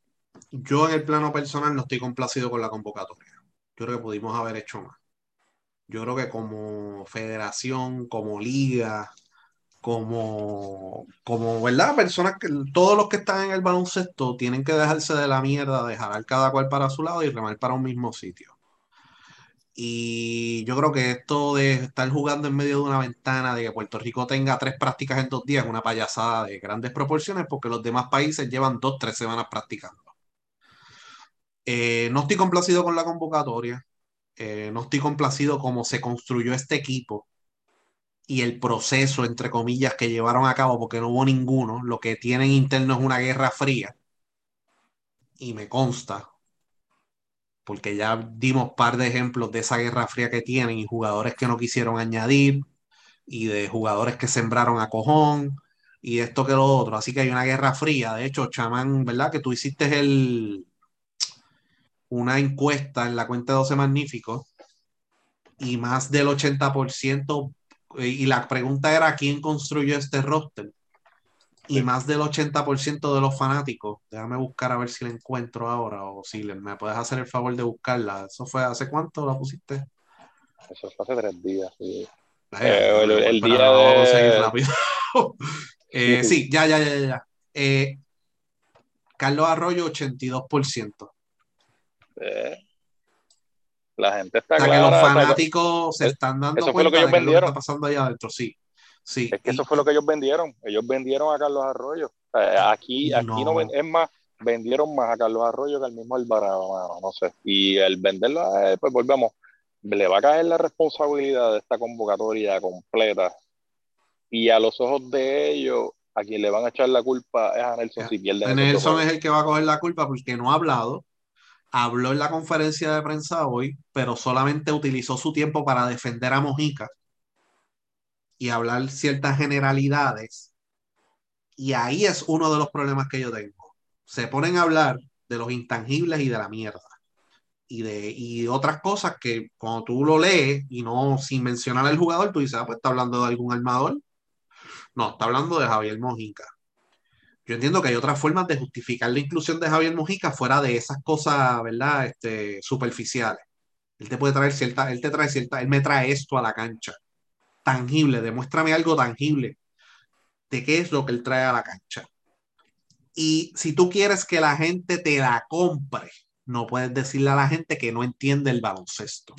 yo en el plano personal no estoy complacido con la convocatoria. Yo creo que pudimos haber hecho más. Yo creo que como federación, como liga, como, como, ¿verdad? Personas que, todos los que están en el baloncesto tienen que dejarse de la mierda, de jalar cada cual para su lado y remar para un mismo sitio. Y yo creo que esto de estar jugando en medio de una ventana, de que Puerto Rico tenga tres prácticas en dos días, es una payasada de grandes proporciones, porque los demás países llevan dos, tres semanas practicando. Eh, no estoy complacido con la convocatoria, eh, no estoy complacido cómo se construyó este equipo y el proceso, entre comillas, que llevaron a cabo, porque no hubo ninguno. Lo que tienen interno es una guerra fría. Y me consta, porque ya dimos par de ejemplos de esa guerra fría que tienen y jugadores que no quisieron añadir, y de jugadores que sembraron a cojón y esto que lo otro. Así que hay una guerra fría. De hecho, Chamán, ¿verdad? Que tú hiciste el, una encuesta en la cuenta de 12 Magníficos y más del 80%, eh, y la pregunta era quién construyó este roster. Y más del 80% de los fanáticos, déjame buscar a ver si la encuentro ahora o si me puedes hacer el favor de buscarla. ¿Eso fue hace cuánto la pusiste? Eso fue hace tres días. Sí, eh, el, el día de... [LAUGHS] eh, sí, ya, ya, ya, ya. Eh, Carlos Arroyo, 82%. Eh, la gente está o sea, clara, que los o sea, fanáticos se están dando eso fue cuenta lo que ellos de que lo que vendieron. está pasando allá adentro, sí. Sí. Es que y- eso fue lo que ellos vendieron. Ellos vendieron a Carlos Arroyo. O sea, aquí, aquí no. No. es más, vendieron más a Carlos Arroyo que al mismo Alvarado, mano, no sé. Y el venderlo, a él, pues volvemos, le va a caer la responsabilidad de esta convocatoria completa. Y a los ojos de ellos, a quien le van a echar la culpa es a Nelson Ya. si pierden esos Nelson es el que va a coger la culpa porque no ha hablado. Habló en la conferencia de prensa hoy, pero solamente utilizó su tiempo para defender a Mojica y hablar ciertas generalidades. Y ahí es uno de los problemas que yo tengo. Se ponen a hablar de los intangibles y de la mierda. Y de y otras cosas que cuando tú lo lees y no sin mencionar al jugador, tú dices, ah, pues está hablando de algún armador. No, está hablando de Javier Mojica. Yo entiendo que hay otras formas de justificar la inclusión de Javier Mojica fuera de esas cosas, ¿verdad? Este, superficiales. Él te puede traer cierta, él te trae cierta, él me trae esto a la cancha. Tangible, demuéstrame algo tangible de qué es lo que él trae a la cancha. Y si tú quieres que la gente te la compre, no puedes decirle a la gente que no entiende el baloncesto.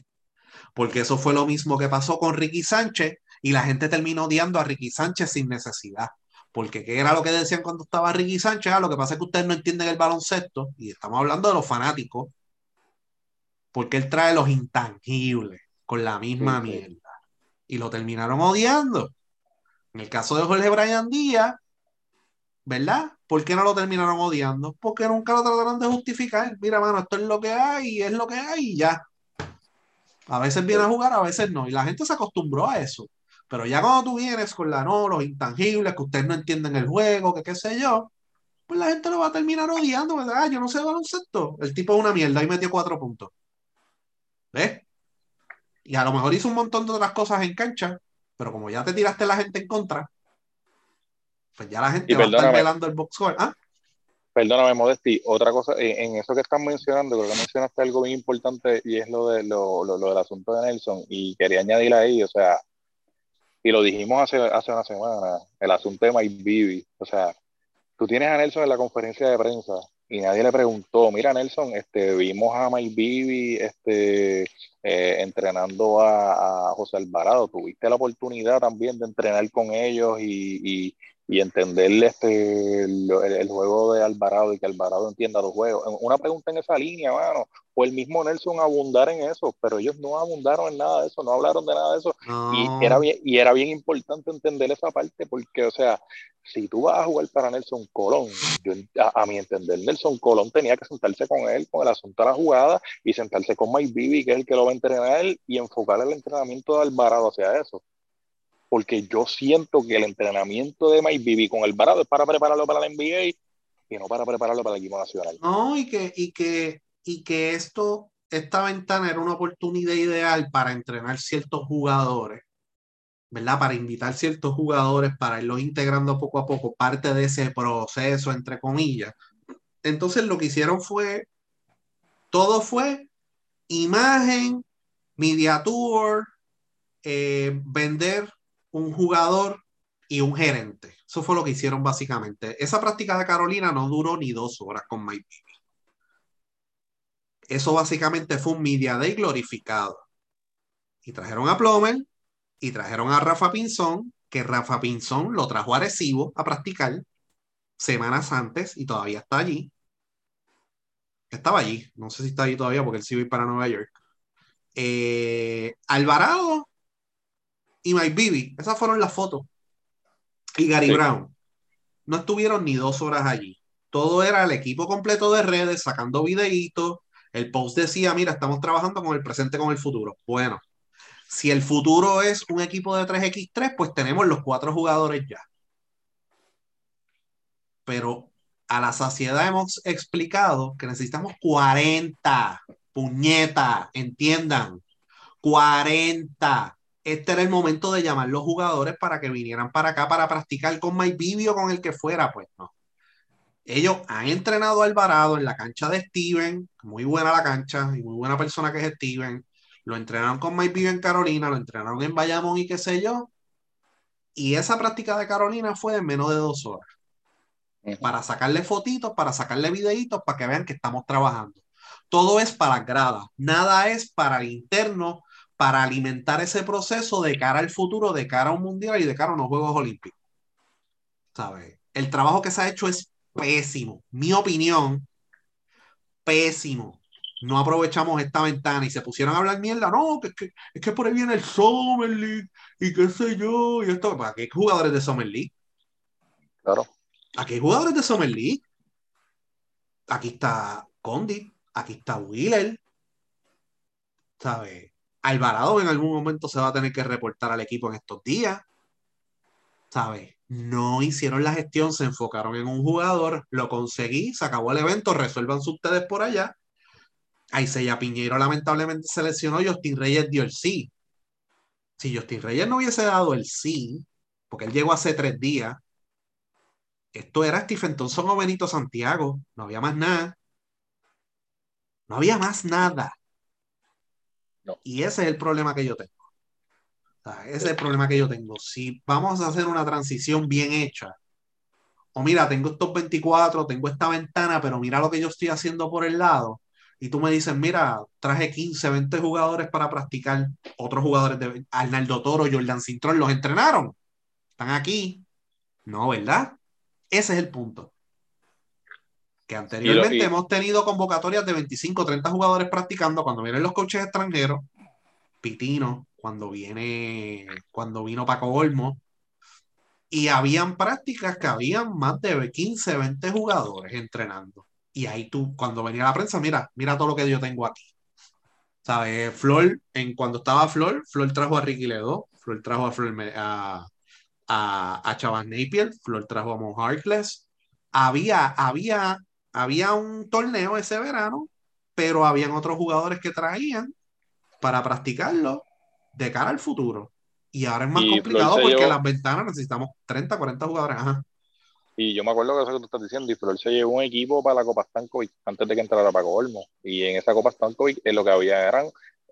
Porque eso fue lo mismo que pasó con Ricky Sánchez y la gente terminó odiando a Ricky Sánchez sin necesidad. Porque ¿qué era lo que decían cuando estaba Ricky Sánchez? Ah, lo que pasa es que ustedes no entienden el baloncesto y estamos hablando de los fanáticos. Porque él trae los intangibles con la misma Sí, sí. mierda. Y lo terminaron odiando. En el caso de Jorge Brian Díaz, ¿verdad? ¿Por qué no lo terminaron odiando? Porque nunca lo trataron de justificar. Mira, mano, esto es lo que hay es lo que hay y ya. A veces viene a jugar, a veces no. Y la gente se acostumbró a eso. Pero ya cuando tú vienes con la no, los intangibles, que ustedes no entienden el juego, que qué sé yo, pues la gente lo va a terminar odiando, ¿verdad? Ah, yo no sé baloncesto. El tipo es una mierda y metió cuatro puntos. ¿Ves? Y a lo mejor hizo un montón de otras cosas en cancha, pero como ya te tiraste la gente en contra, pues ya la gente Y va a estar velando el box score. Ah, Perdóname, Modesti, otra cosa, en, en eso que estás mencionando, creo que mencionaste algo bien importante y es lo, de, lo, lo, lo del asunto de Nelson. Y quería añadir ahí, o sea, y lo dijimos hace, hace una semana, el asunto de Mike Bibby. O sea, tú tienes a Nelson en la conferencia de prensa y nadie le preguntó, mira Nelson, este, vimos a Mike Bibby este, eh, entrenando a, José Alvarado, tuviste la oportunidad también de entrenar con ellos y, y entenderle este, el, el juego de Alvarado y que Alvarado entienda los juegos. Una pregunta en esa línea, mano, o el mismo Nelson abundar en eso, pero ellos no abundaron en nada de eso, no hablaron de nada de eso. no. Y era bien, y era bien importante entender esa parte porque, o sea, si tú vas a jugar para Nelson Colón, yo, a, a mi entender, Nelson Colón tenía que sentarse con él, con el asunto de la jugada, y sentarse con Mike Bibby, que es el que lo va a entrenar, y enfocar el entrenamiento de Alvarado hacia eso. Porque yo siento que el entrenamiento de Mike Bibby con Alvarado es para prepararlo para la NBA y no para prepararlo para el equipo nacional. No, y que, y que, y que esto, esta ventana era una oportunidad ideal para entrenar ciertos jugadores, ¿verdad? Para invitar ciertos jugadores, para irlos integrando poco a poco, parte de ese proceso, entre comillas. Entonces lo que hicieron fue, todo fue imagen, media tour, eh, vender un jugador y un gerente. Eso fue lo que hicieron básicamente. Esa práctica de Carolina no duró ni dos horas con Mike Bibby. Eso básicamente fue un media day glorificado. Y trajeron a Plomer y trajeron a Rafa Pinzón, que Rafa Pinzón lo trajo a Arecibo a practicar semanas antes y todavía está allí. Estaba allí, no sé si está allí todavía porque él sí va para Nueva York. Eh, Alvarado y Mike Bibby, esas fueron las fotos. Y Gary Sí. Brown, no estuvieron ni dos horas allí. Todo era el equipo completo de redes sacando videitos. El post decía, mira, estamos trabajando con el presente, con el futuro. Bueno, Si el futuro es un equipo de 3x3, pues tenemos los cuatro jugadores ya. Pero a la saciedad hemos explicado que necesitamos 40. Puñeta, entiendan. 40. Este era el momento de llamar los jugadores para que vinieran para acá para practicar con Mike Bibio con el que fuera. Pues no. Ellos han entrenado a Alvarado en la cancha de Steven, muy buena la cancha y muy buena persona que es Steven. Lo entrenaron con Mike Bibio en Carolina, lo entrenaron en Bayamón y qué sé yo. Y esa práctica de Carolina fue en menos de dos horas para sacarle fotitos, para sacarle videitos, para que vean que estamos trabajando. Todo es para gradas, nada es para el interno, para alimentar ese proceso de cara al futuro, de cara a un mundial y de cara a unos Juegos Olímpicos. ¿Sabes? El trabajo que se ha hecho es pésimo. Mi opinión, pésimo. No aprovechamos esta ventana y se pusieron a hablar mierda. No, que, que es que por ahí viene el Summer League y qué sé yo. Y esto, ¿para qué jugadores de Summer League? Claro. Aquí hay jugadores de Summer League. Aquí está Condit, aquí está Wheeler. ¿Sabes? Alvarado en algún momento se va a tener que reportar al equipo en estos días. ¿Sabes? No hicieron la gestión, se enfocaron en un jugador, lo conseguí, se acabó el evento, resuélvanse ustedes por allá. Aisella Piñero lamentablemente seleccionó, Justin Reyes dio el sí. Si Justin Reyes no hubiese dado el sí, porque él llegó hace tres días, esto era Stephen Thompson o Benito Santiago. No había más nada. No había más nada. Y ese es el problema que yo tengo. Ese es el problema que yo tengo. Si vamos a hacer una transición bien hecha, o mira, tengo estos 24, tengo esta ventana, pero mira lo que yo estoy haciendo por el lado. Y tú me dices, mira, traje 15, 20 jugadores para practicar. Otros jugadores de Arnaldo Toro, Jordan Cintrón, los entrenaron. Están aquí. No, ¿verdad? Ese es el punto. Que anteriormente Y lo- y- hemos tenido convocatorias de 25, 30 jugadores practicando cuando vienen los coaches extranjeros. Pitino, cuando viene, cuando vino Paco Olmo. Y habían prácticas que habían más de 15, 20 jugadores entrenando. Y ahí tú, cuando venía la prensa, mira, mira todo lo que yo tengo aquí. ¿Sabes? Flor, en cuando estaba Flor, Flor trajo a Ricky Ledo, Flor trajo a Flor, a, a, a Chavas Napier, Flor trajo a Mo Harkless. Había, había, había un torneo ese verano, pero habían otros jugadores que traían para practicarlo de cara al futuro. Y ahora es más Y complicado porque llevó- las ventanas necesitamos 30, 40 jugadores. Ajá. Y yo me acuerdo que eso que tú estás diciendo, y Flor se llevó un equipo para la Copa Stankovic antes de que entrara Paco Olmo. Y en esa Copa Stankovic eh, lo que había eran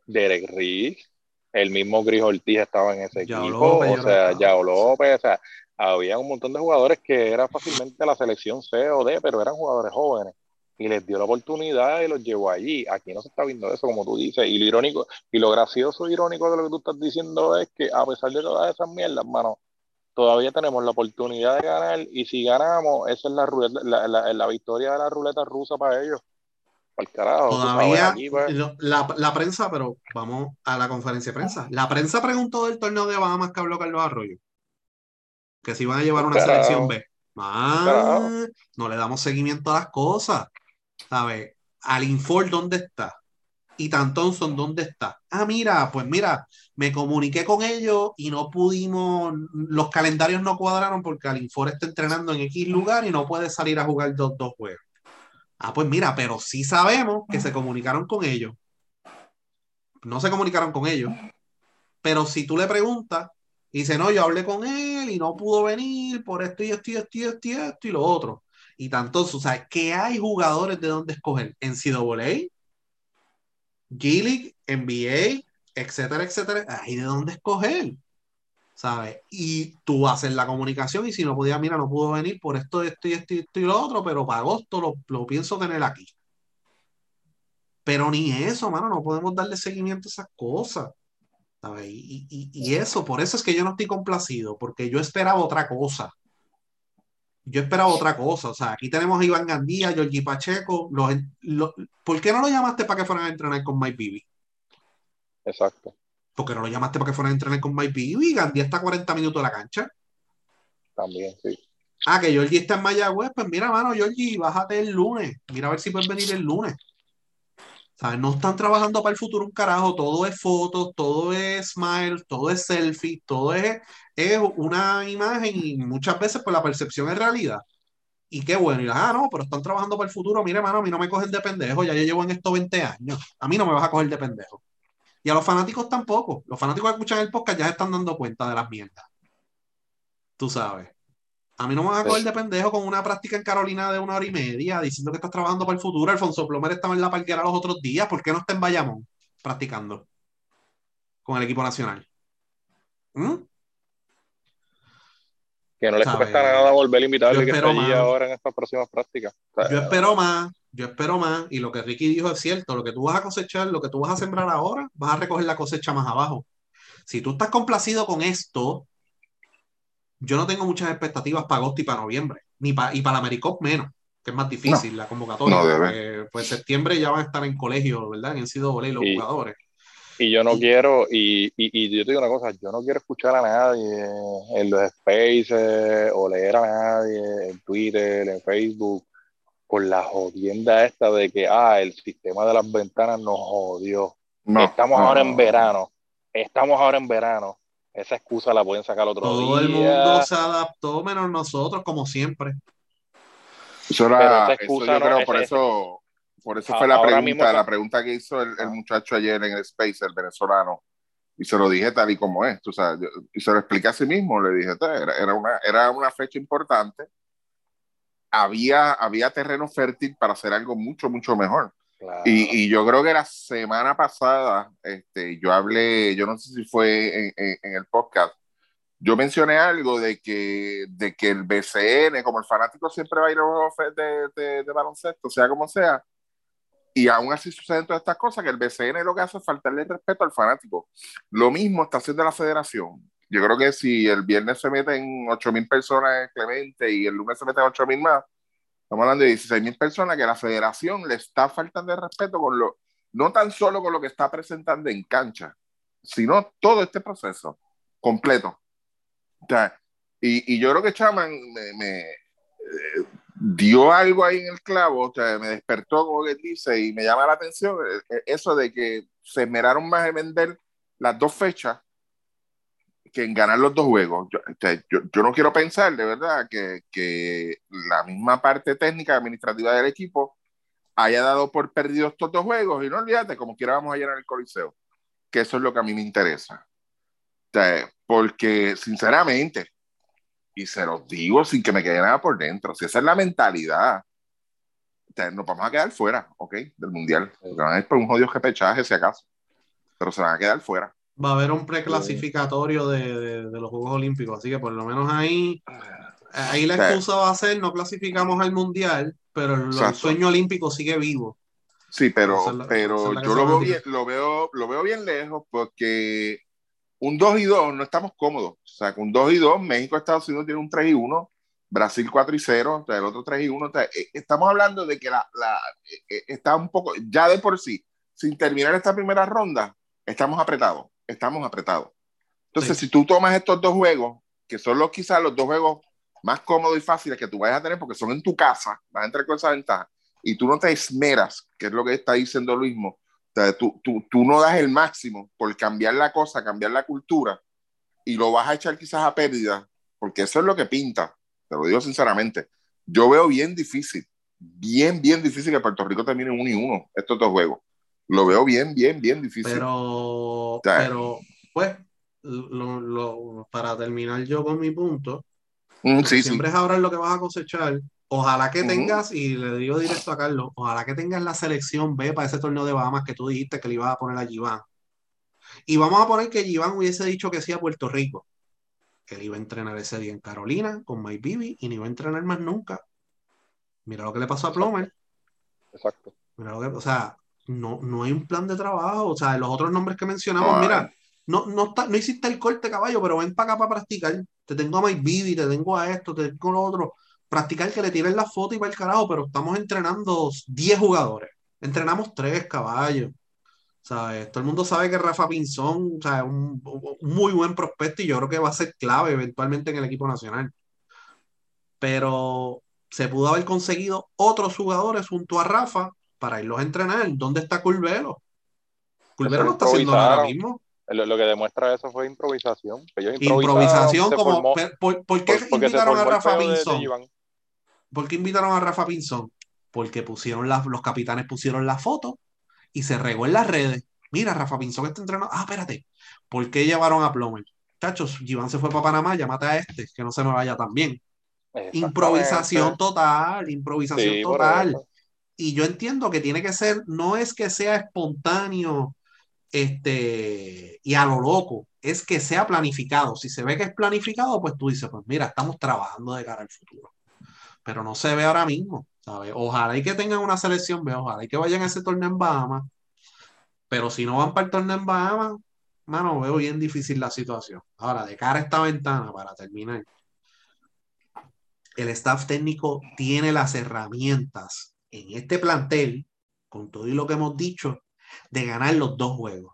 Derek Riggs, el mismo Gris Ortiz estaba en ese Yao equipo, López, o sea. Yao López, o sea, había un montón de jugadores que era fácilmente la selección C o D, pero eran jugadores jóvenes. Y les dio la oportunidad y los llevó allí. Aquí no se está viendo eso, como tú dices. Y lo irónico, y lo gracioso e irónico de lo que tú estás diciendo es que a pesar de todas esas mierdas, mano, todavía tenemos la oportunidad de ganar y si ganamos, esa es la, ruleta- la, la- la victoria de la ruleta rusa para ellos. Para el carajo. Todavía aquí, pues, la, la prensa, pero vamos a la conferencia de prensa. La prensa preguntó del torneo de Bahamas que habló Carlos Arroyo. Que si iban a llevar una selección B. Ah, no le damos seguimiento a las cosas. ¿Sabes? Al Infor, ¿dónde está? Y Tan Thompson, ¿dónde está? Ah, mira, pues mira, me comuniqué con ellos y no pudimos, los calendarios no cuadraron porque Alinfor está entrenando en X lugar y no puede salir a jugar dos, dos juegos. Ah, pues mira, pero sí sabemos que se comunicaron con ellos. No se comunicaron con ellos. Pero si tú le preguntas, y dice, no, yo hablé con él y no pudo venir por esto y esto y esto y esto y esto y lo otro. Y tanto, o sea, que hay jugadores de dónde escoger. En CAA, G-League, NBA, etcétera, etcétera. Hay de dónde escoger. ¿Sabes? Y tú haces la comunicación y si no podía, mira, no pudo venir por esto, esto y esto y esto y lo otro, pero para agosto lo, lo pienso tener aquí. Pero ni eso, mano, no podemos darle seguimiento a esas cosas. ¿Sabes? Y, y, y eso, por eso es que yo no estoy complacido, porque yo esperaba otra cosa. Yo esperaba otra cosa. O sea, aquí tenemos a Iván Gandía, Georgie Pacheco. Los, los- ¿por qué no lo llamaste para que fueran a entrenar con Mike Bibi? exacto. ¿Por qué no lo llamaste para que fueran a entrenar con Mike Bibi? Gandía está a 40 minutos de la cancha. También, sí. Ah, que Georgie está en Mayagüez. Pues mira, mano, Georgie, bájate el lunes. Mira a ver si puedes venir el lunes. ¿Sabes? No están trabajando para el futuro un carajo, todo es fotos, todo es smile, todo es selfie, todo es, es una imagen y muchas veces pues la percepción es realidad. Y qué bueno, y ah, no, pero están trabajando para el futuro, mire, mano, a mí no me cogen de pendejo, ya yo llevo en esto 20 años, a mí no me vas a coger de pendejo. Y a los fanáticos tampoco, los fanáticos que escuchan el podcast ya se están dando cuenta de las mierdas. Tú sabes. A mí no me vas a coger de pendejo con una práctica en Carolina de una hora y media diciendo que estás trabajando para el futuro. Alfonso Plomer estaba en la parquera los otros días. ¿Por qué no está en Bayamón practicando con el equipo nacional? ¿Mm? Que no les cuesta nada volver a invitarle que esté allí más. ahora en estas próximas prácticas. O sea, Yo espero más, yo espero más. Y lo que Ricky dijo es cierto. Lo que tú vas a cosechar, lo que tú vas a sembrar ahora, vas a recoger la cosecha más abajo. Si tú estás complacido con esto, yo no tengo muchas expectativas para agosto y para noviembre. Ni pa- y para la Americop menos, que es más difícil la convocatoria. No debe. porque, pues septiembre ya van a estar en colegio, ¿verdad? En los Y- jugadores. Y yo no Y- quiero, y, y, y yo te digo una cosa, yo no quiero escuchar a nadie en los spaces o leer a nadie en Twitter, en Facebook, con la jodienda esta de que, ah, el sistema de las ventanas nos jodió. No, estamos no, ahora en verano, estamos ahora en verano. Esa excusa la pueden sacar otro Todo el día. mundo se adaptó, menos nosotros, como siempre. Eso era, esa eso excusa yo no- creo, ese- por ese- eso, por eso A- fue la pregunta, mismo la pregunta que hizo el, el Ah. muchacho ayer en el Space, el venezolano, y se lo dije tal y como es, tú sabes, yo- y se lo expliqué a sí mismo, le dije, "Tá, era, era una, era una fecha importante, había, había terreno fértil para hacer algo mucho, mucho mejor. Claro. Y, y yo creo que la semana pasada, este, yo hablé, yo no sé si fue en, en- en el podcast, yo mencioné algo de que, de que el BCN, como el fanático siempre va a ir a los de, de- de baloncesto, sea como sea, y aún así suceden todas estas cosas, que el BCN lo que hace es faltarle el respeto al fanático. Lo mismo está haciendo la federación. Yo creo que si el viernes se meten 8 mil personas en Clemente y el lunes se meten 8 mil más, estamos hablando de 16 mil personas que la federación le está faltando el respeto con lo, no tan solo con lo que está presentando en cancha, sino todo este proceso completo. O sea, y, y yo creo que Chaman me, me, eh, dio algo ahí en el clavo, o sea, me despertó, como que dice, y me llama la atención eh, eh, eso de que se esmeraron más en vender las dos fechas que en ganar los dos juegos. Yo, sea, yo, yo no quiero pensar, de verdad, que, que la misma parte técnica administrativa del equipo haya dado por perdidos estos dos juegos y no olvídate, como quiera vamos a llenar el coliseo, que eso es lo que a mí me interesa. O sea, porque sinceramente, y se los digo sin que me quede nada por dentro, si esa es la mentalidad, o sea, nos vamos a quedar fuera, ¿ok? Del mundial. Porque van a ir por un jodido repechaje, si acaso. Pero se van a quedar fuera. Va a haber un preclasificatorio de, de- de los Juegos Olímpicos, así que por lo menos ahí, ahí la Sí. excusa va a ser no clasificamos al mundial, pero el, el sueño olímpico sigue vivo. Sí, pero, la- pero yo lo veo, bien, lo, veo, lo veo bien lejos porque un 2 y 2 no estamos cómodos. O sea, con un 2 y 2, México, Estados Unidos tiene un 3 y 1, Brasil 4 y 0, o sea, el otro 3 y 1. O sea, eh, estamos hablando de que la, la, eh, eh, está un poco, ya de por sí, sin terminar esta primera ronda, estamos apretados, estamos apretados. Entonces, Sí. si tú tomas estos dos juegos, que son los, quizás los dos juegos más cómodos y fáciles que tú vayas a tener porque son en tu casa, vas a entrar con esa ventaja, y tú no te esmeras, que es lo que está diciendo Luismo, o sea, tú, tú, tú no das el máximo por cambiar la cosa, cambiar la cultura, y lo vas a echar quizás a pérdida, porque eso es lo que pinta, te lo digo sinceramente. Yo veo bien difícil, bien, bien difícil que Puerto Rico termine uno y uno estos dos juegos. Lo veo bien, bien, bien difícil. Pero, pero pues, lo- lo- para terminar yo con mi punto, Mm, sí, sí. siempre es ahora lo que vas a cosechar. Ojalá que tengas, y le digo directo a Carlos, ojalá que tengas la selección B para ese torneo de Bahamas que tú dijiste que le ibas a poner a Giván. Y vamos a poner que Giván hubiese dicho que sí a Puerto Rico. Él iba a entrenar ese día en Carolina con Mike Bibi y no iba a entrenar más nunca. Mira lo que le pasó a Plomer. Exacto. Mira lo que, o sea, no, no hay un plan de trabajo. O sea, los otros nombres que mencionamos, mira, no, no, está, no hiciste el corte caballo, pero ven para acá para practicar. Te tengo a Mike Bibi, te tengo a esto, te tengo a lo otro. Practicar que le tiren la foto y para el carajo, pero estamos entrenando 10 jugadores. Entrenamos 3 caballos. ¿Sabes? Todo el mundo sabe que Rafa Pinzón, o sea, un, un muy buen prospecto y yo creo que va a ser clave eventualmente en el equipo nacional. Pero se pudo haber conseguido otros jugadores junto a Rafa para irlos a entrenar. ¿Dónde está Curvelo? Curvelo no está haciendo nada ahora mismo. Lo, lo que demuestra eso fue improvisación. Ellos Improvisación, como, formó- per- por, ¿por qué por- invitaron a Rafa peo de- de Pinzón? ¿Por qué invitaron a Rafa Pinzón? Porque pusieron las, los capitanes pusieron la foto y se regó en las redes. Mira, Rafa Pinzón está entrenando. Ah, espérate. ¿Por qué llevaron a Plomer? Chachos, Iván se fue para Panamá, llámate a este, que no se me vaya tan bien. Improvisación total, improvisación Sí, total. Y yo entiendo que tiene que ser, no es que sea espontáneo este, y a lo loco, es que sea planificado. Si se ve que es planificado, pues tú dices, pues mira, estamos trabajando de cara al futuro. Pero no se ve ahora mismo, ¿sabes? Ojalá y que tengan una selección, ojalá y que vayan a ese torneo en Bahamas. Pero si no van para el torneo en Bahamas, mano, veo bien difícil la situación. Ahora, de cara a esta ventana, para terminar, el staff técnico tiene las herramientas en este plantel, con todo y lo que hemos dicho, de ganar los dos juegos.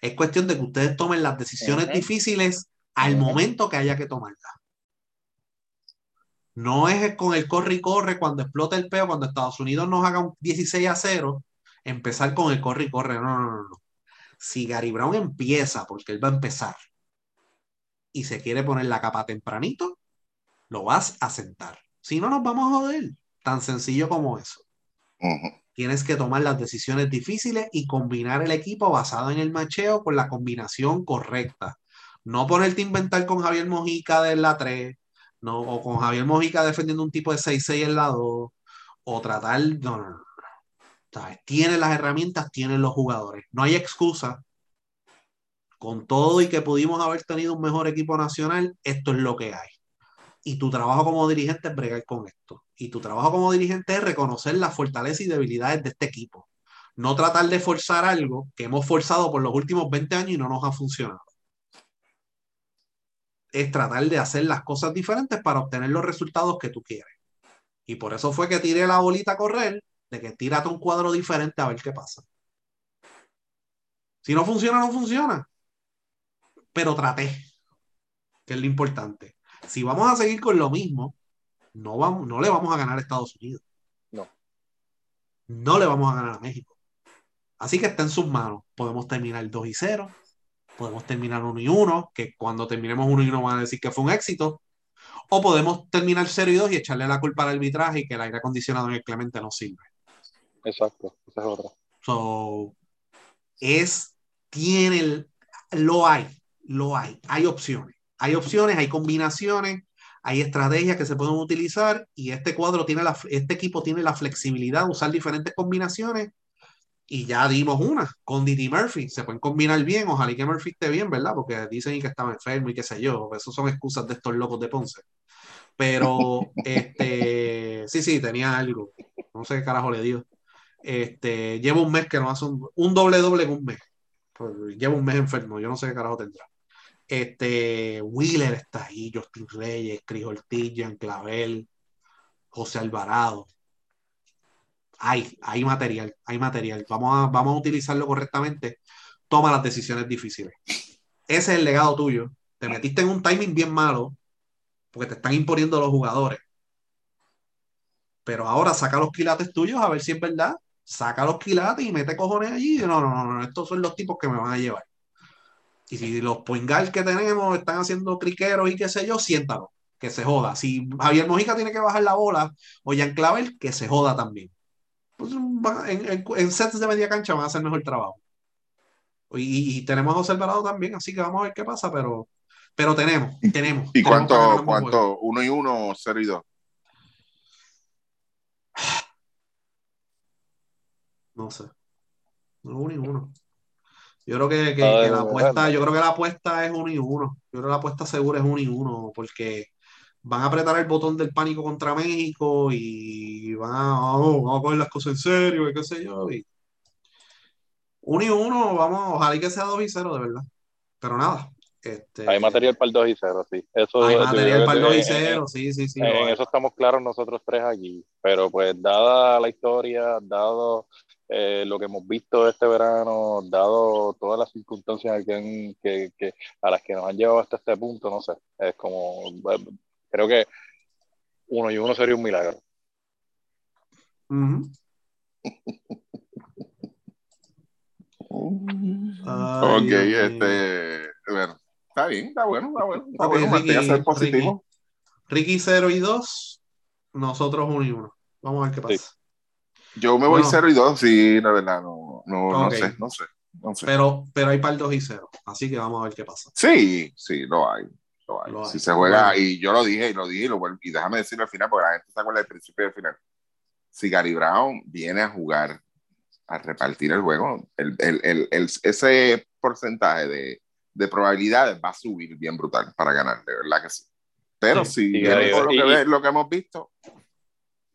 Es cuestión de que ustedes tomen las decisiones difíciles al momento que haya que tomarlas. No es con el corre y corre cuando explota el peo, cuando Estados Unidos nos haga un 16 a 0, empezar con el corre y corre. No, no, no, no. Si Gary Brown empieza, porque él va a empezar, y se quiere poner la capa tempranito, lo vas a sentar. Si no, nos vamos a joder. Tan sencillo como eso. Tienes que tomar las decisiones difíciles y combinar el equipo basado en el macheo con la combinación correcta. No ponerte a inventar con Javier Mojica de la 3, no, o con Javier Mojica defendiendo un tipo de 6-6 en la 2, o tratar. No, no, no. ¿Sabes? Tienes las herramientas, tienen los jugadores. No hay excusa. Con todo y que pudimos haber tenido un mejor equipo nacional, esto es lo que hay. Y tu trabajo como dirigente es bregar con esto. Y tu trabajo como dirigente es reconocer las fortalezas y debilidades de este equipo. No tratar de forzar algo que hemos forzado por los últimos 20 años y no nos ha funcionado. Es tratar de hacer las cosas diferentes para obtener los resultados que tú quieres. Y por eso fue que tiré la bolita a correr, de que tírate un cuadro diferente a ver qué pasa. Si no funciona, no funciona. Pero traté, que es lo importante. Si vamos a seguir con lo mismo, no, vamos, no le vamos a ganar a Estados Unidos. No. No le vamos a ganar a México. Así que está en sus manos. Podemos terminar 2 y 0. Podemos terminar 1 y 1, que cuando terminemos 1 y 1 van a decir que fue un éxito. O podemos terminar 0 y 2 y echarle la culpa al arbitraje y que el aire acondicionado en el Clemente no sirve. Exacto, esa es otra. So, es, tiene, el- lo hay, lo hay, hay opciones, hay opciones, hay combinaciones, hay estrategias que se pueden utilizar y este cuadro tiene la, este equipo tiene la flexibilidad de usar diferentes combinaciones y ya dimos una con Didi Murphy, se pueden combinar bien, ojalá y que Murphy esté bien, ¿verdad? Porque dicen que estaba enfermo y qué sé yo, eso son excusas de estos locos de Ponce. Pero, [LAUGHS] este, sí, sí, tenía algo, no sé qué carajo le dio. Este, llevo un mes que no hace un, un doble doble en un mes. Pues, llevo un mes enfermo, yo no sé qué carajo tendrá. Este, Wheeler está ahí, Justin Reyes, Chris Ortiz, Jean Clavel, José Alvarado. Hay, hay material, hay material. Vamos a, vamos a utilizarlo correctamente. Toma las decisiones difíciles. Ese es el legado tuyo. Te metiste en un timing bien malo porque te están imponiendo los jugadores. Pero ahora saca los quilates tuyos a ver si es verdad. Saca los quilates y mete cojones allí. No, no, no, no, estos son los tipos que me van a llevar. Y si los poingal que tenemos están haciendo criqueros y qué sé yo, siéntalo, que se joda. Si Javier Mojica tiene que bajar la bola o Jan Clavel, que se joda también. Pues, en, en- en sets de media cancha van a hacer mejor trabajo. Y, y tenemos a José Alvarado también, así que vamos a ver qué pasa, pero, pero tenemos, tenemos. ¿Y tenemos cuánto, cuánto? ¿Uno y uno, cero y dos? No sé. No, uno y uno. Yo creo que, que- Ay, que la apuesta, yo creo que la apuesta es uno y uno. Yo creo que la apuesta segura es uno y uno, porque van a apretar el botón del pánico contra México y van a, oh, vamos a coger las cosas en serio y qué sé yo. Y uno y uno, vamos, ojalá y que sea dos y cero, de verdad. Pero nada. Este, Hay material para el 2 y 0, sí. Eso, hay material para el que dos y en- cero, sí, sí, sí. En, en eso estamos claros nosotros tres aquí. Pero pues dada la historia, dado eh, lo que hemos visto este verano, dado todas las circunstancias que han- que, que- a las que nos han llevado hasta este punto, no sé. Es como, eh, creo que uno y uno sería un milagro. Ujú. Ay, ok, Dios este. Bueno, está bien, está bueno, está bueno. Está Ok, bueno, Ricky, el positivo. Ricky 0 y 2, nosotros 1 y 1. Vamos a ver qué pasa. Yo me voy Bueno. 0 y 2, sí, la verdad, no, no, no Ok. sé, no sé. No sé. Pero, pero hay para el 2 y 0. Así que vamos a ver qué pasa. Sí, sí, lo hay. Lo hay. Lo hay. Si se juega, Bueno. y yo lo dije, y lo dije, y, lo y déjame decirlo al final, porque la gente se acuerda del principio y del final. Si Gary Brown viene a jugar, a repartir el juego, el, el- el- el- ese porcentaje de, de probabilidades va a subir bien brutal para ganar, de verdad que sí. Pero Sí. si Y viene por lo que, y- ve- lo que hemos visto,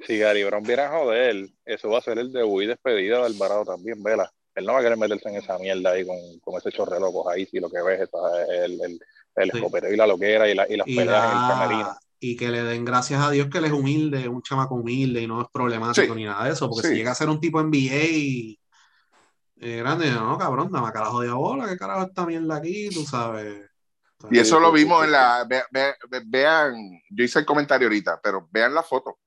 Si Gary Brown viene a joder, eso va a ser el debut y despedida de Alvarado también, vela. Él no va a querer meterse en esa mierda ahí con, con ese chorre locos ahí, si lo que ves es el, el, el Sí. escopeteo y la loquera y, la, y las Y, peleas en el camerino. y que le den gracias a Dios que él es humilde, un chamaco humilde y no es problemático Sí. ni nada de eso. Porque Sí. si llega a ser un tipo NBA eh, grande, no, cabrón, dame carajo de bola, qué carajo esta mierda aquí, tú sabes. y eso lo vimos en la. ve- ve- ve- vean, yo hice el comentario ahorita, pero vean la foto.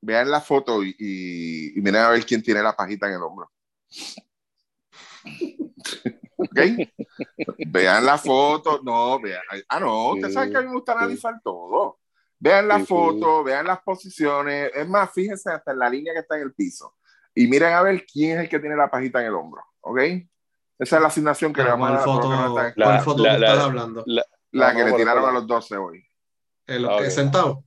Vean la foto y, y, y miren a ver quién tiene la pajita en el hombro. ¿Ok? Vean la foto. No, vean. Ah, no, ustedes Sí, saben que a mí me gusta sí. analizar todo. Vean la Sí, sí. foto, vean las posiciones. Es más, fíjense hasta en la línea que está en el piso. Y miren a ver quién es el que tiene la pajita en el hombro. ¿Ok? Esa es la asignación que le vamos a ¿Cuál dar no foto, La- cuál foto la- tú la- estás hablando? La, La No, que le tiraron a la- los 12 hoy. El, ok. eh, sentado.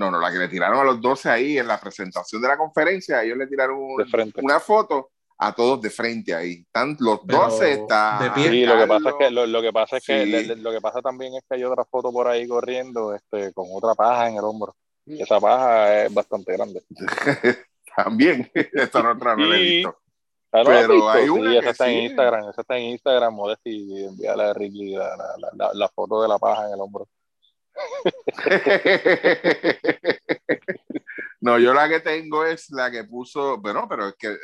No, no, la que le tiraron a los 12 ahí en la presentación de la conferencia, ellos le tiraron un- una foto a todos de frente ahí. Están los Pero 12 está de pie. Sí, lo que pasa es que lo, lo que pasa es que Sí. le- le- lo que pasa también es que hay otra foto por ahí corriendo, este, con otra paja en el hombro. Y esa paja es bastante grande. [LAUGHS] también. Esta no, otra no la he visto. Ah, ¿no la has Pero hay Sí, una esa que está en sí. Instagram, esa está en Instagram, Modesti, y envíale a Ricky la, la, la, la- la foto de la paja en el hombro. [LAUGHS] no, yo la que tengo es la que puso, bueno, pero es que,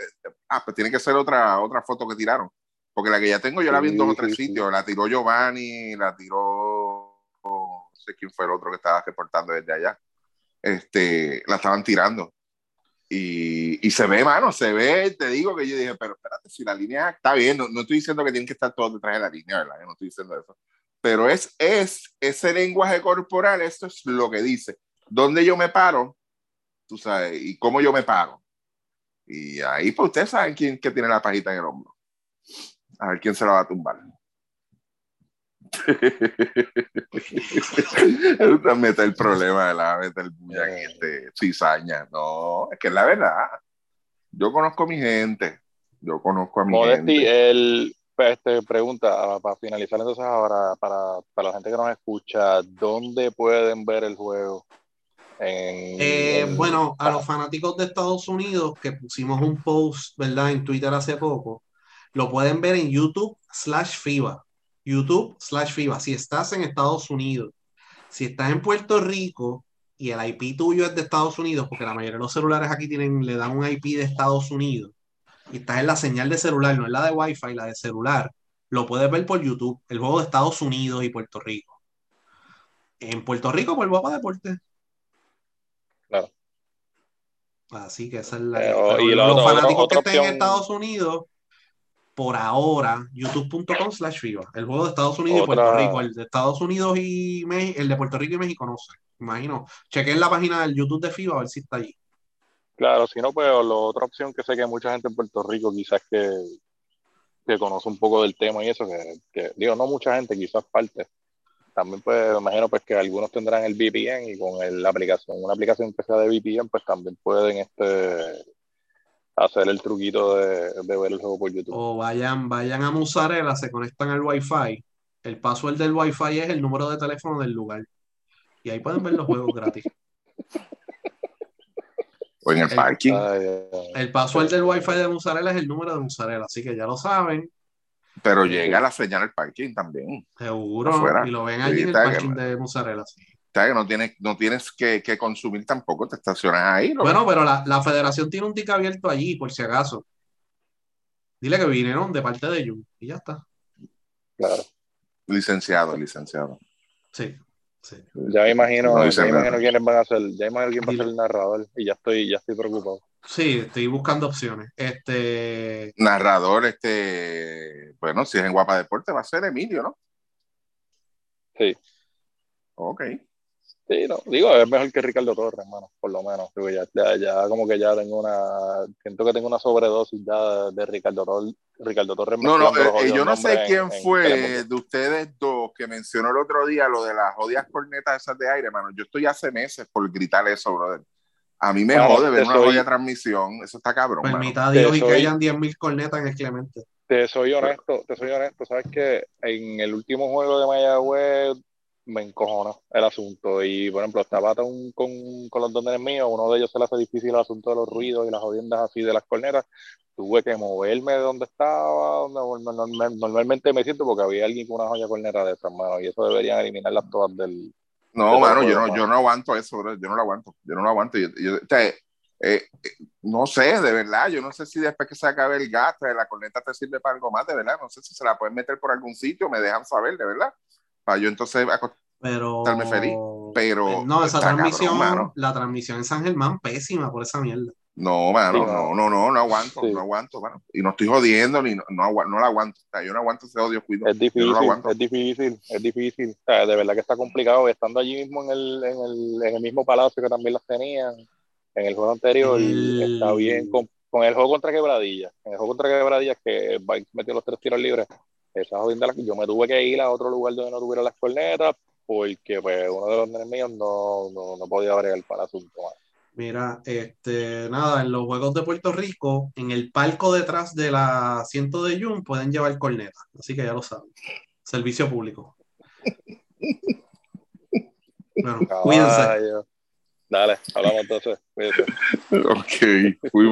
ah, pues tiene que ser otra, otra foto que tiraron. Porque la que ya tengo yo la vi en dos o tres sitios. La tiró Giovanni, la tiró, no sé quién fue el otro que estaba reportando desde allá. Este, la estaban tirando. Y, y se ve, mano, se ve, te digo que yo dije, pero espérate, si la línea está bien, no, no estoy diciendo que tienen que estar todos detrás de la línea, ¿verdad? Yo no estoy diciendo eso. Pero es, es ese lenguaje corporal, esto es lo que dice. ¿Dónde yo me paro? Tú sabes, y cómo yo me paro. Y ahí, pues ustedes saben quién que tiene la pajita en el hombro. A ver quién se la va a tumbar. [LAUGHS] mete el problema de la mete el bulla aquí, este, cizaña. No, es que es la verdad. Yo conozco a mi gente. Yo conozco a mi Modesti, gente. él este, pregunta, para finalizar entonces ahora, para, para la gente que nos escucha, ¿dónde pueden ver el juego? En, Eh, en- bueno, a los fanáticos de Estados Unidos que pusimos un post, ¿verdad? En Twitter hace poco, lo pueden ver en YouTube slash FIBA. YouTube slash FIBA. Si estás en Estados Unidos, si estás en Puerto Rico y el IP tuyo es de Estados Unidos, porque la mayoría de los celulares aquí tienen, le dan un IP de Estados Unidos, y estás en la señal de celular, no es la de Wi-Fi, la de celular, lo puedes ver por YouTube, el juego de Estados Unidos y Puerto Rico. En Puerto Rico, por Guapa Deporte. Claro. Así que esa es la. Pero, y los fanáticos que estén en Estados Unidos, por ahora, youtube.com slash FIBA. El juego de Estados Unidos y Puerto Rico. El de Estados Unidos y México, el de Puerto Rico y México, no sé. Imagino. Chequen la página del YouTube de FIBA a ver si está allí. Claro, si no, pues la otra opción que sé que hay mucha gente en Puerto Rico quizás que, que conoce un poco del tema y eso, que, que, digo, no mucha gente, quizás parte. También pues me imagino pues que algunos tendrán el VPN y con el- la aplicación, una aplicación que sea de VPN, pues también pueden este hacer el truquito de, de ver el juego por YouTube. O vayan, vayan a Musarela, se conectan al Wi-Fi. El password del Wi-Fi es el número de teléfono del lugar. Y ahí pueden ver los juegos gratis. [LAUGHS] O en el el- parking. Ay, ay, ay. El password del Wi-Fi de Musarela es el número de Musarela. Así que ya lo saben. pero llega la señal al parking también. Seguro. Afuera. Y lo ven Sí, allí en el parking que- de Musarela. sí. Que no tienes, no tienes que, que consumir tampoco, te estacionas ahí. Bueno, pero la, la federación tiene un tic abierto allí, por si acaso. Dile que vinieron de parte de Jun. Y ya está. Claro. Licenciado, licenciado. Sí. Sí. Ya me imagino, No ya me imagino quiénes van a ser, ya imagino quién va a ser el narrador y ya estoy, ya estoy preocupado. Sí, estoy buscando opciones. Este, Narrador, este, bueno, si es en Guapa Deporte, va a ser Emilio, ¿no? Sí. Ok. Sí, no, digo, es mejor que Ricardo Torres, hermano, por lo menos. Digo, ya, ya, ya como que ya tengo una, siento que tengo una sobredosis ya de Ricardo Torres. Ricardo Torres No, no, eh, eh, yo no sé quién en- en fue Telemundo. de ustedes dos que mencionó el otro día lo de las jodidas cornetas esas de aire, mano. Yo estoy hace meses por gritar eso, brother. A mí me Mano, jode ver una jodida transmisión. Eso está cabrón, mano. permita Te Dios y que soy- hayan 10.000 cornetas en el Clemente. Te soy honesto, te soy honesto, sabes que en el último juego de Mayagüez me encojonó el asunto y por ejemplo estaba con, con, con los dones míos, uno de ellos se le hace difícil el asunto de los ruidos y las jodiendas así de las cornetas, tuve que moverme de donde estaba, donde normal- normalmente me siento porque había alguien con una joya corneta de estas manos y eso deberían eliminarlas todas del... No, mano, no yo no, mano. yo no aguanto eso, bro. Yo no lo aguanto. Yo no lo aguanto. Yo, yo- o sea, eh, eh, no sé, de verdad. Yo no sé si después que se acabe el gas, eh, la corneta te sirve para algo más, de verdad. No sé si se la pueden meter por algún sitio, me dejan saber, de verdad. Para yo entonces Pero. Estarme feliz, pero Eh, No, esa cabrón, transmisión, mano. la transmisión en San Germán, pésima por esa mierda. No, mano, Sí, no, no, no, no aguanto, Sí. no aguanto, mano. Y no estoy jodiendo, ni no, no, no la aguanto. O sea, yo no aguanto ese odio, cuido. Es difícil, no es difícil, es difícil. O sea, de verdad que está complicado. Estando allí mismo en el, en el, en el mismo palacio que también las tenían en el juego anterior, El- está bien. Con, con el juego contra Quebradilla, en el juego contra Quebradilla, que Vikes metió los tres tiros libres, esa jodienda, yo me tuve que ir a otro lugar donde no tuviera las cornetas, porque pues uno de los nenes míos no, no, no podía bregar para el asunto. Mira, este, nada, en los Juegos de Puerto Rico, en el palco detrás del asiento de Jun pueden llevar cornetas, así que ya lo saben. Servicio público. Bueno, cuídense. Dale, hablamos entonces. Cuídate. Ok, fuimos.